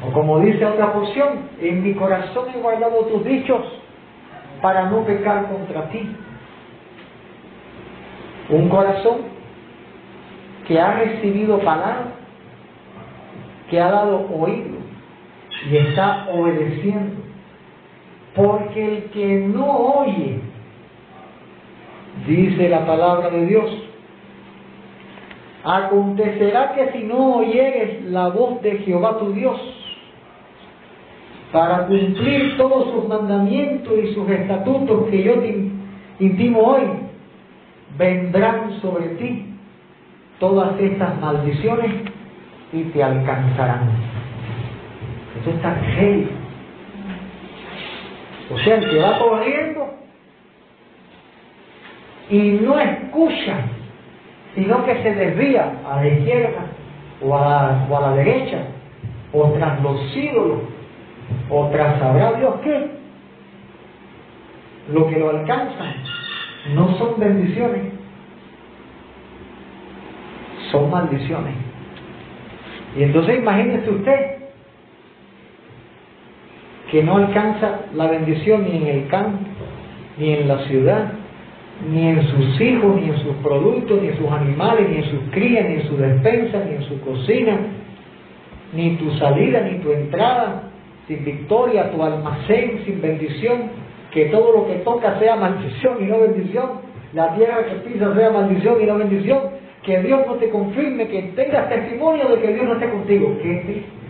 O como dice otra porción, en mi corazón he guardado tus dichos para no pecar contra ti. Un corazón que ha recibido palabra, que ha dado oído y está obedeciendo porque el que no oye, dice la palabra de Dios, acontecerá que si no oyeres la voz de Jehová tu Dios, para cumplir todos sus mandamientos y sus estatutos que yo te intimo hoy, vendrán sobre ti todas estas maldiciones y te alcanzarán. Eso heavy. O sea, el que va corriendo y no escucha, sino que se desvía a la izquierda o a, la derecha, o tras los ídolos, o tras sabrá Dios qué, lo que lo alcanza no son bendiciones, son maldiciones. Y entonces imagínese usted que no alcanza la bendición ni en el campo, ni en la ciudad, ni en sus hijos, ni en sus productos, ni en sus animales, ni en sus crías, ni en su despensa, ni en su cocina, ni tu salida, ni tu entrada, sin victoria, tu almacén sin bendición, que todo lo que toca sea maldición y no bendición. la tierra que pisa sea maldición y no bendición, que Dios no te confirme, que tengas testimonio de que Dios no esté contigo. Qué.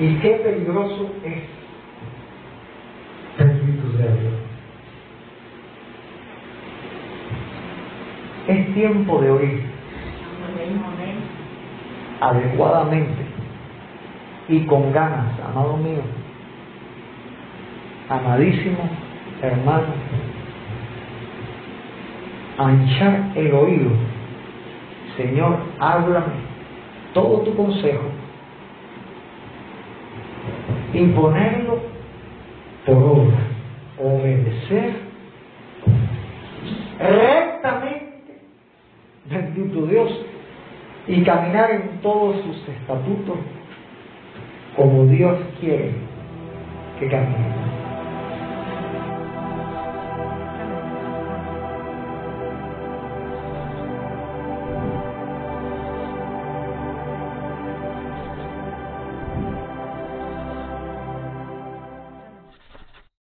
Y qué peligroso es sea Dios. Es tiempo de oír adecuadamente y con ganas, amado mío, amadísimo hermano, anchar el oído. Señor, háblame todo tu consejo y ponerlo por obra, obedecer rectamente, bendito Dios, y caminar en todos sus estatutos como Dios quiere que camine.